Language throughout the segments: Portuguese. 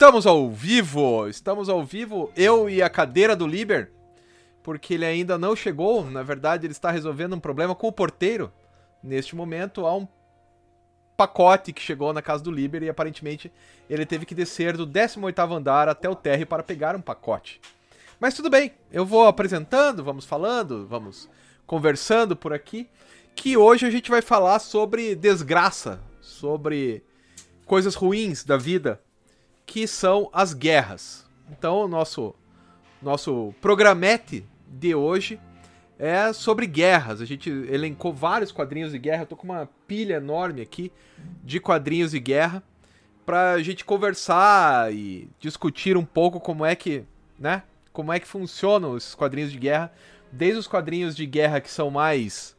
Estamos ao vivo! Estamos ao vivo, eu e a cadeira do Liber, porque ele ainda não chegou. Na verdade, ele está resolvendo um problema com o porteiro. Neste momento, há um pacote que chegou na casa do Liber e aparentemente ele teve que descer do 18 andar até o térreo para pegar um pacote. Mas tudo bem, eu vou apresentando, vamos falando, vamos conversando por aqui, que hoje a gente vai falar sobre desgraça, sobre coisas ruins da vida que são as guerras. Então, o nosso, nosso programete de hoje é sobre guerras. A gente elencou vários quadrinhos de guerra. Eu tô com uma pilha enorme aqui de quadrinhos de guerra pra gente conversar e discutir um pouco como é que, né? Como é que funcionam esses quadrinhos de guerra, desde os quadrinhos de guerra que são mais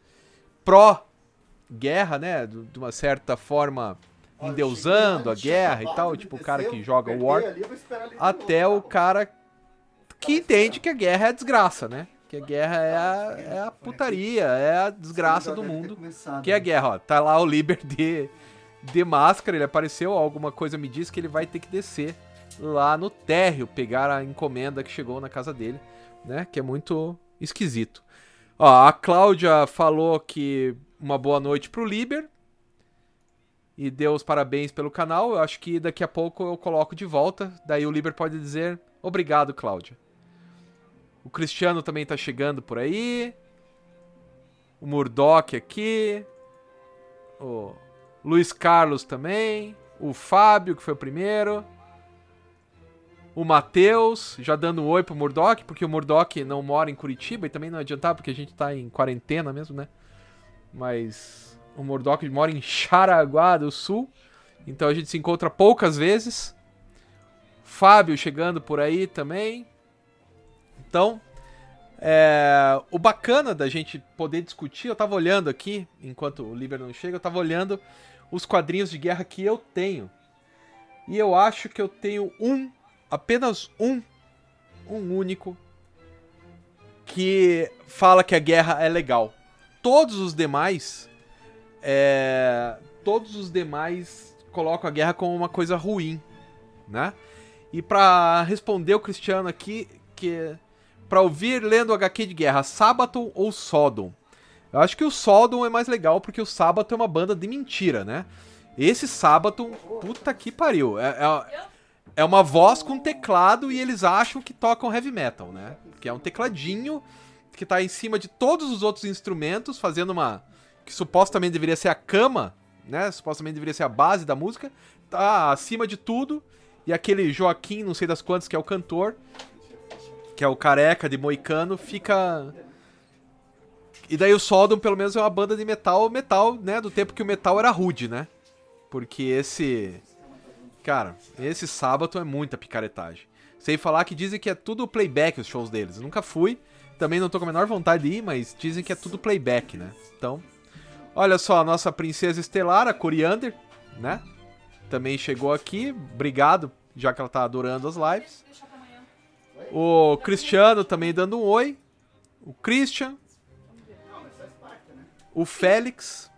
pró guerra, né, de uma certa forma endeusando a guerra e tal, tipo o cara que joga War, até o cara que entende que a guerra é a desgraça, né? Que a guerra é a, é a putaria, é a desgraça do mundo. Que é a né? guerra, ó. Tá lá o Liber de, de máscara, ele apareceu, alguma coisa me diz que ele vai ter que descer lá no térreo, pegar a encomenda que chegou na casa dele, né? Que é muito esquisito. Ó, a Cláudia falou que uma boa noite pro Liber, e deu os parabéns pelo canal. Eu acho que daqui a pouco eu coloco de volta. Daí o Liber pode dizer obrigado, Cláudia. O Cristiano também tá chegando por aí. O Murdoch aqui. O Luiz Carlos também. O Fábio, que foi o primeiro. O Matheus, já dando um oi pro Murdoch, porque o Murdoch não mora em Curitiba e também não adiantava, porque a gente tá em quarentena mesmo, né? Mas o Murdoch mora em Xaraguá do Sul. Então a gente se encontra poucas vezes. Fábio chegando por aí também. Então, é, o bacana da gente poder discutir, eu tava olhando aqui, enquanto o Liber não chega, eu tava olhando os quadrinhos de guerra que eu tenho. E eu acho que eu tenho um, apenas um, um único, que fala que a guerra é legal. Todos os demais é, todos os demais colocam a guerra como uma coisa ruim, né? E para responder o Cristiano aqui, que para ouvir lendo HQ de guerra, Sabaton ou Sodom? Eu acho que o Sodom é mais legal porque o Sabaton é uma banda de mentira, né? Esse Sabaton, puta que pariu. É, é, é uma voz com teclado e eles acham que tocam heavy metal, né? Que é um tecladinho que tá em cima de todos os outros instrumentos, fazendo uma, que supostamente deveria ser a cama, né? Supostamente deveria ser a base da música, tá acima de tudo. E aquele Joaquim, não sei das quantas, que é o cantor, que é o careca de moicano, fica. E daí o Sodom, pelo menos, é uma banda de metal, metal, né? Do tempo que o metal era rude, né? Porque esse. Cara, esse sábado é muita picaretagem. Sem falar que dizem que é tudo playback os shows deles. Eu nunca fui, também não tô com a menor vontade de ir, mas dizem que é tudo playback, né? Então, Olha só, a nossa princesa estelar, a Coriander, né? Também chegou aqui. Obrigado, já que ela tá adorando as lives. O Cristiano também dando um oi. O Christian. O Félix.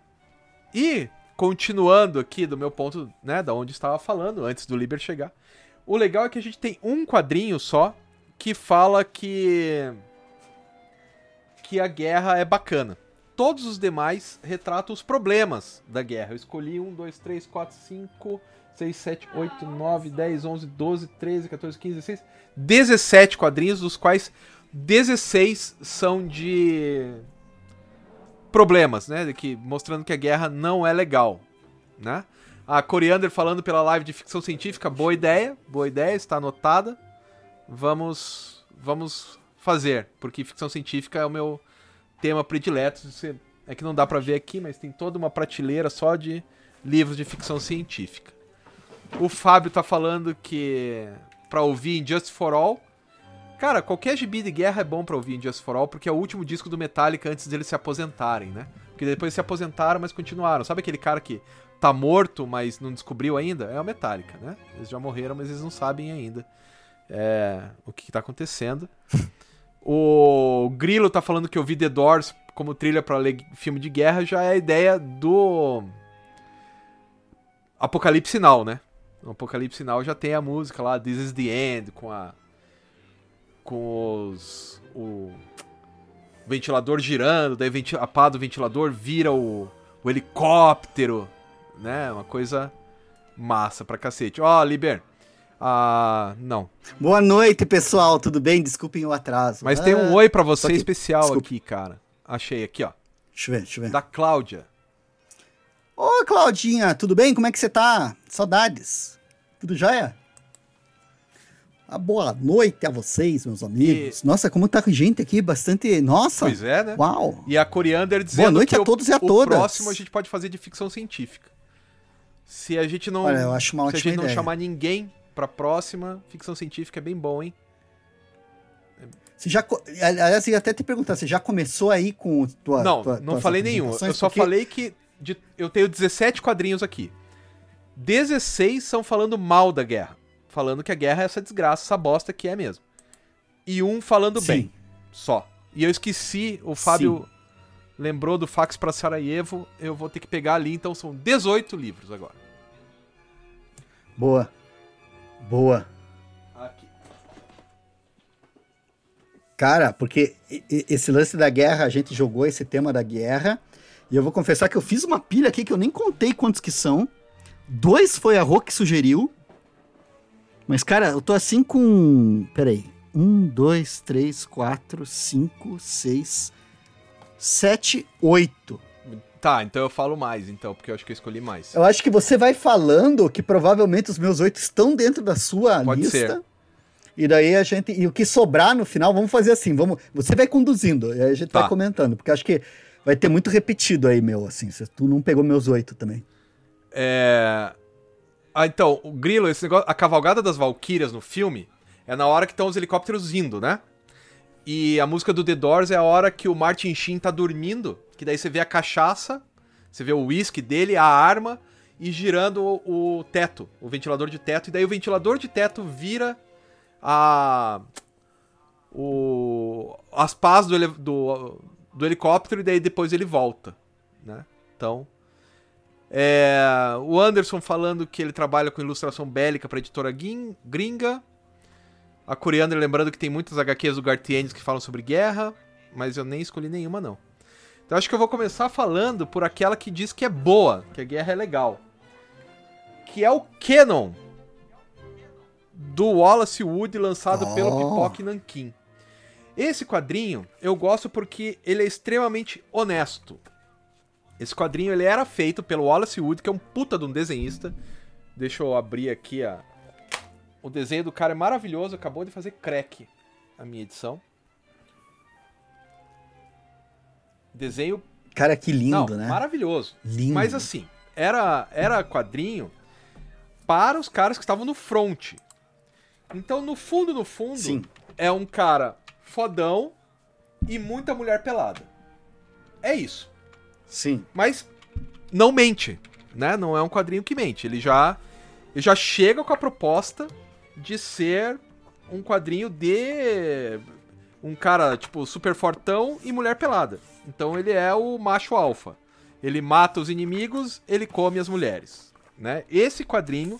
E, continuando aqui do meu ponto, né, da onde estava falando, antes do Liber chegar. O legal é que a gente tem um quadrinho só que fala que que a guerra é bacana. Todos os demais retratam os problemas da guerra. Eu escolhi 1, 2, 3, 4, 5, 6, 7, 8, 9, 10, 11, 12, 13, 14, 15, 16. 17 quadrinhos, dos quais 16 são de problemas, né? Que, mostrando que a guerra não é legal, né? A Coriander falando pela live de ficção científica, boa ideia, boa ideia, está anotada. Vamos, vamos fazer, porque ficção científica é o meu tema predileto. É que não dá para ver aqui, mas tem toda uma prateleira só de livros de ficção científica. O Fábio tá falando que para ouvir Just for All. Cara, qualquer gibi de guerra é bom para ouvir Just for All, porque é o último disco do Metallica antes deles se aposentarem, né? Porque depois se aposentaram, mas continuaram. Sabe aquele cara que tá morto, mas não descobriu ainda? É o Metallica, né? Eles já morreram, mas eles não sabem ainda é, o que, que tá acontecendo. O Grilo tá falando que eu vi The Doors como trilha para filme de guerra, já é a ideia do Apocalipse Now, né? No Apocalipse Now já tem a música lá, This is the End, com a. com os. o ventilador girando, daí a pá do ventilador vira o, o helicóptero, né? Uma coisa massa pra cacete. Ó, oh, Liber. Ah, não. Boa noite, pessoal. Tudo bem? Desculpem o atraso. Mas ah, tem um oi para você que... especial Desculpa. aqui, cara. Achei aqui, ó. Deixa eu ver, deixa eu ver. Da Cláudia. Ô, Claudinha, tudo bem? Como é que você tá? Saudades. Tudo jóia? Uma boa noite a vocês, meus amigos. E... Nossa, como tá gente aqui, bastante. Nossa! Pois é, né? Uau! E a Coriander dizendo boa noite a todos o, e a todas. O próximo a gente pode fazer de ficção científica. Se a gente não. Olha, eu acho uma se a gente ideia. não chamar ninguém pra próxima, ficção científica é bem bom, hein? Você já. Aliás, eu ia até te perguntar, você já começou aí com tua. Não, tua, não falei nenhum. Eu só porque... falei que de, eu tenho 17 quadrinhos aqui. 16 são falando mal da guerra falando que a guerra é essa desgraça, essa bosta que é mesmo. E um falando Sim. bem, só. E eu esqueci, o Fábio Sim. lembrou do fax para Sarajevo, eu vou ter que pegar ali, então são 18 livros agora. Boa. Boa. Aqui. Cara, porque esse lance da guerra, a gente jogou esse tema da guerra, e eu vou confessar que eu fiz uma pilha aqui que eu nem contei quantos que são. Dois foi a Rô que sugeriu, mas, cara, eu tô assim com. Peraí. Um, dois, três, quatro, cinco, seis, sete, oito. Tá, então eu falo mais, então, porque eu acho que eu escolhi mais. Eu acho que você vai falando que provavelmente os meus oito estão dentro da sua Pode lista. Ser. E daí a gente. E o que sobrar no final, vamos fazer assim. Vamos, você vai conduzindo, e aí a gente tá. vai comentando. Porque acho que vai ter muito repetido aí, meu, assim. Se tu não pegou meus oito também. É. Ah, então, o Grilo, esse negócio, a cavalgada das Valkyrias no filme é na hora que estão os helicópteros indo, né? E a música do The Doors é a hora que o Martin Sheen tá dormindo, que daí você vê a cachaça, você vê o whisky dele, a arma e girando o, o teto, o ventilador de teto, e daí o ventilador de teto vira a o as pás do, do, do helicóptero e daí depois ele volta, né? Então, é, o Anderson falando que ele trabalha com ilustração bélica para editora gringa. A Coriander lembrando que tem muitas HQs do Gartienes que falam sobre guerra, mas eu nem escolhi nenhuma não. Então acho que eu vou começar falando por aquela que diz que é boa, que a guerra é legal. Que é o Canon do Wallace Wood lançado oh. pelo Pipoque Nankin. Esse quadrinho eu gosto porque ele é extremamente honesto. Esse quadrinho ele era feito pelo Wallace Wood, que é um puta de um desenhista. Deixa eu abrir aqui a... O desenho do cara é maravilhoso, acabou de fazer crack a minha edição. Desenho. Cara, que lindo, Não, né? Maravilhoso. Lindo. Mas assim, era, era quadrinho para os caras que estavam no front. Então, no fundo, no fundo, Sim. é um cara fodão e muita mulher pelada. É isso. Sim. Mas não mente, né? Não é um quadrinho que mente. Ele já, ele já chega com a proposta de ser um quadrinho de um cara, tipo, super fortão e mulher pelada. Então ele é o macho alfa. Ele mata os inimigos, ele come as mulheres, né? Esse quadrinho,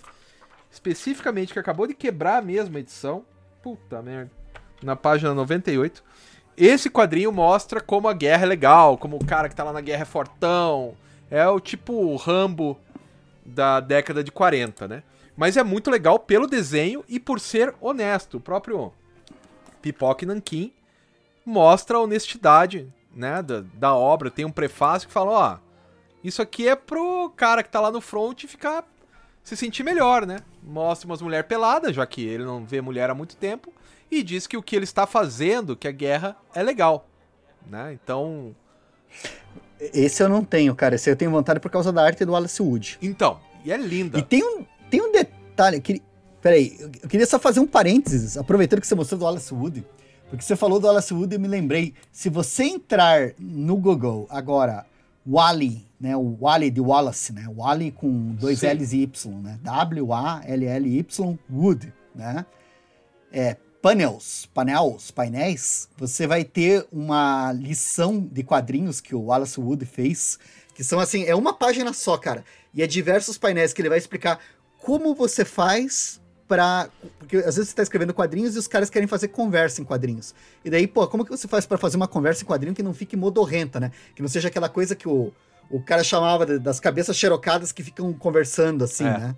especificamente, que acabou de quebrar a mesma edição, puta merda, na página 98, esse quadrinho mostra como a guerra é legal, como o cara que tá lá na guerra é fortão. É o tipo Rambo da década de 40, né? Mas é muito legal pelo desenho e por ser honesto. O próprio Pipoque Nankin mostra a honestidade né, da, da obra. Tem um prefácio que fala, ó, isso aqui é pro cara que tá lá no front ficar se sentir melhor, né? Mostra umas mulheres peladas, já que ele não vê mulher há muito tempo e diz que o que ele está fazendo, que a guerra é legal, né? Então, esse eu não tenho, cara. Esse eu tenho vontade por causa da arte do Wallace Wood. Então, e é linda. E tem um, tem um detalhe que Peraí, eu queria só fazer um parênteses, aproveitando que você mostrou do Wallace Wood, porque você falou do Wallace Wood e eu me lembrei, se você entrar no Google agora, Wally, né, o Wally de Wallace, né, Wally com dois Sim. L's e Y, né, W-A-L-L-Y, Wood, né, é panels, panels, painéis, você vai ter uma lição de quadrinhos que o Wallace Wood fez, que são assim, é uma página só, cara, e é diversos painéis que ele vai explicar como você faz pra. Porque às vezes você tá escrevendo quadrinhos e os caras querem fazer conversa em quadrinhos. E daí, pô, como que você faz para fazer uma conversa em quadrinho que não fique modorrenta, né? Que não seja aquela coisa que o, o cara chamava de, das cabeças xerocadas que ficam conversando assim, É. né?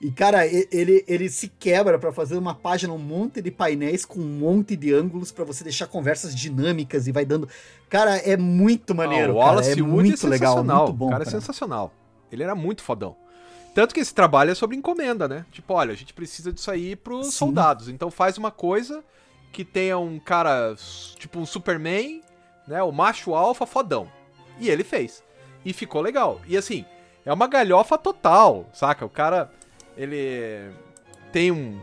E, cara, ele, ele se quebra para fazer uma página, um monte de painéis com um monte de ângulos para você deixar conversas dinâmicas e vai dando. Cara, é muito maneiro. Ah, o cara, Wallace é Wood muito é legal, muito bom. o cara, é cara. sensacional. Ele era muito fodão. Tanto que esse trabalho é sobre encomenda, né? Tipo, olha, a gente precisa disso aí pros Sim. soldados. Então faz uma coisa que tenha um cara, tipo um Superman, né? O macho alfa fodão. E ele fez. E ficou legal. E assim, é uma galhofa total, saca? O cara, ele tem um.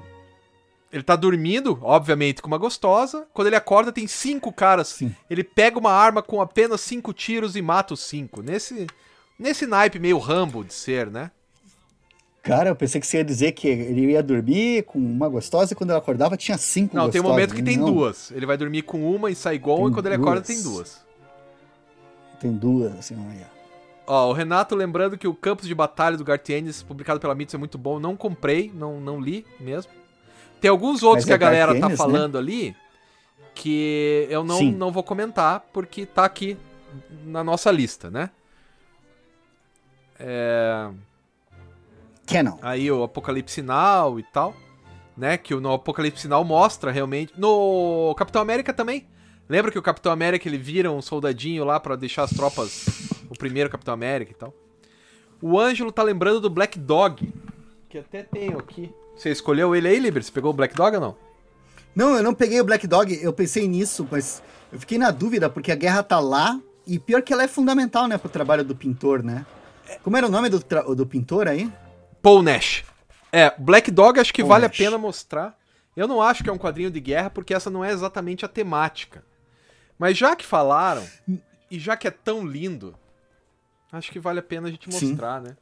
Ele tá dormindo, obviamente, com uma gostosa. Quando ele acorda, tem cinco caras Sim. ele pega uma arma com apenas cinco tiros e mata os cinco. Nesse, nesse naipe meio Rambo de ser, né? Cara, eu pensei que você ia dizer que ele ia dormir com uma gostosa e quando ela acordava tinha cinco Não, tem um gostosas. momento que tem Não, duas. Ele vai dormir com uma em Saigon Tem e quando ele acorda duas. tem duas. Tem duas, assim, olha. Ó, o Renato lembrando que o Campos de Batalha do Gartienes, publicado pela Mitsu, é muito bom. Não comprei, não, não li mesmo. Tem alguns outros Mas que é a galera tá Gartienes, né? falando ali que eu não, Sim. não vou comentar porque tá aqui na nossa lista, né? É... Canon. aí o Apocalipse Now e tal, né? Que o no Apocalipse Now mostra realmente. No Capitão América também. Lembra que o Capitão América ele vira um soldadinho lá pra deixar as tropas. o primeiro Capitão América e tal. O Ângelo tá lembrando do Black Dog. Que até tenho aqui. Você escolheu ele aí, Liber? Você pegou o Black Dog ou não? Não, eu não peguei o Black Dog, eu pensei nisso, mas eu fiquei na dúvida porque a guerra tá lá e pior que ela é fundamental, né, pro trabalho do pintor, né? Como era o nome do, do pintor aí? Paul Nash. É, Black Dog acho que Paul vale Nash. a pena mostrar. Eu não acho que é um quadrinho de guerra, porque essa não é exatamente a temática. Mas já que falaram, e já que é tão lindo, acho que vale a pena a gente Sim. mostrar, né?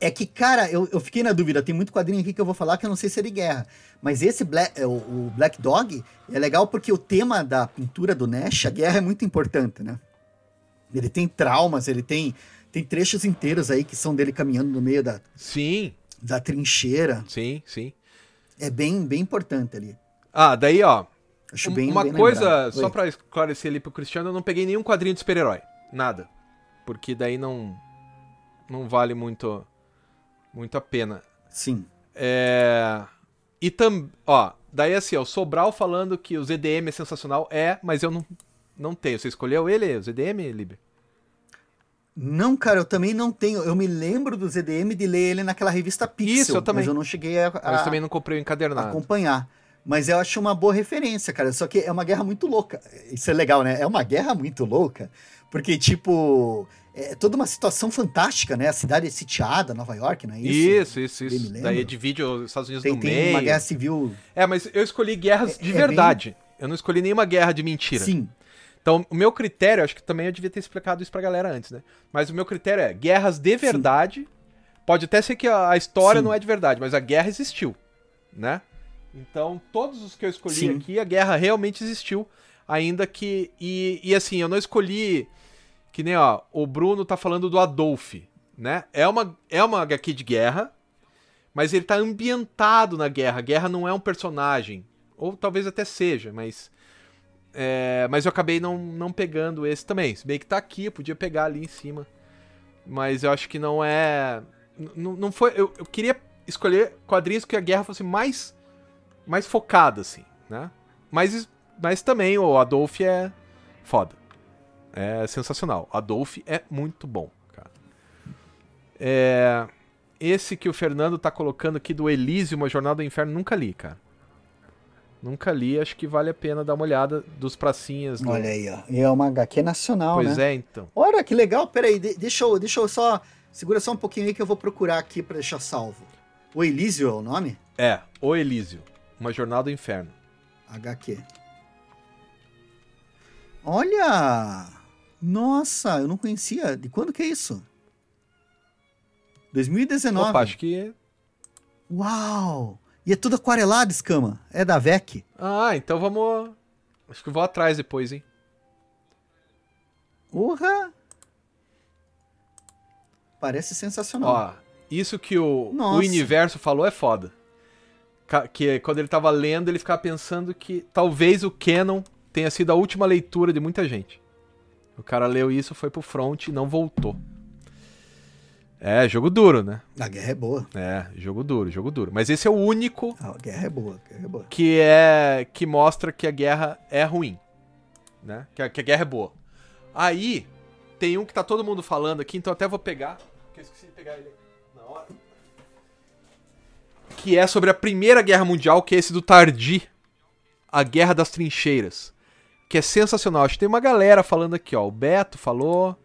É que, cara, eu, eu fiquei na dúvida. Tem muito quadrinho aqui que eu vou falar que eu não sei se é de guerra. Mas esse Black, é, o, o Black Dog é legal porque o tema da pintura do Nash, a guerra é muito importante, né? Ele tem traumas, ele tem, tem trechos inteiros aí que são dele caminhando no meio da, Sim, da trincheira. sim, sim. É bem, bem importante ali. Ah, daí, ó. Acho um- bem uma bem coisa, lembrado. só Oi. pra esclarecer ali pro Cristiano, eu não peguei nenhum quadrinho de super-herói. Nada. Porque daí não. Não vale muito. Muito a pena. Sim. É. E também. Ó, daí assim, ó, o Sobral falando que o ZDM é sensacional. É, mas eu não, não tenho. Você escolheu ele, o ZDM, Liber? Não, cara, eu também não tenho. Eu me lembro do ZDM de ler ele naquela revista Pixel. Isso, eu também. Mas eu não cheguei a, Mas a- também não comprei o encadernado. acompanhar. Mas eu acho uma boa referência, cara. Só que é uma guerra muito louca. Isso é legal, né? É uma guerra muito louca. Porque, tipo, é toda uma situação fantástica, né? A cidade é sitiada, Nova York, não é isso? Isso, isso, Bem isso. Daí divide os Estados Unidos Tem, no tem meio. uma guerra civil. É, mas eu escolhi guerras É- de é bem- verdade. Eu não escolhi nenhuma guerra de mentira. Sim. Então, o meu critério, acho que também eu devia ter explicado isso pra galera antes, né? Mas o meu critério é guerras de verdade. Pode até ser que a, a história Sim. não é de verdade, mas a guerra existiu, né? Então, todos os que eu escolhi Sim. aqui, a guerra realmente existiu, ainda que e, e assim, eu não escolhi que nem, ó, o Bruno tá falando do Adolf, né? É uma é uma HQ de guerra, mas ele tá ambientado na guerra. A guerra não é um personagem, ou talvez até seja, mas é, mas eu acabei não, não pegando esse também. Se bem que tá aqui, eu podia pegar ali em cima. Mas eu acho que não é. n- n- Não foi. Eu, eu queria escolher quadrinhos que a guerra fosse mais. mais focada, assim, né? Mas, mas também o Adolf é foda. É sensacional. Adolf é muito bom, cara. É, esse que o Fernando tá colocando aqui do Elísio, Uma Jornada do Inferno, nunca li, cara. Nunca li, acho que vale a pena dar uma olhada dos pracinhas. do- Olha aí, ó. E é uma HQ nacional, Pois né? é, então. Olha, que legal. Peraí, de- deixa eu, deixa eu só... Segura só um pouquinho aí que eu vou procurar aqui pra deixar salvo. O Elísio é o nome? É, O Elísio, Uma Jornada do Inferno. HQ. Olha! Nossa, eu não conhecia. De quando que é isso? 2019. Opa, acho que. Uau! E é tudo aquarelado, escama. É da VEC. Ah, então vamos. Acho que eu vou atrás depois, hein? Porra! Parece sensacional. Ó, Isso que o, o universo falou é foda. Que quando ele tava lendo, ele ficava pensando que talvez o Canon tenha sido a última leitura de muita gente. O cara leu isso, foi pro front e não voltou. É, jogo duro, né? A guerra é boa. É, jogo duro, jogo duro. Mas esse é o único A guerra é boa, a guerra é boa. que é que mostra que a guerra é ruim, né? Que a, que a guerra é boa. Aí tem um que tá todo mundo falando aqui, então até vou pegar, que eu esqueci de pegar ele na hora. Que é sobre a Primeira Guerra Mundial, que é esse do Tardi, a Guerra das Trincheiras, que é sensacional. Acho que tem uma galera falando aqui, ó. O Beto falou.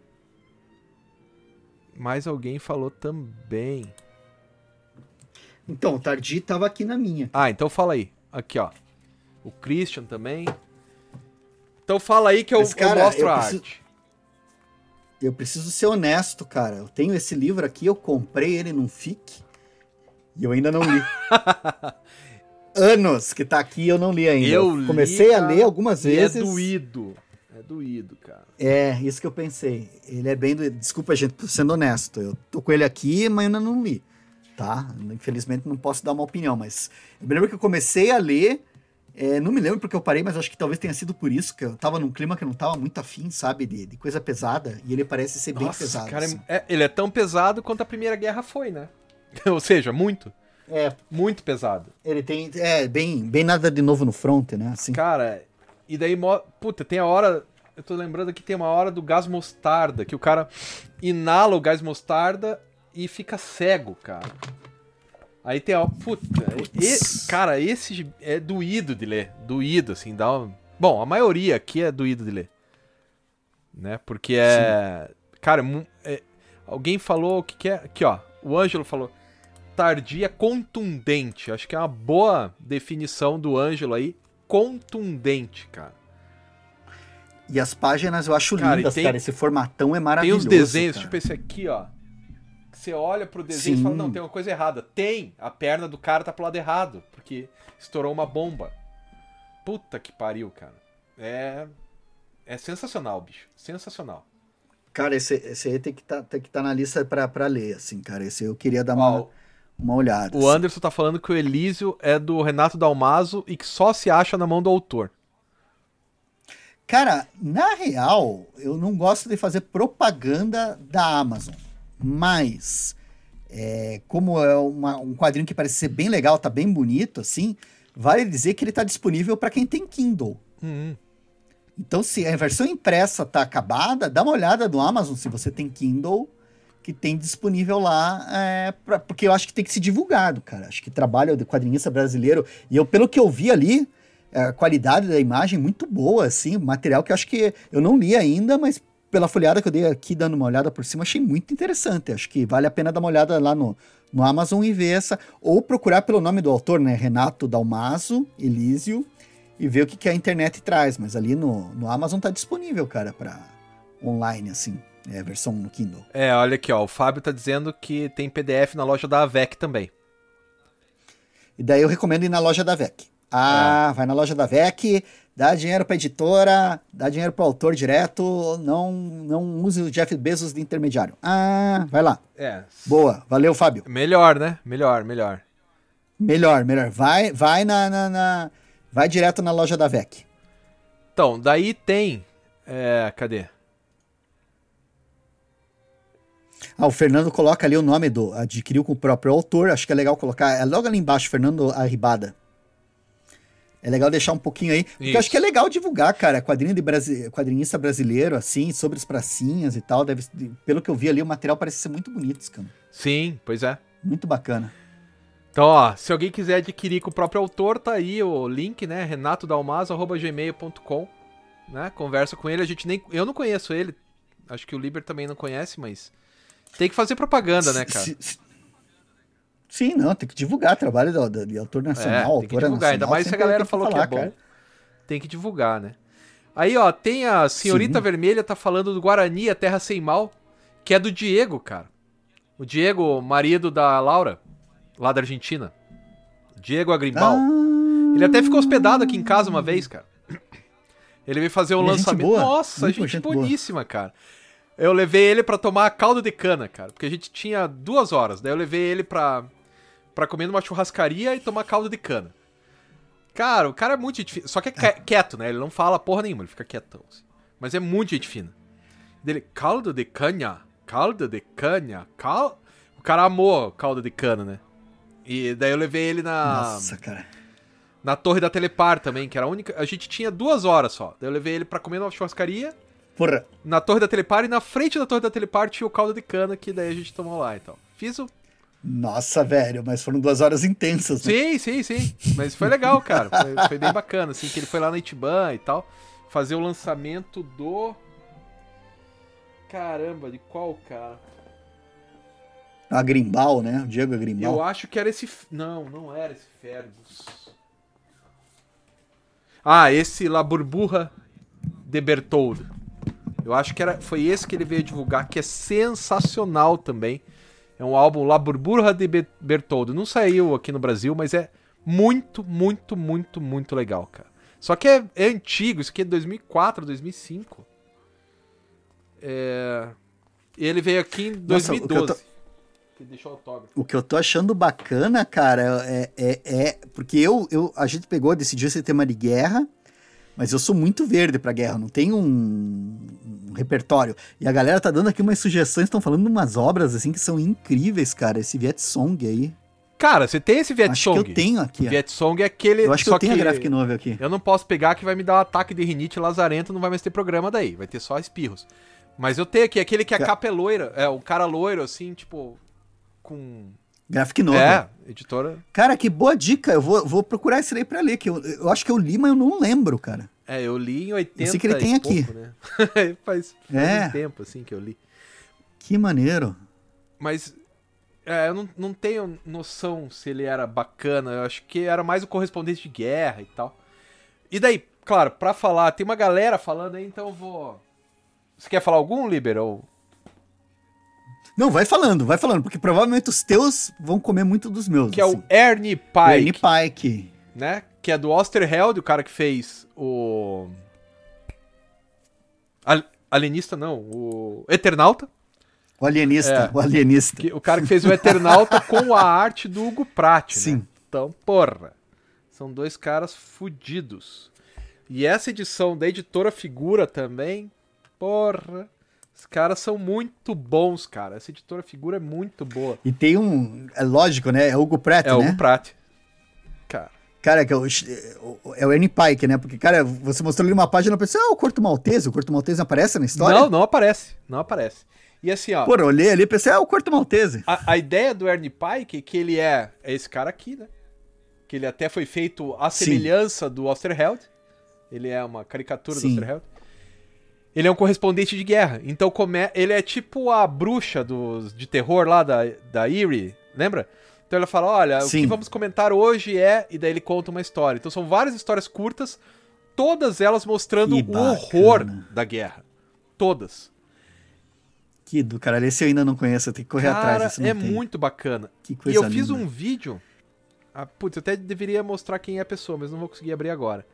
Mais alguém falou também. Então, o Tardi tava aqui na minha. Ah, então fala aí. Aqui, ó. O Christian também. Então fala aí que eu, Mas, cara, eu mostro eu a preciso- arte. Eu preciso ser honesto, cara. Eu tenho esse livro aqui, eu comprei ele num FIC e eu ainda não li. Anos que tá aqui eu não li ainda. Eu li, comecei a cara, ler algumas E vezes. É doído. É doído, cara. É, isso que eu pensei. Ele é bem doido. Desculpa, gente, tô sendo honesto. Eu tô com ele aqui, mas ainda não li. Tá? Infelizmente não posso dar uma opinião, mas eu me lembro que eu comecei a ler. é, não me lembro porque eu parei, mas acho que talvez tenha sido por isso, que eu tava num clima que eu não tava muito afim, sabe? De, de coisa pesada. E ele parece ser bem Nossa, pesado. cara, assim. é- ele é tão pesado quanto a Primeira Guerra foi, né? Ou seja, muito. É, Muito pesado. ele tem. É, bem, bem nada de novo no front, né? Assim. Cara, e daí, puta, tem a hora. Eu tô lembrando que tem uma hora do gás mostarda, que o cara inala o gás mostarda e fica cego, cara. Aí tem a. Puta, e- cara, esse é doído de ler. Doído, assim, dá um... Bom, a maioria aqui é doído de ler. Né? Porque é. Cara, mu- é- alguém falou o que, que é. Aqui, ó. O Ângelo falou. Tardia contundente. Acho que é uma boa definição do Ângelo aí. Contundente, cara. E as páginas eu acho Cara, e lindas, tem- cara. Esse formatão é Tem maravilhoso. os desenhos, cara. tipo esse aqui, ó. Você olha pro desenho e Sim. fala, não, tem uma coisa errada. Tem! A perna do cara tá pro lado errado, porque estourou uma bomba. Puta que pariu, cara. É. É sensacional, bicho. Sensacional. Cara, esse, esse aí tem que tá, tem estar na lista pra, pra ler, assim, cara. Esse eu queria dar Ó, uma, uma olhada. o. Anderson tá falando que o Elísio é do Renato Dalmaso e que só se acha na mão do autor. Cara, na real, eu não gosto de fazer propaganda da Amazon. Mas, é, como é uma- um quadrinho que parece ser bem legal, tá bem bonito, assim, vale dizer que ele tá disponível para quem tem Kindle. Hum, Então, se a versão impressa tá acabada, dá uma olhada no Amazon se você tem Kindle, que tem disponível lá, é, pra- porque eu acho que tem que ser divulgado, cara. Acho que trabalho de quadrinista brasileiro, e eu, pelo que eu vi ali, é, a qualidade da imagem muito boa, assim, material que eu acho que eu não li ainda, mas pela folheada que eu dei aqui, dando uma olhada por cima, achei muito interessante. Acho que vale a pena dar uma olhada lá no, no Amazon e ver essa, ou procurar pelo nome do autor, né? Renato Dalmaso, Elísio, e ver o que, que a internet traz. Mas ali no, no Amazon tá disponível, cara, para online, assim, é, versão no Kindle. É, olha aqui, ó. O Fábio tá dizendo que tem PDF na loja da AVEC também. E daí eu recomendo ir na loja da VEC. Ah, vai na loja da VEC, dá dinheiro pra editora, dá dinheiro pro autor direto, não, não use o Jeff Bezos de intermediário. Ah, vai lá. É. Boa, valeu, Fábio. Melhor, né? Melhor, melhor. Melhor, melhor. Vai, vai na, na- na- vai direto na loja da VEC. Então, daí tem. É, cadê? Ah, o Fernando coloca ali o nome do adquiriu com o próprio autor. Acho que é legal colocar. É logo ali embaixo, Fernando Arribada. É legal deixar um pouquinho aí. Porque eu Isso. acho que é legal divulgar, cara. Quadrinho de brasi... quadrinista brasileiro, assim, sobre as pracinhas e tal. Deve... Pelo que eu vi ali, o material parece ser muito bonito, cara. Sim, pois é. Muito bacana. Então, ó, se alguém quiser adquirir com o próprio autor, tá aí o link, né? renatodalmaso.gmail.com né? Conversa com ele, a gente nem... Eu não conheço ele, acho que o Liber também não conhece, mas... Tem que fazer propaganda, né, cara? Se- se- Sim, não, tem que divulgar trabalho do, do- de autor É, nacional, tem que divulgar, ainda nacional, mais se a galera falou falar, que é bom. cara. Tem que divulgar, né? Aí, ó, tem a Senhorita Sim. Vermelha tá falando do Guarani, a Terra Sem Mal, que é do Diego, cara. O Diego, marido da Laura, lá da Argentina. Diego Agrimbal. Ah, Ele até ficou hospedado aqui em casa uma vez, cara. Ele veio fazer um é lançamento. boa, Nossa, muito gente, gente boa. boníssima, cara. Eu levei ele pra tomar caldo de cana, cara. Porque a gente tinha duas horas. Daí eu levei ele pra, pra comer numa churrascaria e tomar caldo de cana. Cara, o cara é muito gente fina. Só que é que- quieto, né? Ele não fala porra nenhuma, ele fica quietão. assim. Mas é muito gente fina. Dele, caldo de cana, caldo de cana, cal... O cara amou caldo de cana, né? E daí eu levei ele na, Nossa, cara. na torre da Telepar também, que era a única... A gente tinha duas horas só. Daí eu levei ele pra comer numa churrascaria, Porra. na torre da Telepar, e na frente da torre da Telepar tinha o caldo de cana, que daí a gente tomou lá, então. Fiz o... Nossa, velho, mas foram duas horas intensas, né? Sim, sim, sim. Mas foi legal, cara. Foi, foi bem bacana, assim, que ele foi lá na Itiban e tal, fazer o lançamento do... Caramba, de qual, cara? A Grimbal, né? O Diego Grimbal. Eu acho que era esse. Não, não era esse Fergus. Ah, esse La Burburra de Bertoldo. Eu acho que era, foi esse que ele veio divulgar, que é sensacional também. É um álbum La Burburra de Be- Bertoldo. Não saiu aqui no Brasil, mas é muito, muito, muito, muito legal, cara. Só que é, é antigo, isso aqui é 2004, 2005. É... E ele veio aqui em Nossa, o que eu 2012. tô- Que deixou autógrafo. O que eu tô achando bacana, cara, é, é, é- porque eu, eu a gente pegou, decidiu esse tema de guerra, mas eu sou muito verde pra guerra, não tenho um, um repertório. E a galera tá dando aqui umas sugestões, estão falando de umas obras assim que são incríveis, cara. Esse Viet Song aí. Cara, você tem esse Viet Acho Song? que eu tenho aqui. Viet Song é aquele. Eu acho que só eu tenho a graphic novel aqui. Eu não posso pegar que vai me dar um ataque de rinite lazarento, não vai mais ter programa daí, vai ter só espirros. Mas eu tenho aqui, aquele que a Ca- capa é loira, é o cara loiro, assim, tipo. Com. Graphic novel. É, editora. Cara, que boa dica. Eu vou, vou procurar esse daí pra ler, que eu, eu acho que eu li, mas eu não lembro, cara. É, eu li em 80 sei que ele tem aqui. pouco, né? faz faz É. um tempo, assim, que eu li. Que maneiro. Mas é, eu não, não tenho noção se ele era bacana. Eu acho que era mais o correspondente de guerra e tal. E daí, claro, pra falar, tem uma galera falando aí, então eu vou. Você quer falar algum, Liber? Não, vai falando, vai falando, porque provavelmente os teus vão comer muito dos meus. Que é o assim. Ernie Pike, Ernie Pike. né? Que é do Osterheld, o cara que fez o. Al- Alienista, não, o Eternauta. O alienista, É. o alienista. Que- o cara que fez o Eternauta com a arte do Hugo Pratt, né? Sim. Então, porra. São dois caras fudidos. E essa edição da editora Figura também, porra. Os caras são muito bons, cara. Essa editora Figura é muito boa. E tem um. É lógico, né? É Hugo Pratt, É o né? Hugo Pratt. Cara, Cara, que é o, é o Ernie Pike, né? Porque, cara, você mostrou ali uma página e pensei, ah, o Corto Maltese. O Corto Maltese aparece na história? não, não aparece. Não aparece. E assim, ó. Pô, eu olhei ali e pensei, ah, o Corto Maltese. A, a ideia do Ernie Pike é que ele é, é esse cara aqui, né? Que ele até foi feito à Sim. semelhança do Osterheld. Ele é uma caricatura Sim. do Osterheld. Ele é um correspondente de guerra. Então come... ele é tipo a bruxa dos, de terror lá da, da Eerie, lembra? Então ele fala, olha, o Sim. que vamos comentar hoje é... E daí ele conta uma história. Então são várias histórias curtas, todas elas mostrando o horror da guerra. Todas. Que do caralho, esse eu ainda não conheço, eu tenho que correr Cara, atrás. Eu é tenho. muito bacana. Que E coisa eu fiz linda. um vídeo. Ah, putz, eu até deveria mostrar quem é a pessoa, mas não vou conseguir abrir agora.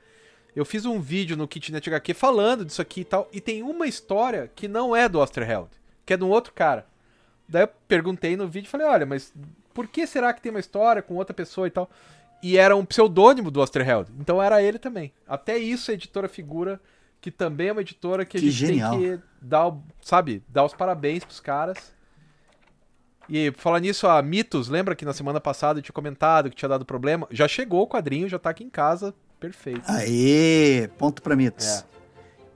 Eu fiz um vídeo no Kitnet HQ falando disso aqui e tal. E tem uma história que não é do Osterheld, que é de um outro cara. Daí eu perguntei no vídeo e falei: olha, mas por que será que tem uma história com outra pessoa e tal? E era um pseudônimo do Osterheld. Então era ele também. Até isso a editora figura, que também é uma editora que a Que gente genial. tem que dar, sabe, dar os parabéns pros caras. E falar nisso, a Mitos, lembra que na semana passada eu tinha comentado que tinha dado problema? Já chegou o quadrinho, já tá aqui em casa, perfeito. Aê, ponto pra mitos. É.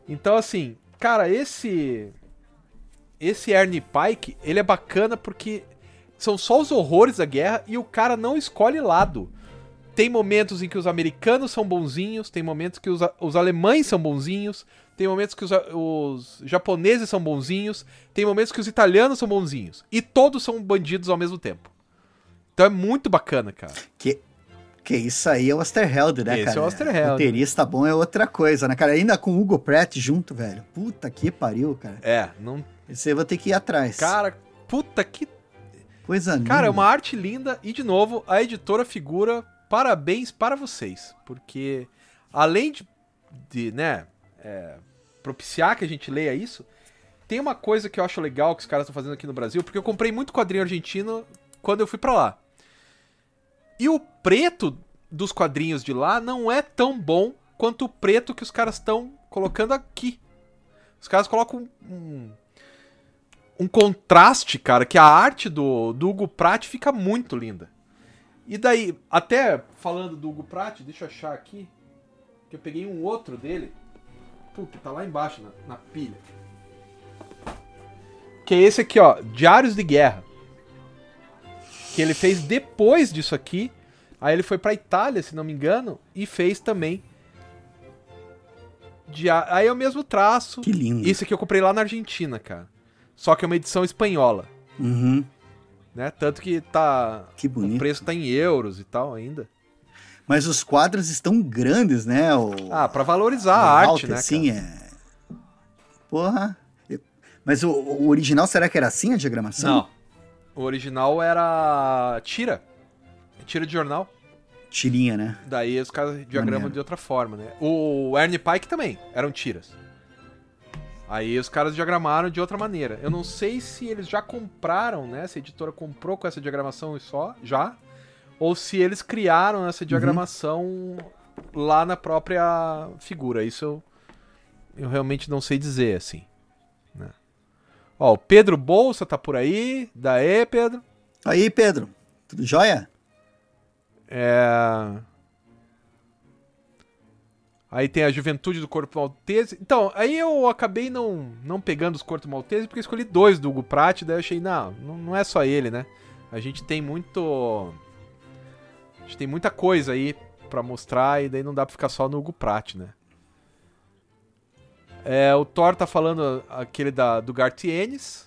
Então, assim, cara, esse. Esse Ernie Pike, ele é bacana porque são só os horrores da guerra e o cara não escolhe lado. Tem momentos em que os americanos são bonzinhos, tem momentos que os, os alemães são bonzinhos, tem momentos que os, os japoneses são bonzinhos, tem momentos que os italianos são bonzinhos. E todos são bandidos ao mesmo tempo. Então é muito bacana, cara. Que, que isso aí é o Osterheld, né, Esse cara? é o Osterheld. Roteirista bom é outra coisa, né, cara? Ainda com o Hugo Pratt junto, velho. Puta que pariu, cara. É, não. Esse aí eu vou ter que ir atrás. Cara, puta que coisa linda. Cara, é uma arte linda e, de novo, a editora figura parabéns para vocês. Porque, além de, de né, é, propiciar que a gente leia isso, tem uma coisa que eu acho legal que os caras estão fazendo aqui no Brasil, porque eu comprei muito quadrinho argentino quando eu fui para lá. E o preto dos quadrinhos de lá não é tão bom quanto o preto que os caras estão colocando aqui. Os caras colocam um, um contraste, cara, que a arte do, do Hugo Pratt fica muito linda. E daí, até falando do Hugo Pratt, deixa eu achar aqui, que eu peguei um outro dele. Puta, tá lá embaixo na, na pilha. Que é esse aqui, ó, Diários de Guerra. Que ele fez depois disso aqui. Aí ele foi pra Itália, se não me engano, e fez também. Aí é o mesmo traço. Que lindo. Isso aqui eu comprei lá na Argentina, cara. Só que é uma edição espanhola. Uhum. Né? Tanto que tá. Que bonito. O preço tá em euros e tal ainda. Mas os quadros estão grandes, né? O... Ah, para valorizar a arte, né? Sim, é. Porra. Mas o, o, original, será que era assim a diagramação? Não. O original era tira. Tira de jornal. Tirinha, né? Daí os caras diagramam de outra forma, né? O Ernie Pike também eram tiras. Aí os caras diagramaram de outra maneira. Eu não sei se eles já compraram, né? Se a editora comprou com essa diagramação e só, já. Ou se eles criaram essa uhum. diagramação uhum. lá na própria figura. Isso eu, eu realmente não sei dizer, assim. Ó, o Pedro Bolsa tá por aí. Daí, Pedro. Aí, Pedro. Tudo jóia? É... Aí tem a Juventude do Corpo Maltese. Então, aí eu acabei não, não pegando os Corpo Maltese porque escolhi dois do Hugo Pratt, daí eu achei, não, não é só ele, né? A gente tem muito... A gente tem muita coisa aí para mostrar e daí não dá pra ficar só no Hugo Pratt, né? É, o Thor tá falando aquele da, do Gartienes,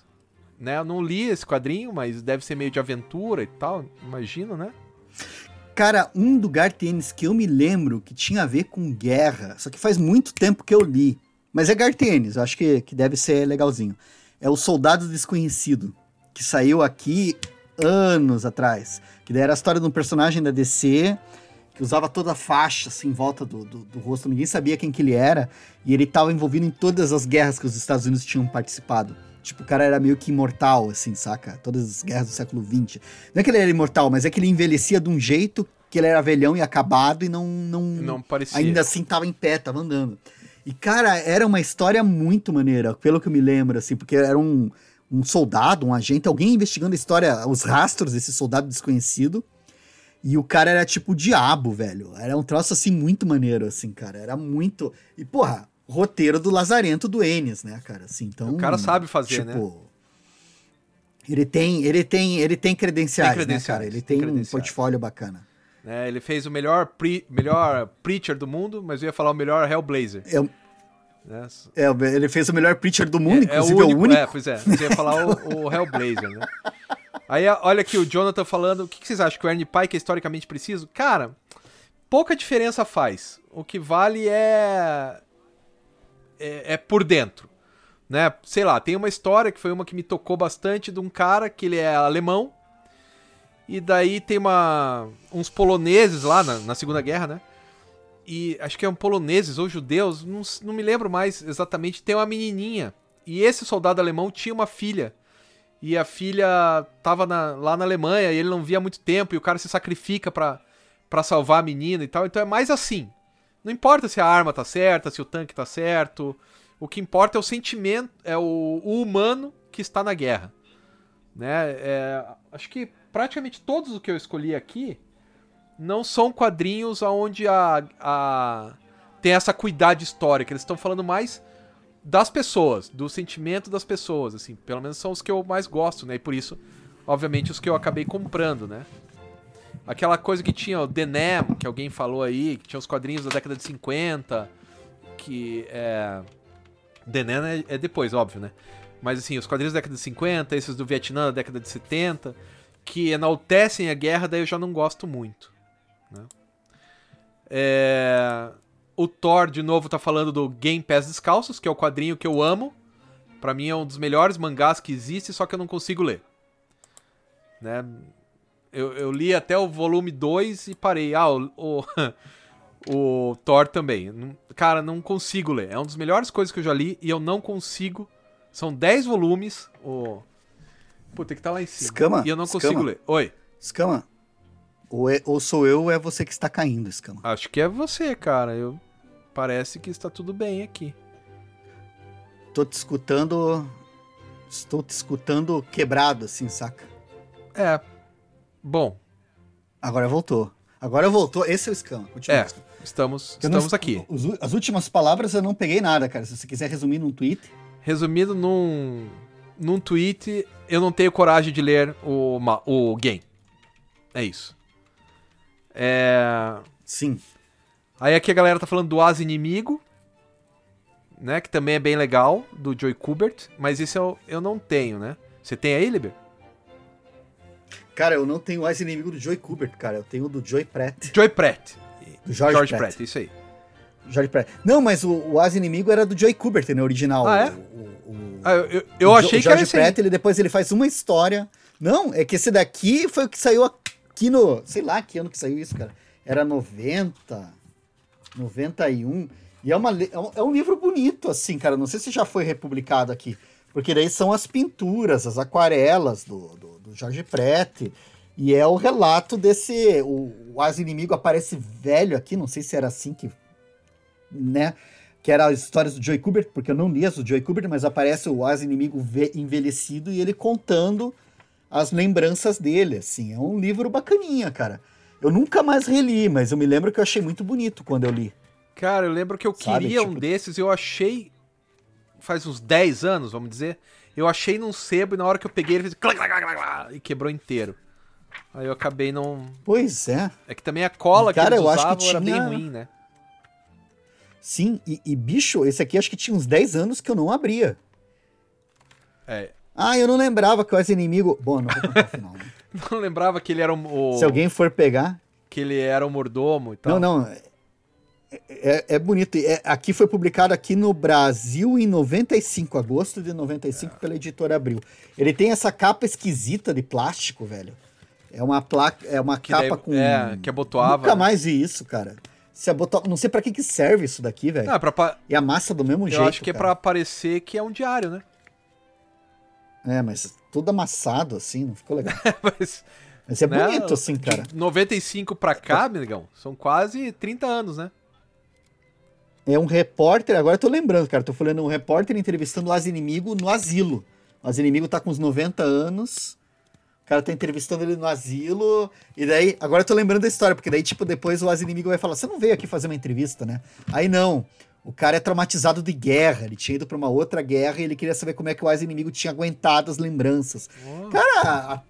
né? Eu não li esse quadrinho, mas deve ser meio de aventura e tal, imagino, né? Cara, um do Gartienes que eu me lembro que tinha a ver com guerra, só que faz muito tempo que eu li. Mas é Gartienes, acho que, que deve ser legalzinho. É o Soldado Desconhecido, que saiu aqui anos atrás. Que daí era a história de um personagem da DC usava toda a faixa assim, em volta do, do, do, rosto, ninguém sabia quem que ele era, e ele estava envolvido em todas as guerras que os Estados Unidos tinham participado. Tipo, o cara era meio que imortal, assim, saca? Todas as guerras do século XX. Não é que ele era imortal, mas é que ele envelhecia de um jeito que ele era velhão e acabado e não. Não, não parecia. Ainda assim tava em pé, tava andando. E, cara, era uma história muito maneira, pelo que eu me lembro, assim, porque era um, um soldado, um agente, alguém investigando a história, os rastros desse soldado desconhecido. E o cara era tipo o diabo, velho. Era um troço assim muito maneiro, assim, cara. Era muito. E, porra, roteiro do Lazarento do Enes, né, cara? Assim, então, o cara sabe fazer, né? tipo, né? Ele tem, ele tem, ele tem credenciais, tem credenciais né, cara? Ele tem, tem um portfólio bacana. É, ele fez o melhor, pre, melhor Preacher do mundo, mas eu ia falar o melhor Hellblazer. É, né? é ele fez o melhor Preacher do mundo, é, inclusive é o único. É, o único. é pois é. Você ia falar o, o Hellblazer, né? Aí olha aqui o Jonathan falando, o que, que vocês acham que o Ernie Pike é historicamente preciso? Cara, pouca diferença faz. O que vale é é, é, por dentro. Né? Sei lá, tem uma história que foi uma que me tocou bastante de um cara que ele é alemão. E daí tem uma, uns poloneses lá na, na Segunda Guerra, né? E acho que é um poloneses ou judeus, não, não me lembro mais exatamente. Tem uma menininha. E esse soldado alemão tinha uma filha. E a filha tava na, lá na Alemanha e ele não via há muito tempo. E o cara se sacrifica para salvar a menina e tal. Então é mais assim. Não importa se a arma tá certa, se o tanque tá certo. O que importa é o sentimento, é o, o humano que está na guerra. Né? É, acho que praticamente todos os que eu escolhi aqui não são quadrinhos onde a, a tem essa cuidade histórica. Eles estão falando mais das pessoas, do sentimento das pessoas, assim. Pelo menos são os que eu mais gosto, né? E por isso, obviamente, os que eu acabei comprando, né? Aquela coisa que tinha o Denem, que alguém falou aí, que tinha os quadrinhos da década de 50, que é. Denem é, é depois, óbvio, né? Mas assim, os quadrinhos da década de 50, esses do Vietnã da década de 70, que enaltecem a guerra, daí eu já não gosto muito. Né? É... O Thor, de novo, tá falando do Game Pass Descalços, que é o quadrinho que eu amo. Para mim é um dos melhores mangás que existe, só que eu não consigo ler. Né? Eu, eu li até o volume 2 e parei. Ah, o, o, o Thor também. Cara, não consigo ler. É uma das melhores coisas que eu já li e eu não consigo São 10 volumes. O... Pô, tem que estar tá lá em cima. Escama, e eu não escama. consigo ler. Oi. Escama, ou, é- ou sou eu ou é você que está caindo, Escama. Acho que é você, cara. Eu... Parece que está tudo bem aqui. Tô te escutando. Estou te escutando quebrado, assim, saca? É. Bom, Agora voltou. Agora voltou. Esse é o Escama. Continua. É, estamos, Eu não- estamos aqui. os as últimas palavras eu não peguei nada, cara. Se você quiser resumir num tweet. Resumido num, num tweet, eu não tenho coragem de ler o, o game. É isso. É... Sim. Aí aqui a galera tá falando do As Inimigo, né? Que também é bem legal, do Joey Kubert, mas esse eu, eu não tenho, né? Você tem aí, Liber? Cara, eu não tenho mais inimigo do Joey Kubert, cara. Eu tenho do Joey Pratt. Joey Pratt. Do George, George Pratt. Pratt, isso aí. George Pratt. Não, mas o, o As Inimigo era do Joey Kubert, né? Original. Ah, é? O, o- o- Ah, eu, eu, o achei Jo- que era. Pratt, ele depois ele faz uma história. Não, é que esse daqui foi o que saiu aqui no. Sei lá que ano que saiu isso, cara. Era 90, 91. E é, uma, é, um, é um livro bonito, assim, cara. Não sei se já foi republicado aqui. Porque daí são as pinturas, as aquarelas do, do, do Jorge Pratt. E é o relato desse. O, o As Inimigo aparece velho aqui, não sei se era assim que. Né? Que era as histórias do Joey Kubert, porque eu não li as do Joey Kubert, mas aparece o As Inimigo ve- envelhecido e ele contando as lembranças dele, assim. É um livro bacaninha, cara. Eu nunca mais reli, mas eu me lembro que eu achei muito bonito quando eu li. Cara, eu lembro que eu Sabe, queria um tipo- desses, eu achei. Faz uns 10 anos, vamos dizer. Eu achei num sebo e na hora que eu peguei ele fez. e quebrou inteiro. Aí eu acabei não. Pois é. É que também a cola Cara, que eles eu acho que usavam era bem tinha- ruim, né? Sim, e, e, bicho, esse aqui acho que tinha uns 10 anos que eu não abria. É. Ah, eu não lembrava que o As Inimigo. Bom, não vou contar o final. Né? Não lembrava que ele era o. Se alguém for pegar. Que ele era o mordomo e tal. Não, não. É, é- é bonito. É, aqui foi publicado aqui no Brasil em 95, agosto de 95, pela editora Abril. Ele tem essa capa esquisita de plástico, velho. É uma placa, é uma Que capa daí- com. é, que abotoava, Nunca né? mais vi isso, cara. Se aboto... Não sei pra que, que serve isso daqui, velho. Não, é pra, E a massa do mesmo eu jeito. acho que é cara. pra parecer que é um diário, né? É, mas tudo amassado assim, não ficou legal. Mas, Mas é né, bonito, assim, cara. De 95 pra cá, amigão, são quase 30 anos, né? É um repórter, agora eu tô lembrando, cara, tô falando um repórter entrevistando o As-Inimigo no asilo. O As-Inimigo tá com uns 90 anos, o cara tá entrevistando ele no asilo, e daí, agora eu tô lembrando da história, porque daí, tipo, depois o As-Inimigo vai falar, você não veio aqui fazer uma entrevista, né? Aí não, o cara é traumatizado de guerra, ele tinha ido pra uma outra guerra e ele queria saber como é que o As-Inimigo tinha aguentado as lembranças. Cara,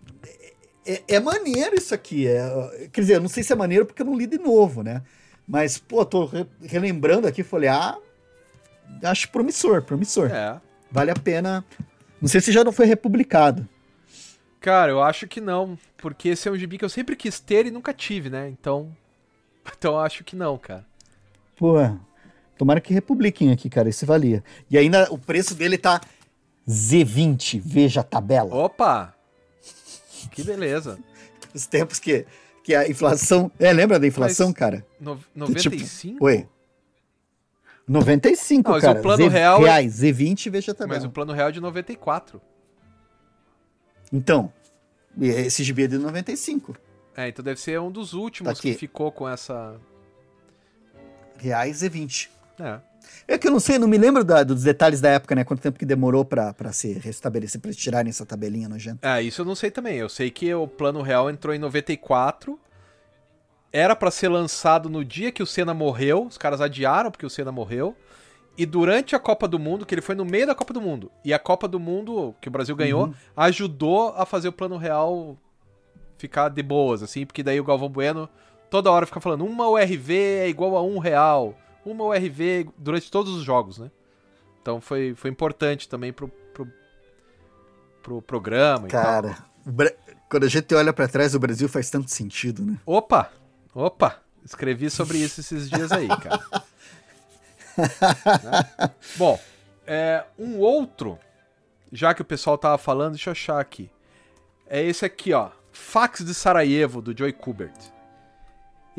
é, é maneiro isso aqui. É, quer dizer, eu não sei se é maneiro porque eu não li de novo, né? Mas, pô, tô re- relembrando aqui, falei, ah, acho promissor, promissor. É. Vale a pena. Não sei se já não foi republicado. Cara, eu acho que não, porque esse é um gibi que eu sempre quis ter e nunca tive, né? Então, então eu acho que não, cara. Pô, tomara que republiquem aqui, cara, esse valia. E ainda o preço dele tá Z20, veja a tabela. Opa! Que beleza. Os tempos que, que a inflação... É, lembra da inflação, Mas- cara? No, Que, tipo, 95? Oi. 95, Não, mas cara. o plano Z- real é- Reais, Z20, veja tabela. Mas o plano real é de 94. Então, esse gibi é de 95. É, então deve ser um dos últimos Tá que ficou com essa. Reais e 20. É. É que eu não sei, não me lembro da- dos detalhes da época, né? Quanto tempo que demorou pra, pra se restabelecer, pra eles tirarem essa tabelinha nojenta. É, isso eu não sei também. Eu sei que o plano real entrou em 94. Era pra ser lançado no dia que o Senna morreu. Os caras adiaram porque o Senna morreu. E durante a Copa do Mundo, que ele foi no meio da Copa do Mundo. E a Copa do Mundo, que o Brasil ganhou, Uhum. ajudou a fazer o plano real ficar de boas, assim. Porque daí o Galvão Bueno toda hora fica falando: uma URV é igual a um real. Uma URV durante todos os jogos, né? Então foi, foi importante também pro, pro, pro programa e. Cara, Bra- quando a gente olha pra trás, o Brasil faz tanto sentido, né? Opa! Opa! Escrevi sobre isso esses dias aí, cara. Né? Bom, é, um outro, já que o pessoal tava falando, deixa eu achar aqui. É esse aqui, ó. Fax de Sarajevo, do Joey Kubert.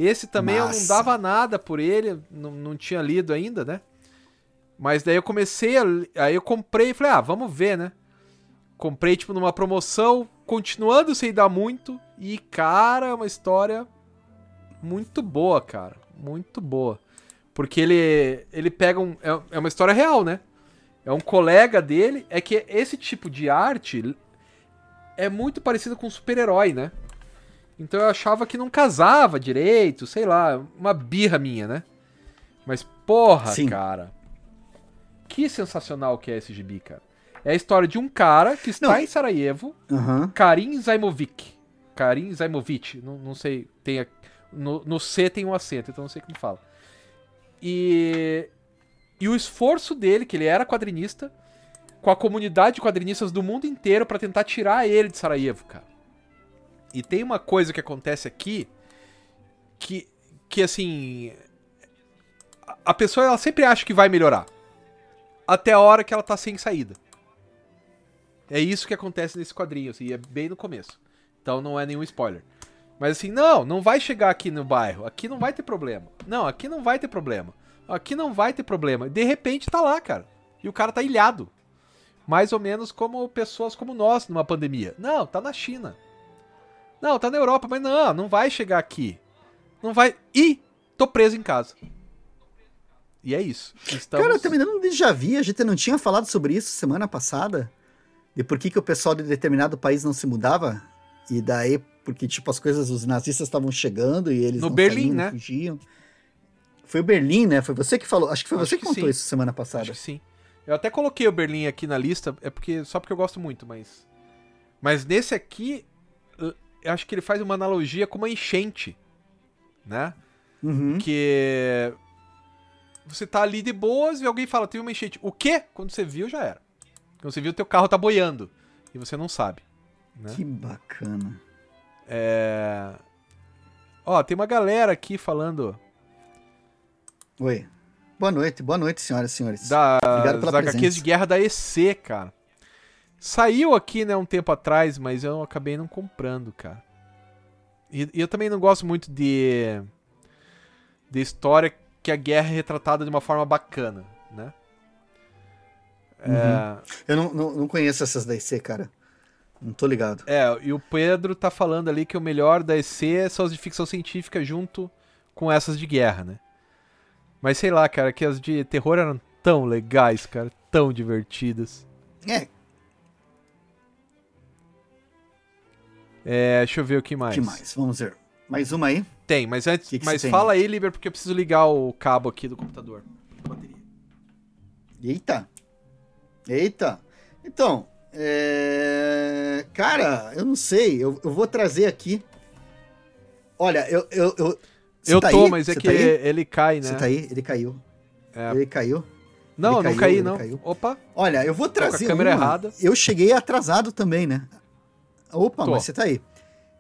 Esse também eu não Massa. dava nada por ele, não, não tinha lido ainda, né? Mas daí eu comecei a. Aí eu comprei e falei, ah, vamos ver, né? Comprei, tipo, numa promoção, continuando sem dar muito. E, cara, é uma história muito boa, cara. Muito boa. Porque ele, ele pega um. É, é uma história real, né? É um colega dele. É que esse tipo de arte é muito parecido com super-herói, né? Então eu achava que não casava direito, sei lá, uma birra minha, né? Mas porra, Sim. cara. Que sensacional que é esse gibi, cara. É a história de um cara que está não. em Sarajevo, uhum. Karim Zaimovic. Karim Zaimovic, não, não sei, tem a, no, no C tem um acento, então não sei como fala. E e o esforço dele, que ele era quadrinista, com a comunidade de quadrinistas do mundo inteiro para tentar tirar ele de Sarajevo, cara. E tem uma coisa que acontece aqui que que assim, a pessoa ela sempre acha que vai melhorar até a hora que ela tá sem saída. É isso que acontece nesse quadrinho, assim, é bem no começo. Então não é nenhum spoiler. Mas assim, não, não vai chegar aqui no bairro. Aqui não vai ter problema. Não, aqui não vai ter problema. Aqui não vai ter problema. De repente tá lá, cara. E o cara tá ilhado. Mais ou menos como pessoas como nós numa pandemia. Não, tá na China. Não, tá na Europa, mas não, não vai chegar aqui. Não vai. Ih, tô preso em casa. E é isso. Estamos... Cara, eu também não já vi, a gente não tinha falado sobre isso semana passada. De por que, que o pessoal de determinado país não se mudava? E daí, porque, tipo, as coisas, os nazistas estavam chegando e eles no Berlim, saíam, né? fugiam. Foi o Berlim, né? Foi você que falou. Acho que foi Acho você que, que contou sim. isso semana passada. Acho que sim. Eu até coloquei o Berlim aqui na lista, é porque só porque eu gosto muito, mas. Mas nesse aqui, acho que ele faz uma analogia com uma enchente, né? Uhum. Que você tá ali de boas e alguém fala, tem uma enchente. O quê? Quando você viu, já era. Quando você viu, teu carro tá boiando. E você não sabe. Né? Que bacana. É... Ó, tem uma galera aqui falando. Oi. Boa noite, boa noite, senhoras e senhores. Da, Obrigado pela das HQs de guerra da EC, cara. Saiu aqui, né, um tempo atrás, mas eu acabei não comprando, cara. E, e eu também não gosto muito de. de história que a guerra é retratada de uma forma bacana, né? Uhum. É... Eu não, não, não, conheço essas da EC, cara. Não tô ligado. É, e o Pedro tá falando ali que o melhor da EC são as de ficção científica junto com essas de guerra, né? Mas sei lá, cara, que as de terror eram tão legais, cara, tão divertidas. É. É, deixa eu ver o que mais. que mais? Vamos ver. Mais uma aí? Tem, mas antes. Que que mas fala aí, Liber, porque eu preciso ligar o cabo aqui do computador. Bateria. Eita! Eita! Então, é... cara, eu não sei. Eu, eu vou trazer aqui. Olha, eu. Eu, eu, eu tá tô, aí? mas é Você que tá ele cai, né? Você tá aí? Ele caiu. É. Ele caiu. Não, ele não caí, não. Caiu. Opa. Olha, eu vou trazer. Tô com a câmera uma. errada. Eu cheguei atrasado também, né? Opa, tô. mas você tá aí.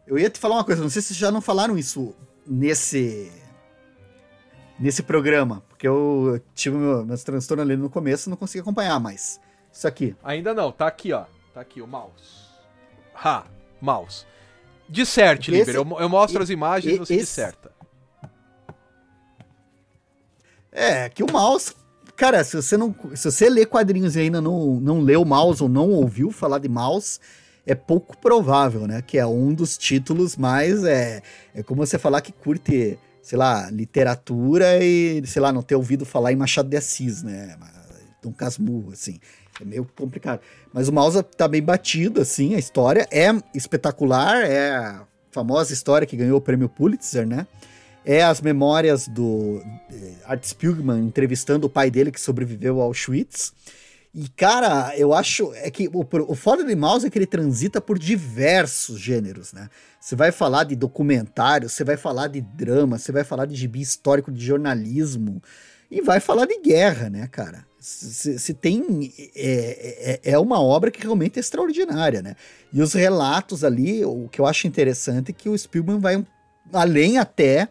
Eu ia te falar uma coisa, não sei se já não falaram isso nesse nesse programa, porque eu tive meu, meus transtornos ali no começo, não consegui acompanhar, mas isso aqui. Ainda não, tá aqui, ó. Tá aqui o mouse. Ha, mouse. Disserte, Liber. Eu, eu mostro e, as imagens e você esse... disserta. É, que o mouse. Cara, se você não. Se você lê quadrinhos e ainda não, não leu mouse ou não ouviu falar de mouse, é pouco provável, né? Que é um dos títulos mais. É, é como você falar que curte, sei lá, literatura e, sei lá, não ter ouvido falar em Machado de Assis, né? Dom Casmurro, assim. É meio complicado. Mas o Mausa tá bem batido, assim, a história é espetacular, é a famosa história que ganhou o prêmio Pulitzer, né? É as memórias do eh, Art Spiegelman entrevistando o pai dele que sobreviveu ao Auschwitz. E, cara, eu acho é que o, o foda de Mouse é que ele transita por diversos gêneros, né? Você vai falar de documentário, você vai falar de drama, você vai falar de gibi histórico, de jornalismo, e vai falar de guerra, né, cara? Se, tem. É, é, é, uma obra que realmente é extraordinária, né? E os relatos ali, o que eu acho interessante é que o Spielberg vai além até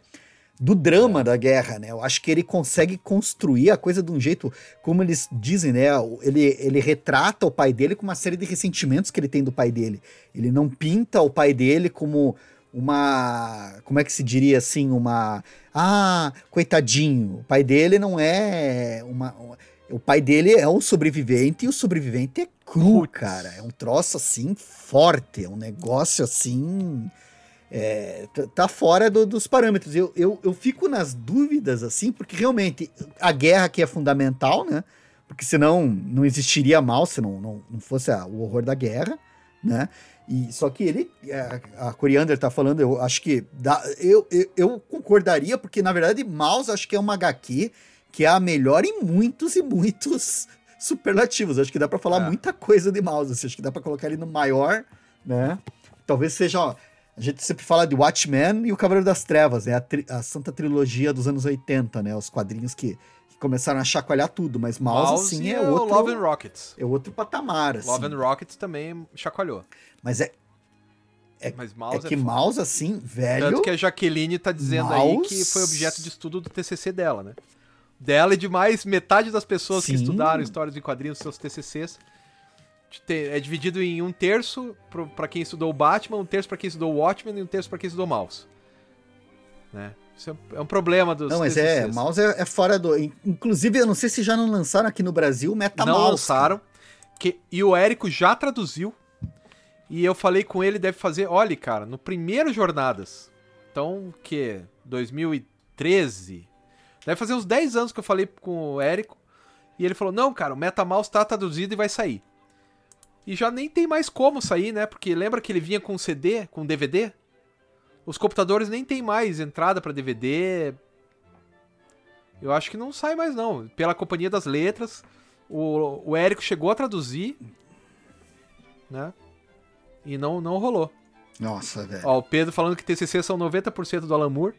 do drama da guerra, né? Eu acho que ele consegue construir a coisa de um jeito, como eles dizem, né? Ele, ele retrata o pai dele com uma série de ressentimentos que ele tem do pai dele. Ele não pinta o pai dele como uma. Como é que se diria assim? Uma. Ah, coitadinho. O pai dele não é uma. O pai dele é um sobrevivente e o sobrevivente é cru, Putz. cara. É um troço assim forte, é um negócio assim. É, tá- fora do- dos parâmetros. Eu, eu, eu fico nas dúvidas, assim, porque realmente a guerra aqui é fundamental, né? Porque senão não existiria mal se não, não, não fosse a- o horror da guerra, né? E, só que ele, a, a Coriander tá falando, eu acho que dá, eu, eu, eu concordaria, porque na verdade Mouse acho que é uma HQ que é a melhor em muitos e muitos superlativos. Acho que dá pra falar É. muita coisa de Mouse, assim, acho que dá pra colocar ele no maior, né? Talvez seja, ó, a gente sempre fala de Watchmen e o Cavaleiro das Trevas, né? A, tri- a santa trilogia dos anos 80, né? Os quadrinhos que, que começaram a chacoalhar tudo, mas Mouse, Mouse sim, é o outro, Love and Rockets. é outro patamar, assim. Love and Rockets também chacoalhou. Mas é, É- Mas é Mouse que foda. Mouse, assim, velho... Tanto que a Jaqueline tá dizendo aí Mouse- que foi objeto de estudo do TCC dela, né? Dela e de mais metade das pessoas que Sim. estudaram histórias em quadrinhos, seus TCCs. É dividido em um terço pra quem estudou o Batman, um terço pra quem estudou o Watchmen e um terço pra quem estudou o Mouse. Né? Isso é é um problema dos Não, mas é. Mouse é, é fora do... in- Inclusive, eu não sei se já não lançaram aqui no Brasil o Meta não lançaram. Que, e o Érico já traduziu. E eu falei com ele, deve fazer. Olha, cara, no primeiro Jornadas. Então, que? 2013. Deve fazer uns 10 anos que eu falei com o Érico. E ele falou: Não, cara, o MetaMouse tá traduzido e vai sair. E já nem tem mais como sair, né? Porque lembra que ele vinha com CD, com DVD? Os computadores nem tem mais entrada pra DVD. Eu acho que não sai mais, não. Pela Companhia das Letras. O, o Érico chegou a traduzir, né? E não, não rolou. Nossa, velho. Ó, o Pedro falando que TCC são 90% do Alan Moore.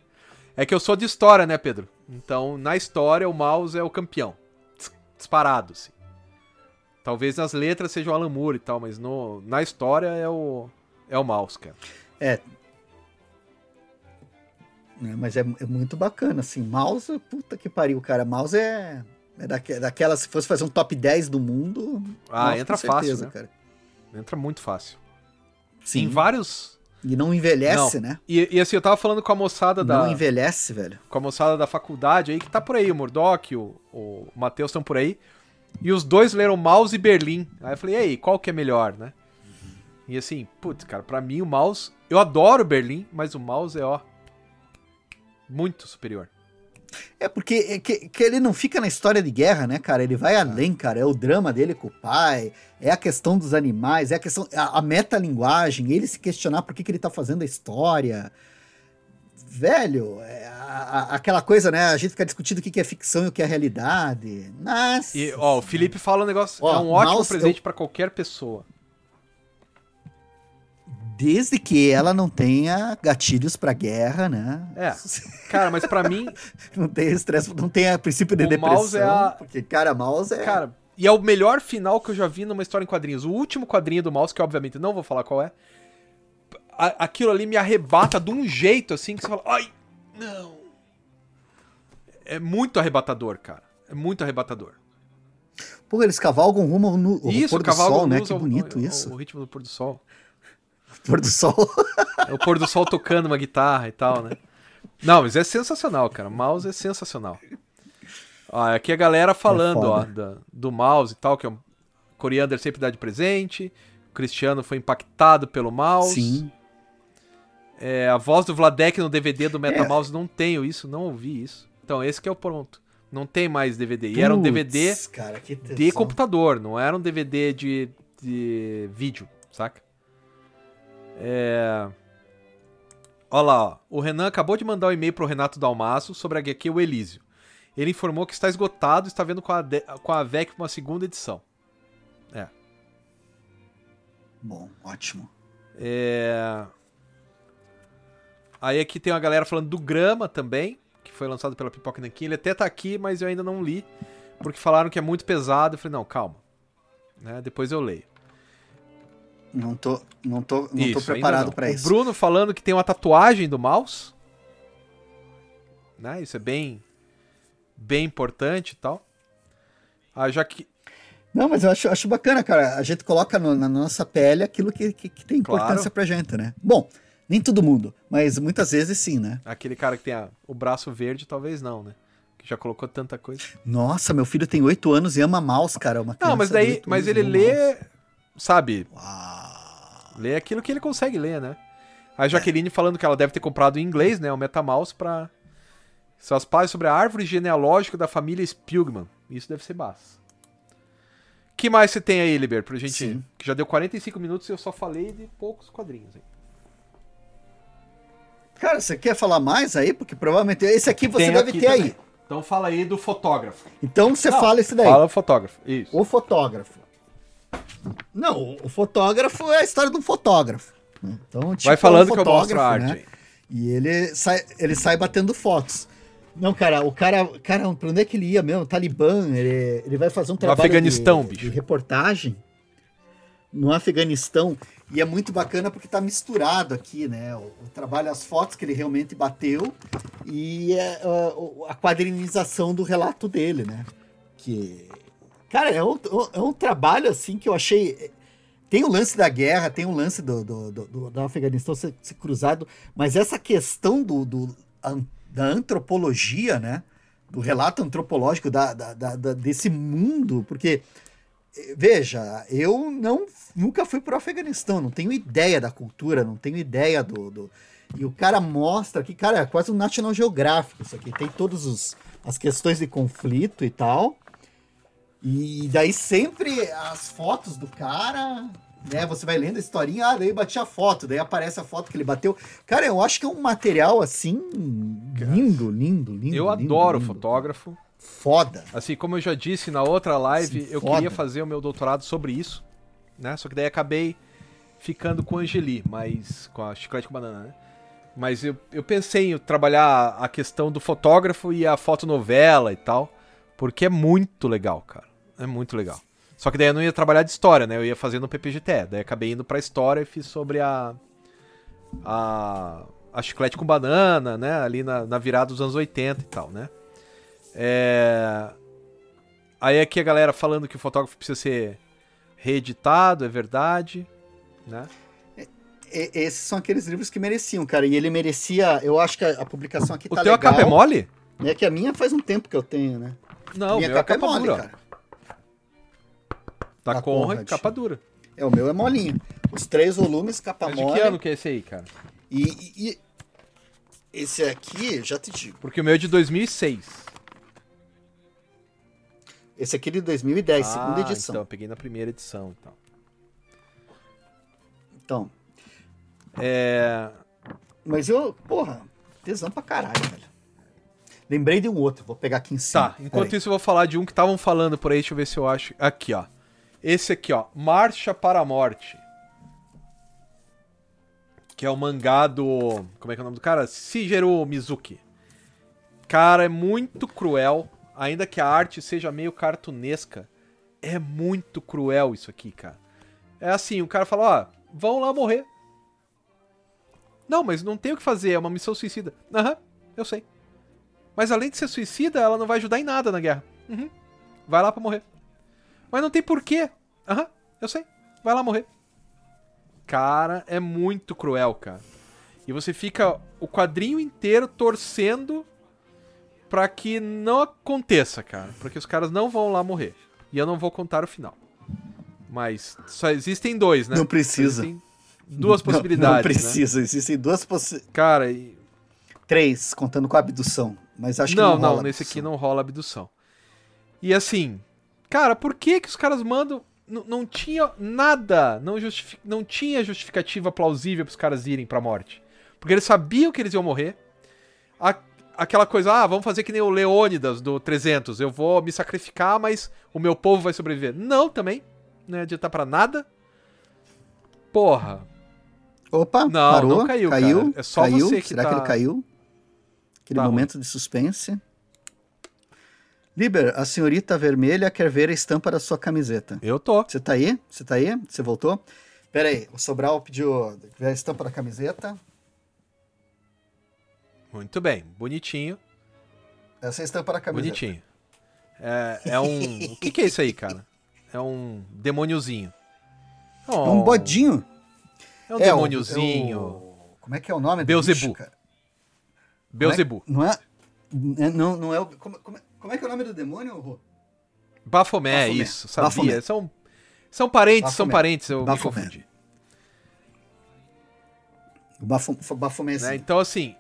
É que eu sou de história, né, Pedro? Então, na história, o Mouse é o campeão. Dis- Disparado, assim. Talvez nas letras seja o Alan Moore e tal, mas no, na história é o, é o Mouse, cara. É, mas é, é muito bacana, assim. Mouse, puta que pariu, cara. Mouse é, é daque- daquela, se fosse fazer um top 10 do mundo. Ah, nossa, entra certeza, fácil, né? cara. Entra muito fácil. Sim. Em vários... E não envelhece, né? E, e assim, eu tava falando com a moçada da... Não envelhece, velho. com a moçada da faculdade aí, que tá por aí, o Murdoch, o, o Matheus estão por aí. E os dois leram Mouse e Berlim. Aí eu falei, e aí, qual que é melhor, né? E assim, putz, cara, pra mim o Mouse. Eu adoro Berlim, mas o Mouse é, ó. Muito superior. É porque é que, que ele não fica na história de guerra, né, cara? Ele vai além, cara. É o drama dele com o pai, é a questão dos animais, é a questão. A, a metalinguagem, ele se questionar por que, que ele tá fazendo a história. Velho, é a- a- aquela coisa, né? A gente fica discutindo o que, que é ficção e o que é realidade. Nossa. E, ó, o Felipe fala um negócio. Ó, é um ótimo Mouse, presente pra qualquer pessoa. Desde que ela não tenha gatilhos pra guerra, né? É. Cara, mas pra mim, Não tenha estresse, não tenha princípio de O depressão. mouse é a- Porque, cara, mouse é. cara. E é o melhor final que eu já vi numa história em quadrinhos. O último quadrinho do Mouse, que obviamente não vou falar qual é. A- aquilo ali me arrebata de um jeito assim que você fala, ai, não. É muito arrebatador, cara. É muito arrebatador. Pô, eles cavalgam rumo no o isso, pôr o do sol, né? Que bonito ao- isso. O ritmo do pôr do sol. Pôr do sol. É o pôr do sol tocando uma guitarra e tal, né? Não, mas é sensacional, cara. Mouse é sensacional. Ó, aqui a galera falando, É ó, da- do mouse e tal, que é um Coriander sempre dá de presente. O Cristiano foi impactado pelo mouse. Sim. É, a voz do Vladek no DVD do É. MetaMouse, não tenho isso, não ouvi isso. Então, esse que é o ponto. Não tem mais DVD. E era um DVD cara, de computador, não era um DVD de, de vídeo, saca? É... Olha lá, ó. o Renan acabou de mandar um e-mail pro Renato Dalmaço sobre a HQ O Elísio. Ele informou que está esgotado e está vendo com a, de- com a VEC uma segunda edição. Bom, ótimo. É... Aí aqui tem uma galera falando do Grama também, que foi lançado pela Pipoca Nankin. Ele até tá aqui, mas eu ainda não li, porque falaram que é muito pesado. Eu falei, não, calma. Né? Depois eu leio. Não tô, não tô, não tô Isso, ainda preparado não. pra o isso. Bruno falando que tem uma tatuagem do mouse. Né? Isso é bem bem importante e tal. Ah, já que Não, mas eu acho, acho bacana, cara. A gente coloca no- na nossa pele aquilo que, que, que tem Claro. importância pra gente, né? Bom, nem todo mundo, mas muitas vezes sim, né? aquele cara que tem a- o braço verde, talvez não, né? que já colocou tanta coisa. Nossa, meu filho tem 8 anos e ama mouse, cara. Uma Não, mas daí, oito mas ele lê, mouse. sabe, Uau. lê aquilo que ele consegue ler, né? A Jaqueline falando que ela deve ter comprado em inglês, né, o MetaMouse pra... São as páginas sobre a árvore genealógica da família Spilgman. Isso deve ser massa. que mais você tem aí, Liber, pra gente... Sim. Que já deu 45 minutos e eu só falei de poucos quadrinhos aí. Cara, você quer falar mais aí? Porque provavelmente esse aqui você Tem deve aqui ter também. aí. Então fala aí do fotógrafo. Então você Não, fala esse daí. Fala do fotógrafo, isso. O fotógrafo. Não, o fotógrafo é a história de um fotógrafo. né? Então, tipo, Vai é um falando que eu mostro a fotógrafo, arte né? E ele sai, ele sai batendo fotos. Não, cara, o cara, cara, pra onde é que ele ia mesmo? Talibã, ele, ele vai fazer um trabalho Afeganistão, de, bicho. de reportagem no Afeganistão. E é muito bacana porque tá misturado aqui, né? O, o trabalho, as fotos que ele realmente bateu e é, a, a quadrinização do relato dele, né? Que, cara, é um, é um trabalho assim que eu achei. Tem o lance da guerra, tem o lance do, do, do, do- do Afeganistão ser, ser cruzado, mas essa questão do, do- da antropologia, né? Do relato antropológico da, da- da- da- desse mundo, porque veja, eu não nunca fui pro Afeganistão, não tenho ideia da cultura, não tenho ideia do, do- e o cara mostra que cara é quase um National Geographic isso aqui, tem todos os as questões de conflito e tal. E daí sempre as fotos do cara, né? Você vai lendo a historinha, ah, daí bati a foto, daí aparece a foto que ele bateu. Cara, eu acho que é um material assim lindo, lindo, lindo. Eu lindo, adoro lindo. fotógrafo. Foda. Assim, como eu já disse na outra live, Sim, eu foda. queria fazer o meu doutorado sobre isso, né? Só que daí acabei ficando com a Angeli, mas com a chiclete com banana, né? Mas eu, eu pensei em trabalhar a questão do fotógrafo e a fotonovela e tal, porque é muito legal, cara. É muito legal. Só que daí eu não ia trabalhar de história, né? Eu ia fazer no PPGT. Daí acabei indo pra história e fiz sobre a. a. a chiclete com banana, né? Ali na, na virada dos anos 80 e tal, né? É... Aí aqui a galera falando que o fotógrafo precisa ser reeditado, é verdade, né? E- esses são aqueles livros que mereciam, cara. E ele merecia, eu acho que a, publicação aqui O tá teu a legal. capa é mole? É que a minha faz um tempo que eu tenho, né? Não, minha meu é capa é capa mole, dura. cara. Da Da Conrad, Conrad. capa dura. É, o meu é molinho. Os três volumes, capa Mas de mole. que ano que é esse aí, cara? E, e- e esse aqui, já te digo. Porque o meu é de 2006. Esse aqui é de 2010, ah, segunda edição. Então, eu peguei na primeira edição então. Então, É... mas eu, porra, tesão pra caralho, velho. Lembrei de um outro, vou pegar aqui em cima. Tá, enquanto isso eu vou falar de um que estavam falando por aí, deixa eu ver se eu acho. Aqui, ó. Esse aqui, ó. Marcha para a Morte. Que é o mangá do. Como é que é o nome do cara? Shigeru Mizuki. Cara, é muito cruel. Ainda que a arte seja meio cartunesca. É muito cruel isso aqui, cara. É assim, o cara fala, ó, vão lá morrer. Não, mas não tem o que fazer, é uma missão suicida. Aham, eu sei. Mas além de ser suicida, ela não vai ajudar em nada na guerra. Uhum. Vai lá pra morrer. Mas não tem porquê. Aham, eu sei. Vai lá morrer. Cara, é muito cruel, cara. E você fica o quadrinho inteiro torcendo pra que não aconteça, cara. Porque os caras não vão lá morrer. E eu não vou contar o final. Mas só existem dois, né? Não precisa. Existem duas Não- possibilidades. Não, né? precisa, existem duas possibilidades. Cara, e Três, contando com a abdução. Mas acho não, que não, não, rola nesse aqui não rola abdução. E assim, cara, por que que os caras mandam. N- não tinha nada, não, justifi- não tinha justificativa plausível pros caras irem pra morte. Porque eles sabiam que eles iam morrer. A- aquela coisa, ah, vamos fazer que nem o Leônidas do 300, eu vou me sacrificar, mas o meu povo vai sobreviver. Não, também. Não ia adiantar pra nada. Porra. Opa, Não, parou, não caiu, caiu, cara. É só caiu. você que Será tá- que ele caiu? Aquele Tá momento de suspense. Liber, a senhorita vermelha quer ver a estampa da sua camiseta. Eu tô. Você tá aí? Você tá aí? Você voltou? Pera aí, o Sobral pediu ver a estampa da camiseta. Muito bem, bonitinho. Essa é a estampa da camiseta. Bonitinho. É, é um. o que, que é isso aí, cara? É um demôniozinho. É um bodinho. É um É, demôniozinho. é o- Como é que é o nome? do Beuzebu. bicho, cara? Beuzebu. Não é? Não, não é o. Como, como, como é que é o nome do demônio, Rô? Bafomé, Bafomé. isso, sabia. Bafomé. São, são parentes, são Bafomé. parentes, eu Bafomé. me confundi. Bafo, Bafomé, né? assim. Então, assim.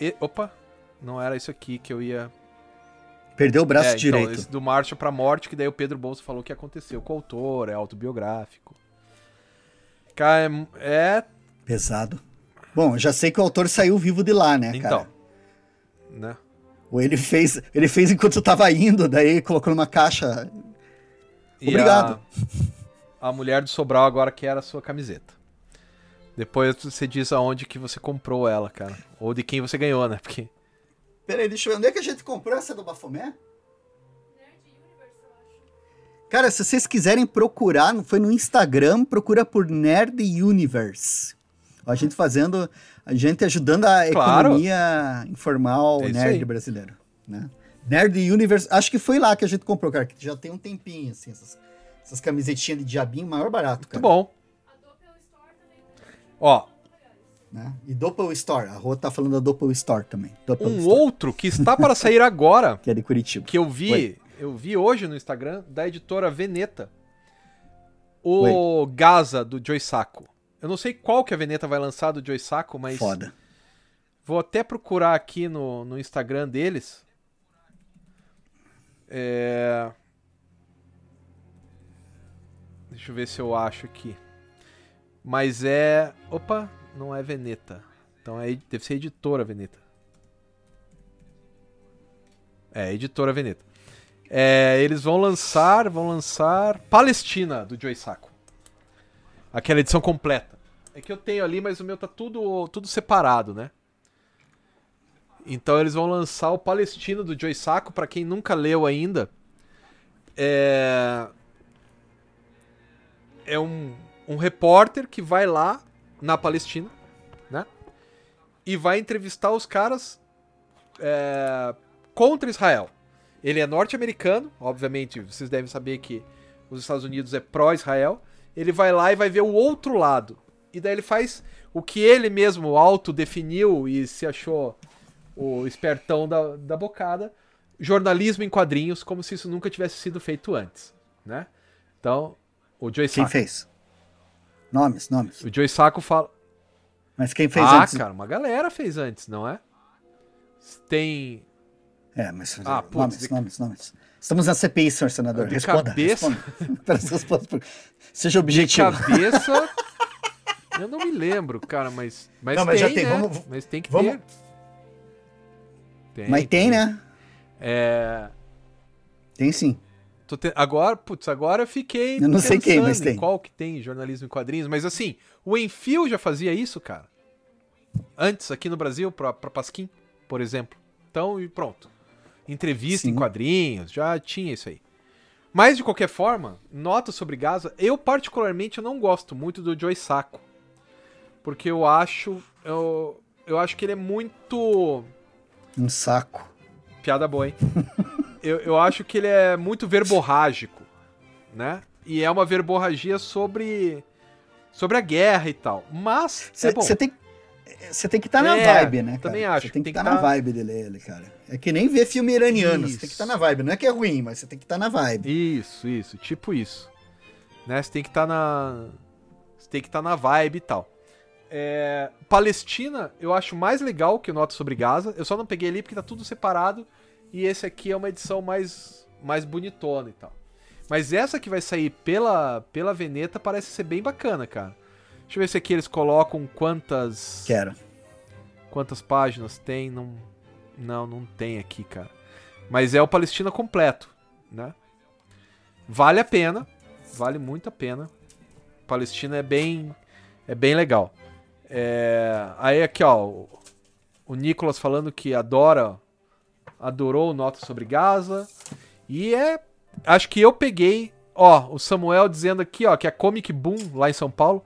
E- opa, não era isso aqui que eu ia. Perdeu o braço é, direito. Então, esse do Marcha pra Morte, que daí o Pedro Bolso falou que aconteceu com o autor, é autobiográfico. Cara, é. é- Pesado. Bom, eu já sei que o autor saiu vivo de lá, né, então. cara? Né? Ou ele fez, ele fez enquanto tava indo, daí colocou numa caixa. Obrigado. A, a mulher do Sobral agora quer a sua camiseta. Depois você diz aonde que você comprou ela, cara. Ou de quem você ganhou, né? Porque. Peraí, deixa eu ver. Onde é que a gente comprou essa do Bafomé? Cara, se vocês quiserem procurar, foi no Instagram, procura por Nerd Universe. A gente fazendo, a gente ajudando a Claro. economia informal É nerd aí. brasileiro, né? Nerd Universe, acho que foi lá que a gente comprou, cara, que já tem um tempinho, assim, essas, essas camisetinhas de diabinho, maior barato, cara. Muito bom. Ó, Né? E Doppel Store, a Rô tá falando da Doppel Store também. Doppel um Store, outro que está para sair agora, que é de Curitiba. que eu vi, Oi. eu vi hoje no Instagram, da editora Veneta. O Gaza, do Joy Sacco. Eu não sei qual que a Veneta vai lançar do Joy Sacco, mas Foda. vou até procurar aqui no, no Instagram deles. É... Deixa eu ver se eu acho aqui. Mas é. Opa, não é Veneta. Então é... deve ser editora Veneta. É, editora Veneta. É, eles vão lançar, vão lançar Palestina do Joy Sacco. Aquela edição completa. É que eu tenho ali, mas o meu tá tudo, tudo separado, né? Então eles vão lançar o Palestina do Joy Sacco, pra quem nunca leu ainda. É é um, um repórter que vai lá na Palestina, né? E vai entrevistar os caras é, contra Israel. Ele é norte-americano, obviamente, vocês devem saber que os Estados Unidos é pró-Israel. Ele vai lá e vai ver o outro lado. E daí ele faz o que ele mesmo autodefiniu e se achou o espertão da, da bocada, jornalismo em quadrinhos, como se isso nunca tivesse sido feito antes, né? Então, o Joey Quem Sacco, fez? Nomes, nomes. o Joey Sacco fala... Mas quem fez ah, antes? cara, uma galera fez antes, não é? Tem... É, mas Ah, putz, nomes, de- nomes, nomes. Estamos na CPI, senhor senador. De Responda. cabeça- responda. Seja De objetivo. cabeça... eu não me lembro, cara, mas... Mas Não, mas tem, já tem, né? vamos- Mas tem que vamos- ter. Tem, Mas tem, né? É... Tem sim. Te- Agora, putz, agora eu fiquei. Eu não sei quem, mas em tem. Qual que tem jornalismo em quadrinhos, mas assim, o Enfio já fazia isso, cara. Antes, aqui no Brasil, pra, pra Pasquim, por exemplo. Então, e pronto. Entrevista em Sim. quadrinhos, já tinha isso aí. Mas, de qualquer forma, nota sobre Gaza, eu particularmente eu não gosto muito do Joy Sacco. Porque eu acho. Eu, eu acho que ele é muito. Um saco. Piada boa, hein? eu, eu acho que ele é muito verborrágico, né? E é uma verborragia sobre sobre a guerra e tal. Mas Você é tem, você tem que estar na É, vibe, né? Cara? também acho, Você tem que estar na tá- vibe dele, ele, cara. É que nem ver filme iraniano. Você tem que Isso. estar na vibe. Não é que é ruim, mas você tem que estar na vibe. Isso, isso, tipo isso. Né? Você tem que estar na você tem que estar na vibe e tal. É, Palestina, eu acho mais legal que o Nota sobre Gaza. Eu só não peguei ali porque tá tudo separado e esse aqui é uma edição mais mais bonitona e tal. Mas essa que vai sair pela pela Veneta parece ser bem bacana, cara. Deixa eu ver se aqui eles colocam quantas Quero. quantas páginas tem, não não não tem aqui, cara. Mas é o Palestina completo, né? Vale a pena, vale muito a pena. Palestina é bem é bem legal. É, aí aqui, ó, o, o Nicolas falando que adora adorou Nota sobre Gaza e é acho que eu peguei, ó, o Samuel dizendo aqui, ó, que a Comic Boom lá em São Paulo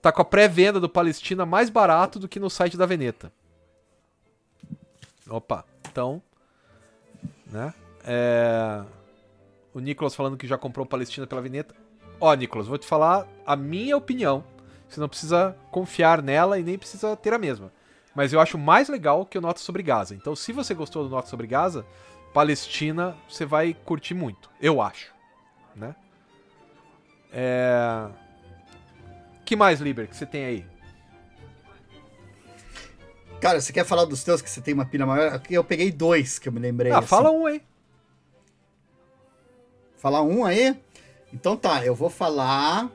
tá com a pré-venda do Palestina mais barato do que no site da Veneta. Opa, então, né? É, o Nicolas falando que já comprou Palestina pela Veneta. Ó, Nicolas, vou te falar a minha opinião. Você não precisa confiar nela e nem precisa ter a mesma. Mas eu acho mais legal que o Nota sobre Gaza. Então, se você gostou do Nota sobre Gaza, Palestina, você vai curtir muito. Eu acho. Né? É... que mais, Liber, que você tem aí? Cara, você quer falar dos teus que você tem uma pilha maior? Eu peguei dois que eu me lembrei. Ah, assim. fala um aí. Falar um aí? Então tá, eu vou falar.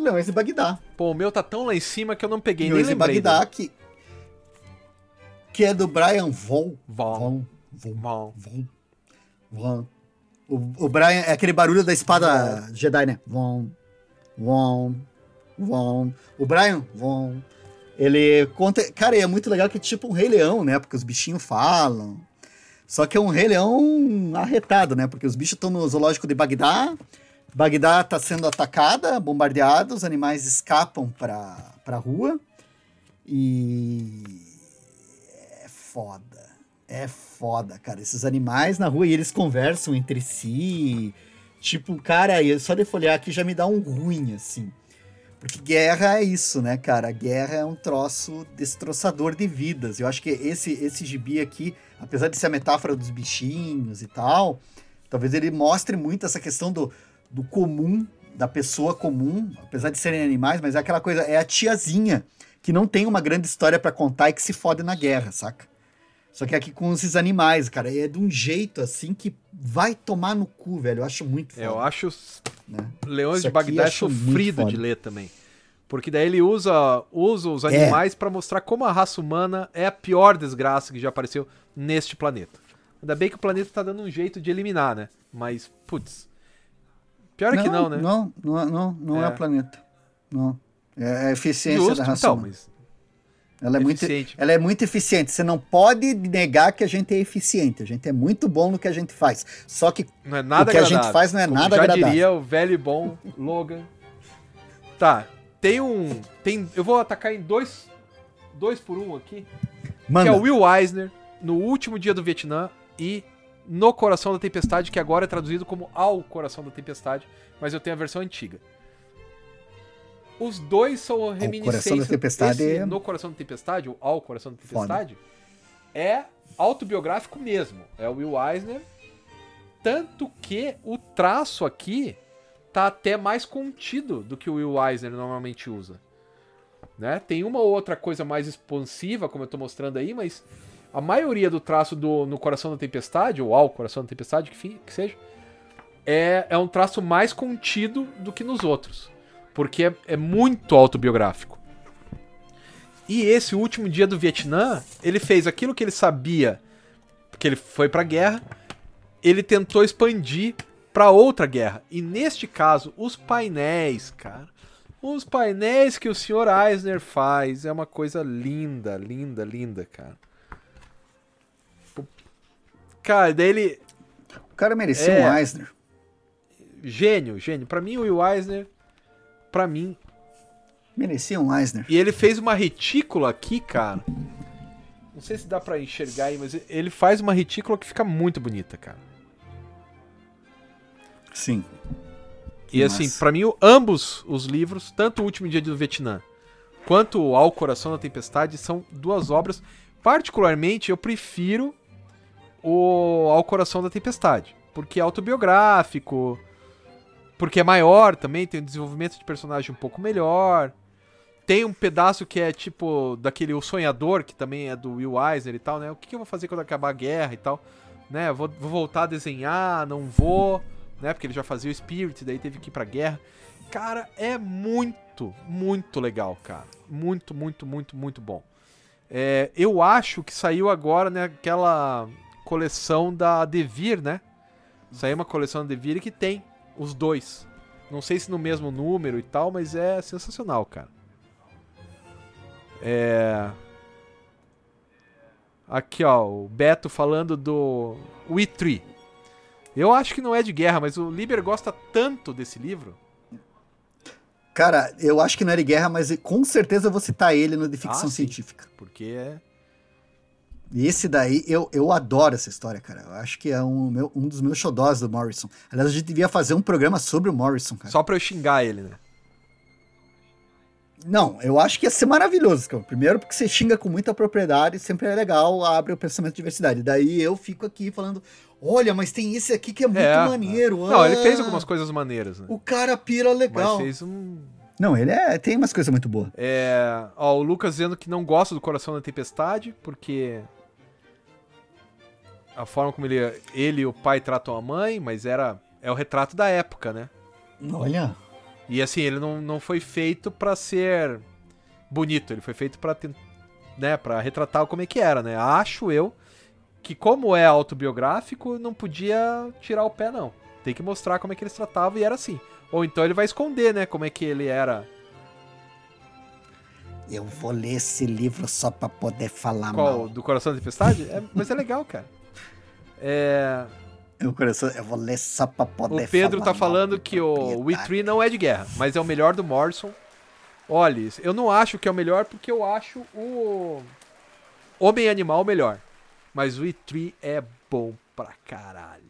O Leões de Bagdá. Pô, o meu tá tão lá em cima que eu não peguei, Leões nem de lembrei. Bagdá, dele. que, que é do Brian Von. Von. Von. Bom. Von. Von. O, o Brian é aquele barulho da espada Jedi, né? Von. Von. Von. O Brian Von. Ele conta. Cara, e é muito legal que é tipo um Rei Leão, né? Porque os bichinhos falam. Só que é um Rei Leão arretado, né? Porque os bichos estão no zoológico de Bagdá. Bagdá tá sendo atacada, bombardeada, os animais escapam pra, pra rua. E. É foda. É foda, cara. Esses animais na rua e eles conversam entre si. Tipo, cara, só de folhear aqui já me dá um ruim, assim. Porque guerra é isso, né, cara? A guerra é um troço destroçador de vidas. Eu acho que esse, esse gibi aqui, apesar de ser a metáfora dos bichinhos e tal, talvez ele mostre muito essa questão do, do comum, da pessoa comum, apesar de serem animais, mas é aquela coisa, é a tiazinha que não tem uma grande história pra contar e que se fode na guerra, saca? Só que aqui com esses animais, cara, é de um jeito assim que vai tomar no cu, velho. Eu acho muito foda. Eu acho né? Leões de Bagdá é sofrido de ler também. Porque daí ele usa, usa os animais pra mostrar como a raça humana é a pior desgraça que já apareceu neste planeta. Ainda bem que o planeta tá dando um jeito de eliminar, né? Mas, putz. Pior é que não, né? Não, não, é- não, não é. É. o planeta. Não. É a eficiência Justo, da então, humana. mas ela, é muito, eficiente. ela é muito eficiente. Você não pode negar que a gente é eficiente. A gente é muito bom no que a gente faz. Só que não é nada o que a agradável. gente faz não é Como nada já agradável. diria o velho e bom Logan. Tá, tem um... Tem, eu vou atacar em dois, dois por um aqui. manda. Que é o Will Eisner, no último dia do Vietnã e no Coração da Tempestade, que agora é traduzido como Ao Coração da Tempestade, mas eu tenho a versão antiga. Os dois são reminiscências. Coração da Tempestade esse é- No Coração da Tempestade, ou Ao Coração da Tempestade, é autobiográfico mesmo. É o Will Eisner. Tanto que o traço aqui tá até mais contido do que o Will Eisner normalmente usa. Né? Tem uma ou outra coisa mais expansiva, como eu tô mostrando aí, mas a maioria do traço do No Coração da Tempestade, ou ao Coração da Tempestade, que, que seja, é, é um traço mais contido do que nos outros. Porque é, é muito autobiográfico. E esse último dia do Vietnã, ele fez aquilo que ele sabia, porque ele foi pra guerra, ele tentou expandir pra outra guerra. E neste caso, os painéis, cara, os painéis que o Sr. Eisner faz é uma coisa linda, linda, linda, cara. Cara, daí ele. O cara merecia É. um Eisner. Gênio, gênio. Pra mim, o Will Eisner. Pra mim. Merecia um Eisner. E ele fez uma retícula aqui, cara. Não sei se dá pra enxergar aí, mas ele faz uma retícula que fica muito bonita, cara. Sim. E assim, Massa. pra mim, ambos os livros, tanto o Último Dia do Vietnã quanto o Ao Coração da Tempestade, são duas obras. Particularmente, eu prefiro o Ao Coração da Tempestade, porque é autobiográfico, porque é maior também, tem um desenvolvimento de personagem um pouco melhor. Tem um pedaço que é tipo daquele O Sonhador, que também é do Will Eisner e tal, né? O que, eu vou fazer quando acabar a guerra e tal? Né? Vou, vou voltar a desenhar, não vou, né? Porque ele já fazia o Spirit, daí teve que ir pra guerra. Cara, é muito, muito legal, cara. Muito, muito, muito, muito bom. É, eu acho que saiu agora, né, aquela coleção da Devir, né? Saiu uma coleção da Devir que tem os dois. Não sei se no mesmo número e tal, mas é sensacional, cara. É. Aqui, ó, o Beto falando do Tree. Eu acho que não é de guerra, mas o Liber gosta tanto desse livro. Cara, eu acho que não é de guerra, mas com certeza eu vou citar ele no de ficção Ah, científica. Porque é. E esse daí, eu, eu adoro essa história, cara. Eu acho que é um, meu, um dos meus xodós do Morrison. Aliás, a gente devia fazer um programa sobre o Morrison, cara. Só pra eu xingar ele, né? Não, eu acho que ia ser maravilhoso, cara. Primeiro porque você xinga com muita propriedade, sempre é legal, abre o pensamento de diversidade. Daí eu fico aqui falando, olha, mas tem esse aqui que é muito É, maneiro. Não, ele ah, fez algumas coisas maneiras, né? O cara pira legal. Mas fez um. Não, ele é, tem umas coisas muito boas. É. Ó, o Lucas dizendo que não gosta do Coração da Tempestade, porque. A forma como ele, ele e o pai tratam a mãe, mas era. É o retrato da época, né? Olha. E assim, ele não, não foi feito pra ser bonito, ele foi feito pra, ten- né, pra retratar como é que era, né? Acho eu que como é autobiográfico, não podia tirar o pé, não. Tem que mostrar como é que eles tratavam e era assim. Ou então ele vai esconder, né, como é que ele era. Eu vou ler esse livro só pra poder falar Qual? Do Coração da Tempestade? É, mas é legal, cara. É, Eu, coração, eu vou ler só pra poder o Pedro falar tá falando do que o Tree não é de guerra, mas é o melhor do Morrison. Olha, eu não acho que é o melhor porque eu acho o Homem Animal melhor. Mas o We Tree é bom pra caralho.